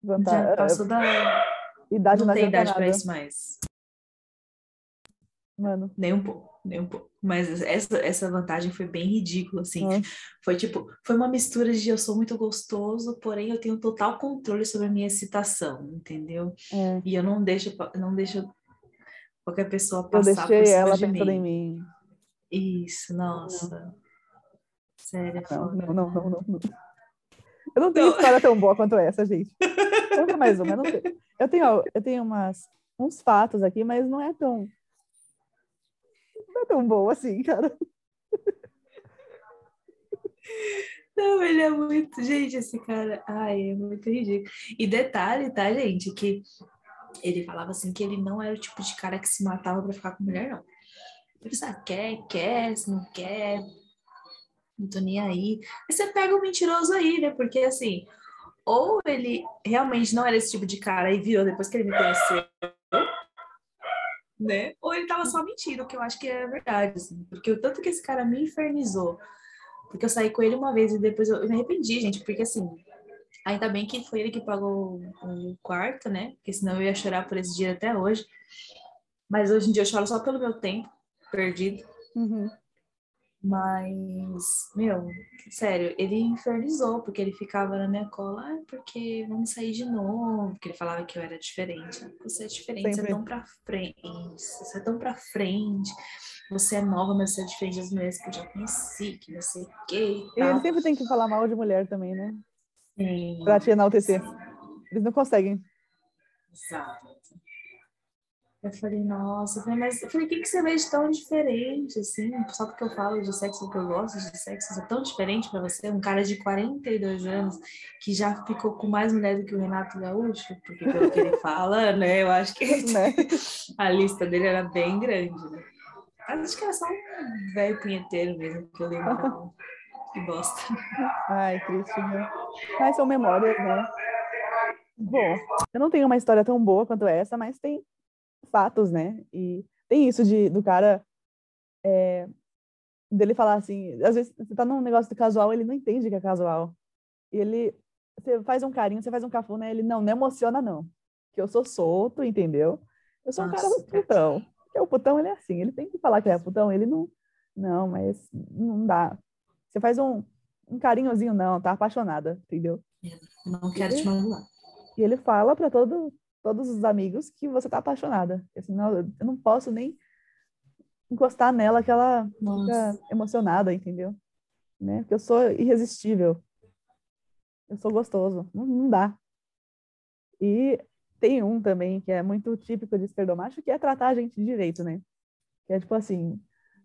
S2: Já passou da. Idade não tem idade para isso mais.
S1: Mano.
S2: Nem um pouco, nem um pouco. Mas essa, essa vantagem foi bem ridícula, assim. Nossa. Foi tipo, foi uma mistura de eu sou muito gostoso, porém eu tenho total controle sobre a minha excitação, entendeu? É. E eu não deixo, não deixo qualquer pessoa passar eu deixei por cima ela de mim. em mim. Isso, nossa. Não. Sério,
S1: não, não, não, não, não, Eu não tenho não. história tão boa quanto essa, gente. Conta mais uma, eu não tenho. Eu tenho, eu tenho umas, uns fatos aqui, mas não é tão não é tão bom assim, cara.
S2: Não, ele é muito. Gente, esse cara. Ai, é muito ridículo. E detalhe, tá, gente? Que ele falava assim que ele não era o tipo de cara que se matava pra ficar com mulher, não. Ele pensava, quer, quer, se não quer. Não tô nem aí. Aí você pega o mentiroso aí, né? Porque assim, ou ele realmente não era esse tipo de cara e virou depois que ele me conheceu, né? Ou ele tava só mentindo, que eu acho que é verdade, assim. Porque o tanto que esse cara me infernizou, porque eu saí com ele uma vez e depois eu, eu me arrependi, gente, porque assim, ainda bem que foi ele que pagou o quarto, né? Porque senão eu ia chorar por esse dia até hoje. Mas hoje em dia eu choro só pelo meu tempo perdido.
S1: Uhum.
S2: Mas, meu, sério, ele infernizou, porque ele ficava na minha cola, ah, porque vamos sair de novo, porque ele falava que eu era diferente. Você é diferente, Sempre. você é tão pra frente, você é tão pra frente, você é nova, mas você é diferente das mulheres que eu já conheci, que não sei o quê.
S1: E, ele sempre tem que falar mal de mulher também, né? Sim. Pra te enaltecer. Eles não conseguem.
S2: Exato. Eu falei, nossa, eu falei, mas eu falei, o que, que você vê de tão diferente, assim? Só porque eu falo de sexo, porque eu gosto de sexo, é tão diferente para você? Um cara de 42 anos que já ficou com mais mulher do que o Renato Gaúcho, porque pelo que ele fala, né? Eu acho que né? a lista dele era bem grande, né? Acho que era só um velho punheteiro mesmo, que eu lembro. que bosta.
S1: Ai, triste, né? Mas são memórias, né? Bom, eu não tenho uma história tão boa quanto essa, mas tem fatos, né? E tem isso de do cara é, dele falar assim, às vezes você tá num negócio de casual, ele não entende que é casual. E ele você faz um carinho, você faz um cafuna, ele não, não emociona não. Que eu sou solto, entendeu? Eu sou Nossa, um cara muito putão. Porque o putão ele é assim, ele tem que falar que é putão, ele não não, mas não dá. Você faz um, um carinhozinho não, tá apaixonada, entendeu?
S2: Não quero e, te mandar.
S1: E ele fala para todo todos os amigos que você tá apaixonada. Assim, não, eu não posso nem encostar nela que ela
S2: Nossa.
S1: fica emocionada, entendeu? Né? Porque eu sou irresistível. Eu sou gostoso. Não, não dá. E tem um também que é muito típico de esquerdomacho, que é tratar a gente direito, né? Que é tipo assim,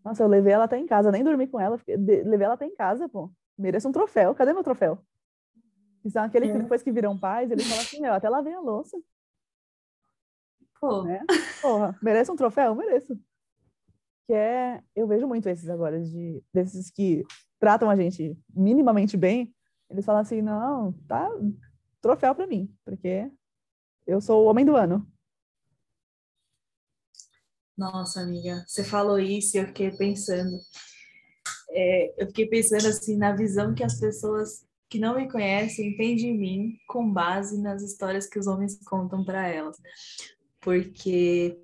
S1: nossa, eu levei ela até em casa, nem dormi com ela, fiquei- levei ela até em casa, pô. Mereço um troféu. Cadê meu troféu? Que são aqueles que
S2: É.
S1: depois que viram pais, eles falam assim, eu até lavei a louça,
S2: Pô,
S1: né? Porra, merece um troféu? Mereço. Que é, eu vejo muito esses agora, de, desses que tratam a gente minimamente bem, eles falam assim, não, tá, troféu pra mim, porque eu sou o homem do ano.
S2: Nossa, amiga, você falou isso e eu fiquei pensando. É, eu fiquei pensando assim na visão que as pessoas que não me conhecem têm de mim com base nas histórias que os homens contam para elas. Porque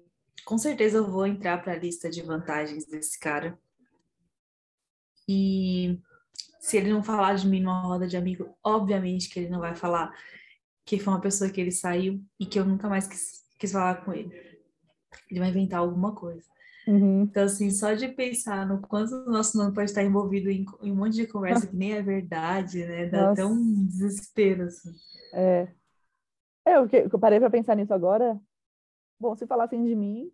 S2: com certeza eu vou entrar para a lista de vantagens desse cara. E se ele não falar de mim numa roda de amigo, obviamente que ele não vai falar que foi uma pessoa que ele saiu e que eu nunca mais quis, quis falar com ele. Ele vai inventar alguma coisa.
S1: Uhum.
S2: Então, assim, só de pensar no quanto o nosso nome pode estar envolvido em, em um monte de conversa que nem é verdade, né? Dá até
S1: Nossa.
S2: um desespero, assim.
S1: É, é eu, que- eu parei pra pensar nisso agora. Bom, se falassem de mim,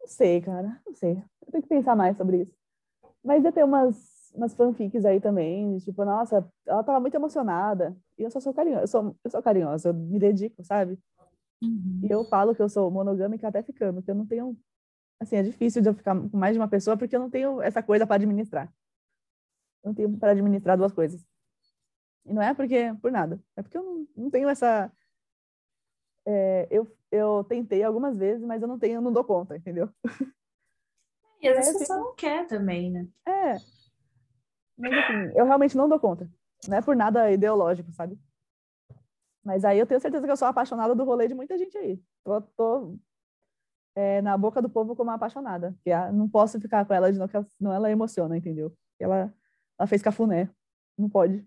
S1: não sei, cara, não sei. Eu tenho que pensar mais sobre isso. Mas ia ter umas, umas fanfics aí também, tipo, nossa, ela tava muito emocionada. E eu só sou carinhosa, eu sou, eu sou carinhosa, eu me dedico, sabe? E eu falo que eu sou monogâmica até ficando, que eu não tenho. Assim, é difícil de eu ficar com mais de uma pessoa porque eu não tenho essa coisa para administrar. Eu não tenho para administrar duas coisas. E não é porque por nada, é porque eu não, não tenho essa. é, eu, eu tentei algumas vezes, mas eu não tenho, eu não dou conta, entendeu?
S2: E às vezes
S1: É,
S2: você
S1: fica-
S2: só não quer também, né?
S1: É. Mas assim, eu realmente não dou conta. Não é por nada ideológico, sabe? Mas aí eu tenho certeza que eu sou apaixonada do rolê de muita gente aí. Tô, tô é, na boca do povo como apaixonada. Que a- não posso ficar com ela de novo, ela- senão ela emociona, entendeu? Ela, ela fez cafuné. Não pode.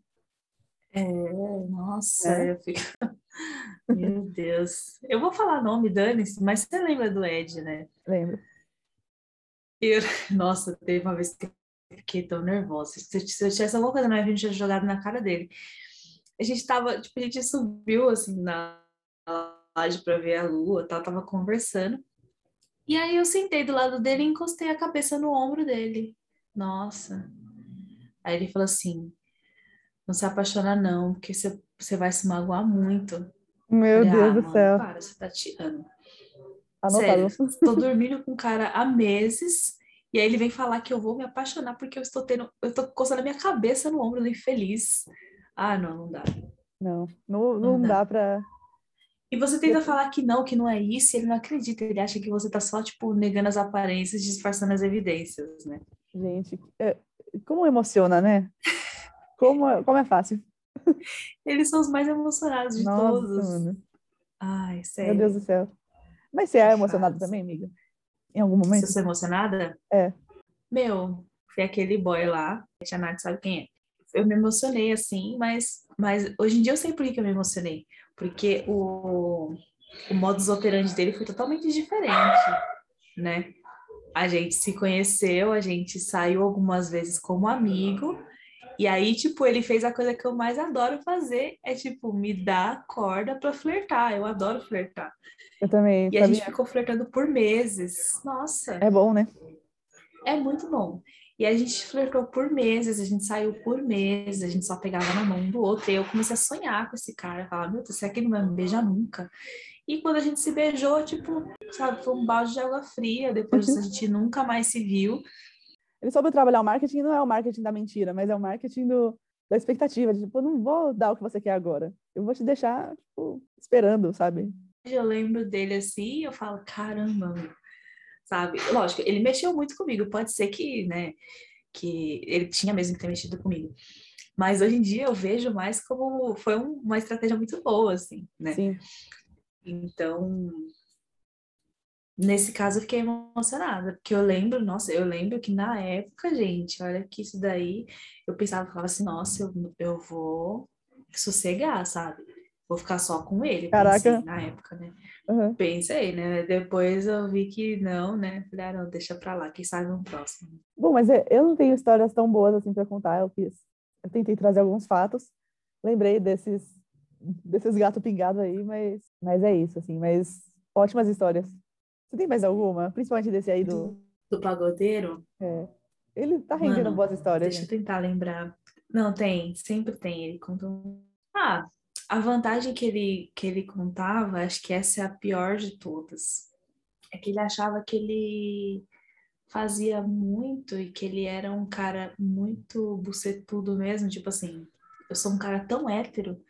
S2: É, nossa,
S1: É.
S2: eu fico. Meu Deus. Eu vou falar nome, dane-se, mas você lembra do Ed, né?
S1: Lembro.
S2: Eu... Nossa, teve uma vez que eu fiquei tão nervosa. Se eu se eu tivesse alguma coisa na minha vida, eu tinha jogado na cara dele. A gente tava, tipo, a gente subiu assim na laje pra ver a lua, tal, tava conversando. E aí eu sentei do lado dele e encostei a cabeça no ombro dele. Nossa. Aí ele falou assim: Não se apaixona, não, porque você, você vai se magoar muito.
S1: Meu
S2: Falei,
S1: Deus
S2: ah,
S1: do
S2: mano,
S1: céu.
S2: para, você tá tirando.
S1: Anotado.
S2: Sério, tô dormindo com um cara há meses e aí ele vem falar que eu vou me apaixonar porque eu estou tendo, eu tô coçando a minha cabeça no ombro do infeliz. Ah, não, não dá.
S1: Não, não,
S2: Não
S1: não
S2: dá.
S1: dá pra.
S2: E você tenta falar que não, que não é isso, e ele não acredita, ele acha que você tá só, tipo, negando as aparências, disfarçando as evidências, né?
S1: Gente, é- como emociona, né? Como, é- como é fácil.
S2: Eles são os mais emocionados de
S1: Nossa,
S2: todos.
S1: mano.
S2: Ai,
S1: Meu
S2: sério.
S1: Deus do céu. Mas você é emocionada também, amiga? Em algum momento?
S2: eu sou emocionada?
S1: É.
S2: Meu, foi aquele boy lá, a Tia Nath sabe quem é. Eu me emocionei assim, mas, mas hoje em dia eu sei por que que eu me emocionei. Porque o, o modus operandi dele foi totalmente diferente, né? A gente se conheceu, a gente saiu algumas vezes como amigo, e aí, tipo, ele fez a coisa que eu mais adoro fazer, é, tipo, me dar corda pra flertar. Eu adoro flertar.
S1: Eu também,
S2: E a gente ficou flertando por meses. Nossa,
S1: É bom, né?
S2: é muito bom. E a gente flertou por meses, a gente saiu por meses, a gente só pegava na mão um do outro. E eu comecei a sonhar com esse cara. Falar, meu Deus, será que ele não vai me beijar nunca? E quando a gente se beijou, tipo, sabe, foi um balde de água fria. Depois disso, a gente nunca mais se viu.
S1: Ele soube trabalhar o marketing, não é o marketing da mentira, mas é o marketing do, da expectativa. De, tipo, não vou dar o que você quer agora. Eu vou te deixar, tipo, esperando, sabe?
S2: Eu lembro dele assim eu falo, caramba, sabe? Lógico, ele mexeu muito comigo. Pode ser que, né, que ele tinha mesmo que ter mexido comigo. Mas hoje em dia eu vejo mais como foi um- uma estratégia muito boa, assim, né?
S1: Sim.
S2: Então, nesse caso eu fiquei emocionada, porque eu lembro, nossa, eu lembro que na época, gente, olha que isso daí, eu pensava, falava assim, nossa, eu, eu vou sossegar, sabe? vou ficar só com ele.
S1: Caraca.
S2: Pensei, na época, né?
S1: Uhum.
S2: Pensei, né? Depois eu vi que não, né? Falei, ah, não, deixa pra lá, quem sabe um próximo.
S1: Bom, mas eu não tenho histórias tão boas assim para contar. Eu fiz, eu tentei trazer alguns fatos. Lembrei desses desses gato pingado aí, mas mas é isso assim, mas ótimas histórias. Você tem mais alguma? Principalmente desse aí do
S2: Do pagodeiro?
S1: é, ele tá rendendo
S2: Mano,
S1: boas histórias.
S2: Deixa eu
S1: gente.
S2: tentar lembrar. Não, tem, sempre tem. Ele conta um. Ah, a vantagem que ele, que ele contava, acho que essa é a pior de todas. É que ele achava que ele fazia muito e que ele era um cara muito bucetudo mesmo. Tipo assim, eu sou um cara tão hétero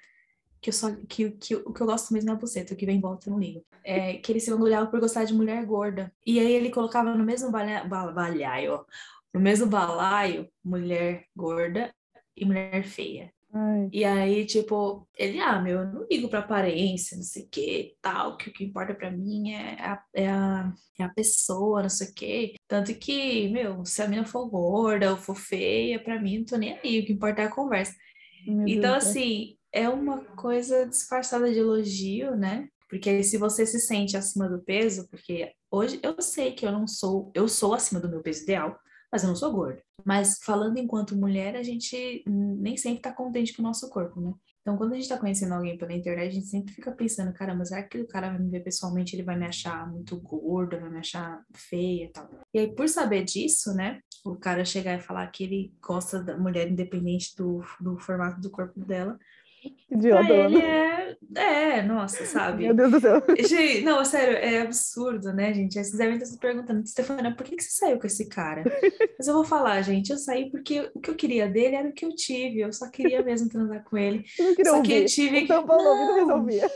S2: que eu só que, que o que eu gosto mesmo é a buceta, o que vem em volta eu não ligo. É, que ele se vangloriava por gostar de mulher gorda. E aí ele colocava no mesmo balha, balaio, no mesmo balaio, mulher gorda e mulher feia.
S1: Ai,
S2: E aí, tipo, ele, ah, meu, eu não ligo pra aparência, não sei o que, tal, que o que importa pra mim é a, é a, é a pessoa, não sei o que. Tanto que, meu, se a mina for gorda ou for feia, pra mim, não tô nem aí, o que importa é a conversa.
S1: meu Deus
S2: Então,
S1: céu.
S2: assim, é uma coisa disfarçada de elogio, né? Porque se você se sente acima do peso, porque hoje eu sei que eu não sou, eu sou acima do meu peso ideal, mas eu não sou gorda. Mas falando enquanto mulher, a gente nem sempre tá contente com o nosso corpo, né? Então, quando a gente tá conhecendo alguém pela internet, a gente sempre fica pensando, caramba, será que o cara vai me ver pessoalmente, ele vai me achar muito gorda, vai me achar feia e tal. E aí, por saber disso, né? O cara chegar e falar que ele gosta da mulher independente do, do formato do corpo dela,
S1: Que
S2: pra
S1: idiota,
S2: ele é, é, nossa, sabe?
S1: Meu Deus do céu.
S2: Gente, não, sério, é absurdo, né, gente? Aí Vocês devem estar se perguntando, Stefania, por que, que você saiu com esse cara? Mas eu vou falar, gente, eu saí porque o que eu queria dele era o que eu tive, eu só queria mesmo transar com ele.
S1: Eu não queria
S2: Só que eu
S1: ouvir.
S2: tive que.
S1: Então, não
S2: Não,
S1: resolvia.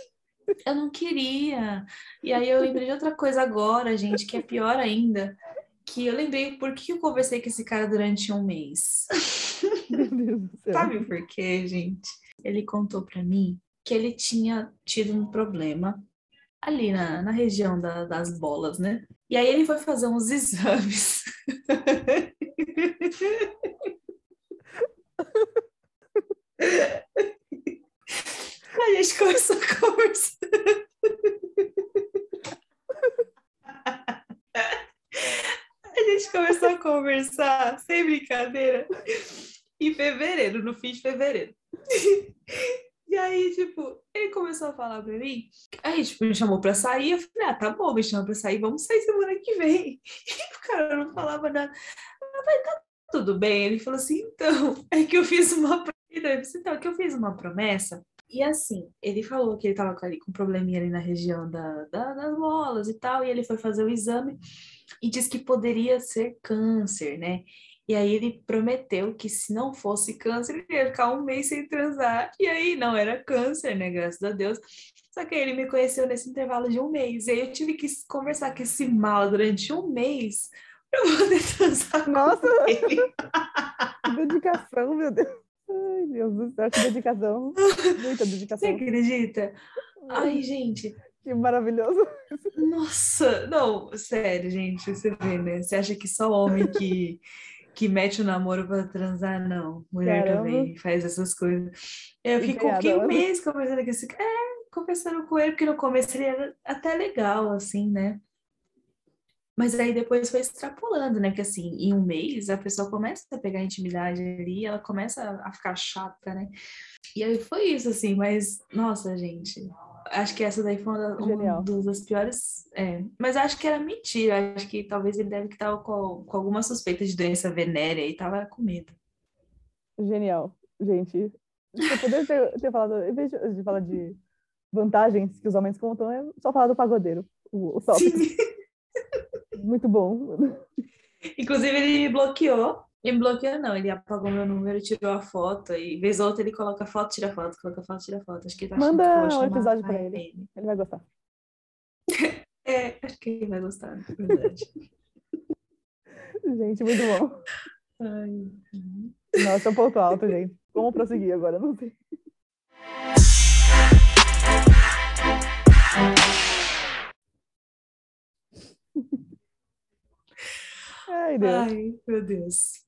S2: eu não queria. E aí eu lembrei de outra coisa agora, gente, que é pior ainda. Que eu lembrei por que eu conversei com esse cara durante um mês.
S1: Meu Deus do céu.
S2: Sabe por quê, gente? Ele contou pra mim que ele tinha tido um problema ali na, na região da- das bolas, né? E aí ele foi fazer uns exames. A gente começou a conversar. A gente começou a conversar, sem brincadeira, em fevereiro, no fim de fevereiro. E aí, tipo, ele começou a falar pra mim. Aí, tipo, me chamou pra sair. Eu falei, ah, tá bom, me chama pra sair, vamos sair semana que vem. E o cara não falava nada. Falei, tá tudo bem. Ele falou assim, então, é que eu fiz uma. Eu disse, então, é que eu fiz uma promessa. E assim, ele falou que ele tava ali com um probleminha ali na região da, da- das bolas e tal, e ele foi fazer o exame e disse que poderia ser câncer, né? E aí ele prometeu que se não fosse câncer, ele ia ficar um mês sem transar. E aí não era câncer, né? Graças a Deus. Só que aí ele me conheceu nesse intervalo de um mês. E aí eu tive que conversar com esse mal durante um mês eu poder transar
S1: Nossa,
S2: com ele.
S1: que dedicação, meu Deus. Ai, Deus do céu, que dedicação. Muita
S2: Você
S1: dedicação.
S2: acredita? Ai, gente,
S1: Que maravilhoso.
S2: Nossa, não, sério, gente, você vê, né? Você acha que só homem que, que mete o namoro pra transar? Não, mulher
S1: Caramba.
S2: também faz essas coisas. Eu
S1: Empenhada,
S2: fiquei um mês conversando com esse cara, é, conversando com ele, porque no começo ele era até legal, assim, né? Mas aí depois foi extrapolando, né? Que assim, em um mês a pessoa começa a pegar intimidade ali, ela começa a ficar chata, né? E aí foi isso, assim, mas, nossa, gente, acho que essa daí foi uma, uma das piores. É, mas acho que era mentira, acho que talvez ele deve estar com, com alguma suspeita de doença venérea e tava com medo.
S1: Genial. Gente, se eu puder ter, ter falado, em vez de, de falar de vantagens que os homens contam, é só falar do pagodeiro, o, o tópico. Muito bom.
S2: Inclusive, ele me bloqueou. Ele me bloqueou, não, ele apagou meu número, tirou a foto, e vez ou outra ele coloca foto, tira foto, coloca foto, tira foto. Acho que ele tá
S1: Manda
S2: que
S1: um episódio pra ele.
S2: ele.
S1: Ele vai gostar.
S2: É, acho que ele vai gostar, na verdade.
S1: Gente, muito bom.
S2: Ai.
S1: Nossa, um ponto alto, gente. Como prosseguir agora? Não sei. Ai, Deus.
S2: Ai, meu Deus.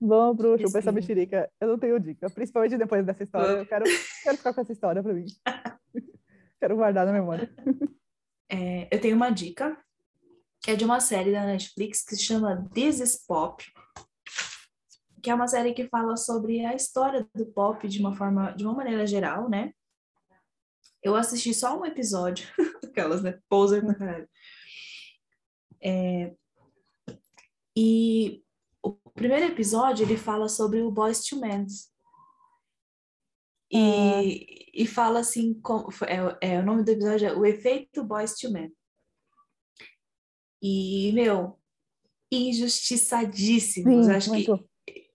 S1: Vamos pro Chupa
S2: Esse-
S1: essa mexerica. Eu não tenho dica, principalmente depois dessa história. Eu quero, quero ficar com essa história pra mim. quero guardar na memória.
S2: É, eu tenho uma dica, que é de uma série da Netflix que se chama This is Pop, que é uma série que fala sobre a história do pop de uma forma, de uma maneira geral, né? Eu assisti só um episódio, aquelas, né? Poser pra caralho. É, e o primeiro episódio ele fala sobre o Boys to Men. E, e fala assim, como, é, é, o nome do episódio é O Efeito Boys to Men. E, meu, injustiçadíssimos.
S1: Sim,
S2: Acho
S1: muito.
S2: que,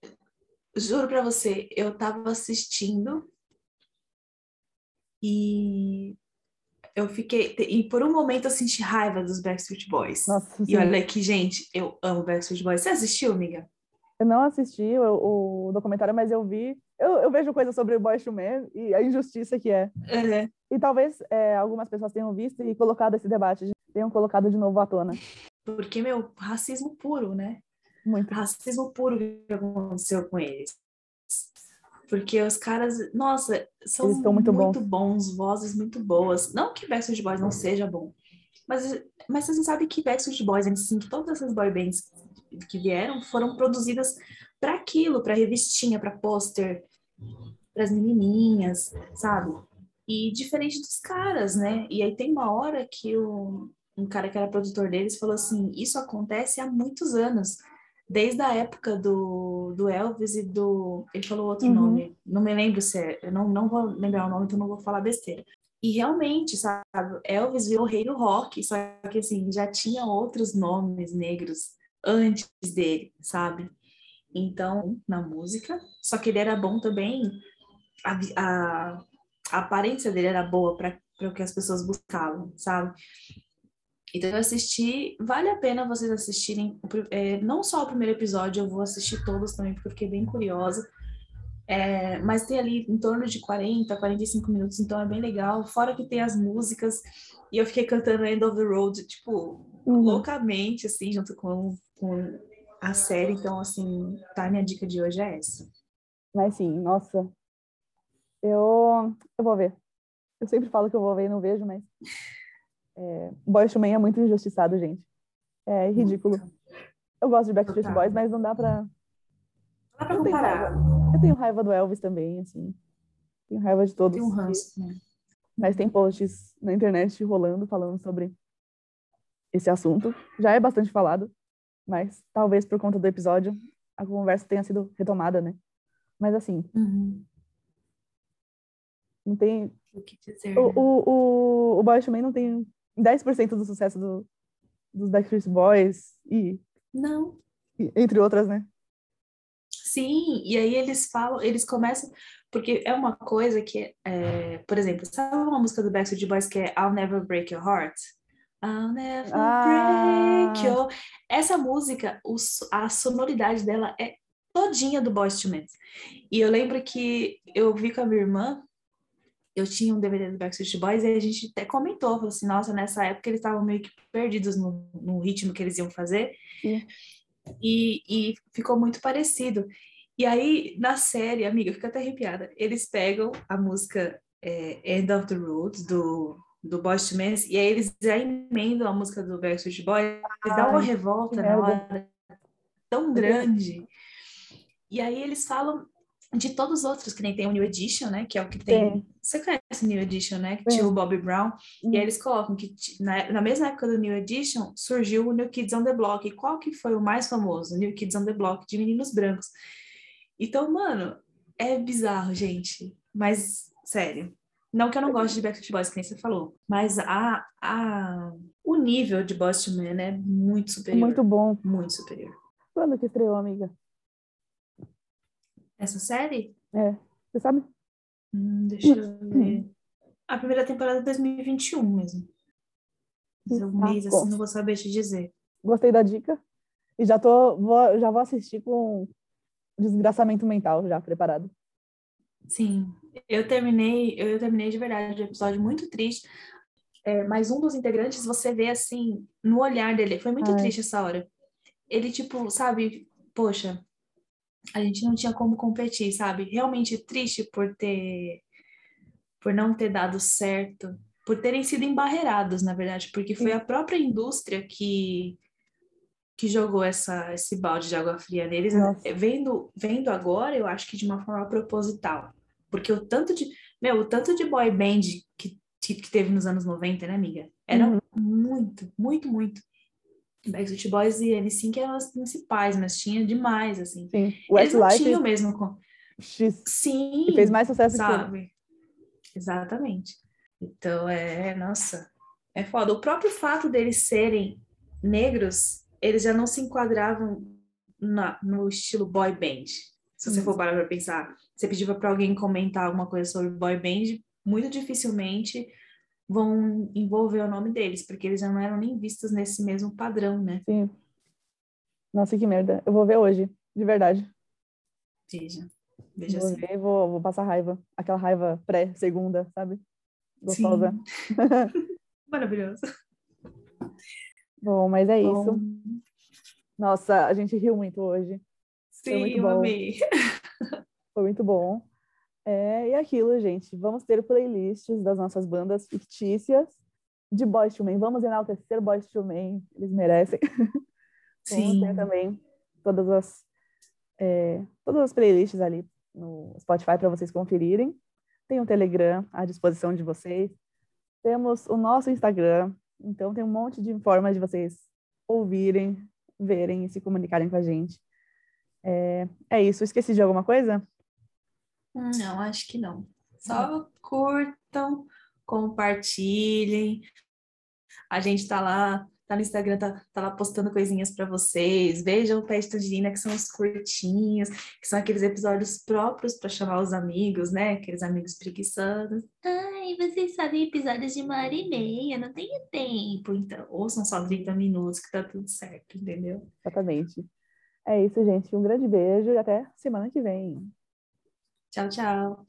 S2: juro pra você, eu tava assistindo e eu fiquei, e por um momento eu senti raiva dos Backstreet Boys.
S1: Nossa,
S2: E olha que, gente, eu amo Backstreet Boys. Você assistiu, amiga?
S1: Eu não assisti o, o documentário, mas eu vi. Eu, eu vejo coisas sobre o II Men e a injustiça que é.
S2: É.
S1: E talvez é, algumas pessoas tenham visto e colocado esse debate, tenham colocado de novo à tona.
S2: Porque, meu, racismo puro, né?
S1: Muito.
S2: Racismo puro que aconteceu com eles. Porque os caras, nossa, são
S1: estão muito
S2: bons. vozes muito boas. Não que Backstreet Boys não seja bom, mas, mas vocês sabem que Backstreet Boys, assim, que todas essas boy bands que vieram foram produzidas para aquilo, para revistinha, para pôster, para as menininhas, sabe? E diferente dos caras, né? E aí tem uma hora que o, um cara que era produtor deles falou assim: Isso acontece há muitos anos, desde a época do, do Elvis e do. Ele falou outro
S1: Uhum.
S2: nome, não me lembro se é, eu não, não vou lembrar o nome, então não vou falar besteira. E realmente, sabe, Elvis virou rei do rock, só que assim, já tinha outros nomes negros antes dele, sabe? Então, na música, só que ele era bom também, a, a, a aparência dele era boa para o que as pessoas buscavam, sabe? Então eu assisti, vale a pena vocês assistirem, é, não só o primeiro episódio, eu vou assistir todos também, porque eu fiquei bem curiosa. É, mas tem ali em torno de 40, 45 minutos, então é bem legal. Fora que tem as músicas, e eu fiquei cantando End of the Road, tipo,
S1: Uhum.
S2: loucamente, assim, junto com, com a série. Então, assim, tá, minha dica de hoje é essa.
S1: Mas sim, nossa. Eu, eu vou ver. Eu sempre falo que eu vou ver e não vejo, mas. É, Boyz II Men é muito injustiçado, gente. É ridículo. Eu gosto de Backstreet. Boys, mas não dá pra.
S2: Dá pra comparar,
S1: Eu tenho raiva do Elvis também, assim. Tenho raiva de todos.
S2: tem um ranço, né?
S1: Mas tem posts na internet rolando falando sobre esse assunto. Já é bastante falado, mas talvez por conta do episódio a conversa tenha sido retomada, né? Mas assim,
S2: Uhum.
S1: não tem.
S2: O que dizer,
S1: O,
S2: né?
S1: o, o, o Men não tem 10% do sucesso do, dos Backstreet Boys e,
S2: Não,
S1: e entre outras, né?
S2: Sim, e aí eles falam, eles começam, porque é uma coisa que, é, por exemplo, sabe uma música do Backstreet Boys que é I'll Never Break Your Heart? I'll never
S1: Ah.
S2: break your... Essa música, a sonoridade dela é todinha do Boyz II Men. E eu lembro que eu vi com a minha irmã, eu tinha um DVD do Backstreet Boys e a gente até comentou, falou assim, nossa, nessa época eles estavam meio que perdidos no, no ritmo que eles iam fazer.
S1: Sim.
S2: E, e ficou muito parecido. E aí, na série, amiga, eu fico até arrepiada. Eles pegam a música é, End of the Road, do, do Boyz II Men, e aí eles já emendam a música do Backstreet Boys, eles dão uma revolta na hora tão grande. E aí eles falam de todos os outros, que nem tem o New Edition, né? Que é o que tem.
S1: Tem.
S2: Você conhece o New Edition, né? Que tinha o Bobby Brown.
S1: Hum.
S2: E aí eles colocam que na, na mesma época do New Edition surgiu o New Kids on the Block. E qual que foi o mais famoso? New Kids on the Block, de meninos brancos. Então, mano, é bizarro, gente. Mas, sério. Não que eu não goste de Backstreet Boys, que nem você falou. Mas a, a, o nível de Boyz II Men é muito superior.
S1: Muito bom.
S2: muito superior.
S1: Quando que estreou, amiga?
S2: Essa série?
S1: É, você sabe?
S2: Hum, deixa eu ver. A primeira temporada é 2021 mesmo. Mas um
S1: Ah,
S2: mês
S1: bom.
S2: assim, não vou saber te dizer.
S1: Gostei da dica. E já tô, vou, já vou assistir com desgraçamento mental já preparado.
S2: Sim, eu terminei, eu terminei de verdade o episódio muito triste. É, mas um dos integrantes, você vê assim, no olhar dele, foi muito
S1: Ai.
S2: triste essa hora. Ele, tipo, sabe, poxa, a gente não tinha como competir, sabe? Realmente triste por ter por não ter dado certo, por terem sido embarreirados, na verdade, porque foi a própria indústria que que jogou essa, esse balde de água fria neles, vendo, vendo agora, eu acho que de uma forma proposital. Porque o tanto de, meu, o tanto de boy band que, que teve nos anos 90, né, amiga? Era uhum. muito, muito, muito. Backstreet Boys e N5 eram as principais, mas tinha demais, assim.
S1: Sim.
S2: Eles não tinham mesmo com...
S1: X.
S2: Sim.
S1: E fez mais sucesso
S2: sabe? Que Exatamente. Então, é, nossa, é foda. O próprio fato deles serem negros, eles já não se enquadravam na, no estilo boy band. Se você hum. for parar para pensar, você pedia para alguém comentar alguma coisa sobre boy band, muito dificilmente vão envolver o nome deles, porque eles já não eram nem vistos nesse mesmo padrão, né?
S1: Sim. Nossa, que merda. Eu vou ver hoje, de verdade.
S2: Veja. Veja
S1: vou
S2: assim.
S1: ver, vou, vou passar raiva. Aquela raiva pré-segunda, sabe? Gostosa.
S2: Maravilhoso.
S1: Bom, mas é bom. isso. Nossa, a gente riu muito hoje.
S2: Sim, eu amei.
S1: Foi muito bom. É, e aquilo, gente. Vamos ter playlists das nossas bandas fictícias de Boys to Men. Vamos enaltecer Boys to Men. Eles merecem.
S2: Sim.
S1: Vamos ter também todas as, é, todas as playlists ali no Spotify para vocês conferirem. Tem o um Telegram à disposição de vocês. Temos o nosso Instagram. Então, tem um monte de formas de vocês ouvirem, verem e se comunicarem com a gente. É, é isso. Esqueci de alguma coisa?
S2: Não, acho que não. Só curtam, compartilhem. A gente tá lá, tá no Instagram, tá, tá lá postando coisinhas para vocês. Vejam o Pé de Tangerina, que são os curtinhos, que são aqueles episódios próprios para chamar os amigos, né? Aqueles amigos preguiçosos. Ai, vocês sabem episódios de uma hora e meia, não tenho tempo. Então, ouçam só 30 minutos que tá tudo certo, entendeu?
S1: Exatamente. É isso, gente. Um grande beijo e até semana que vem.
S2: ciao。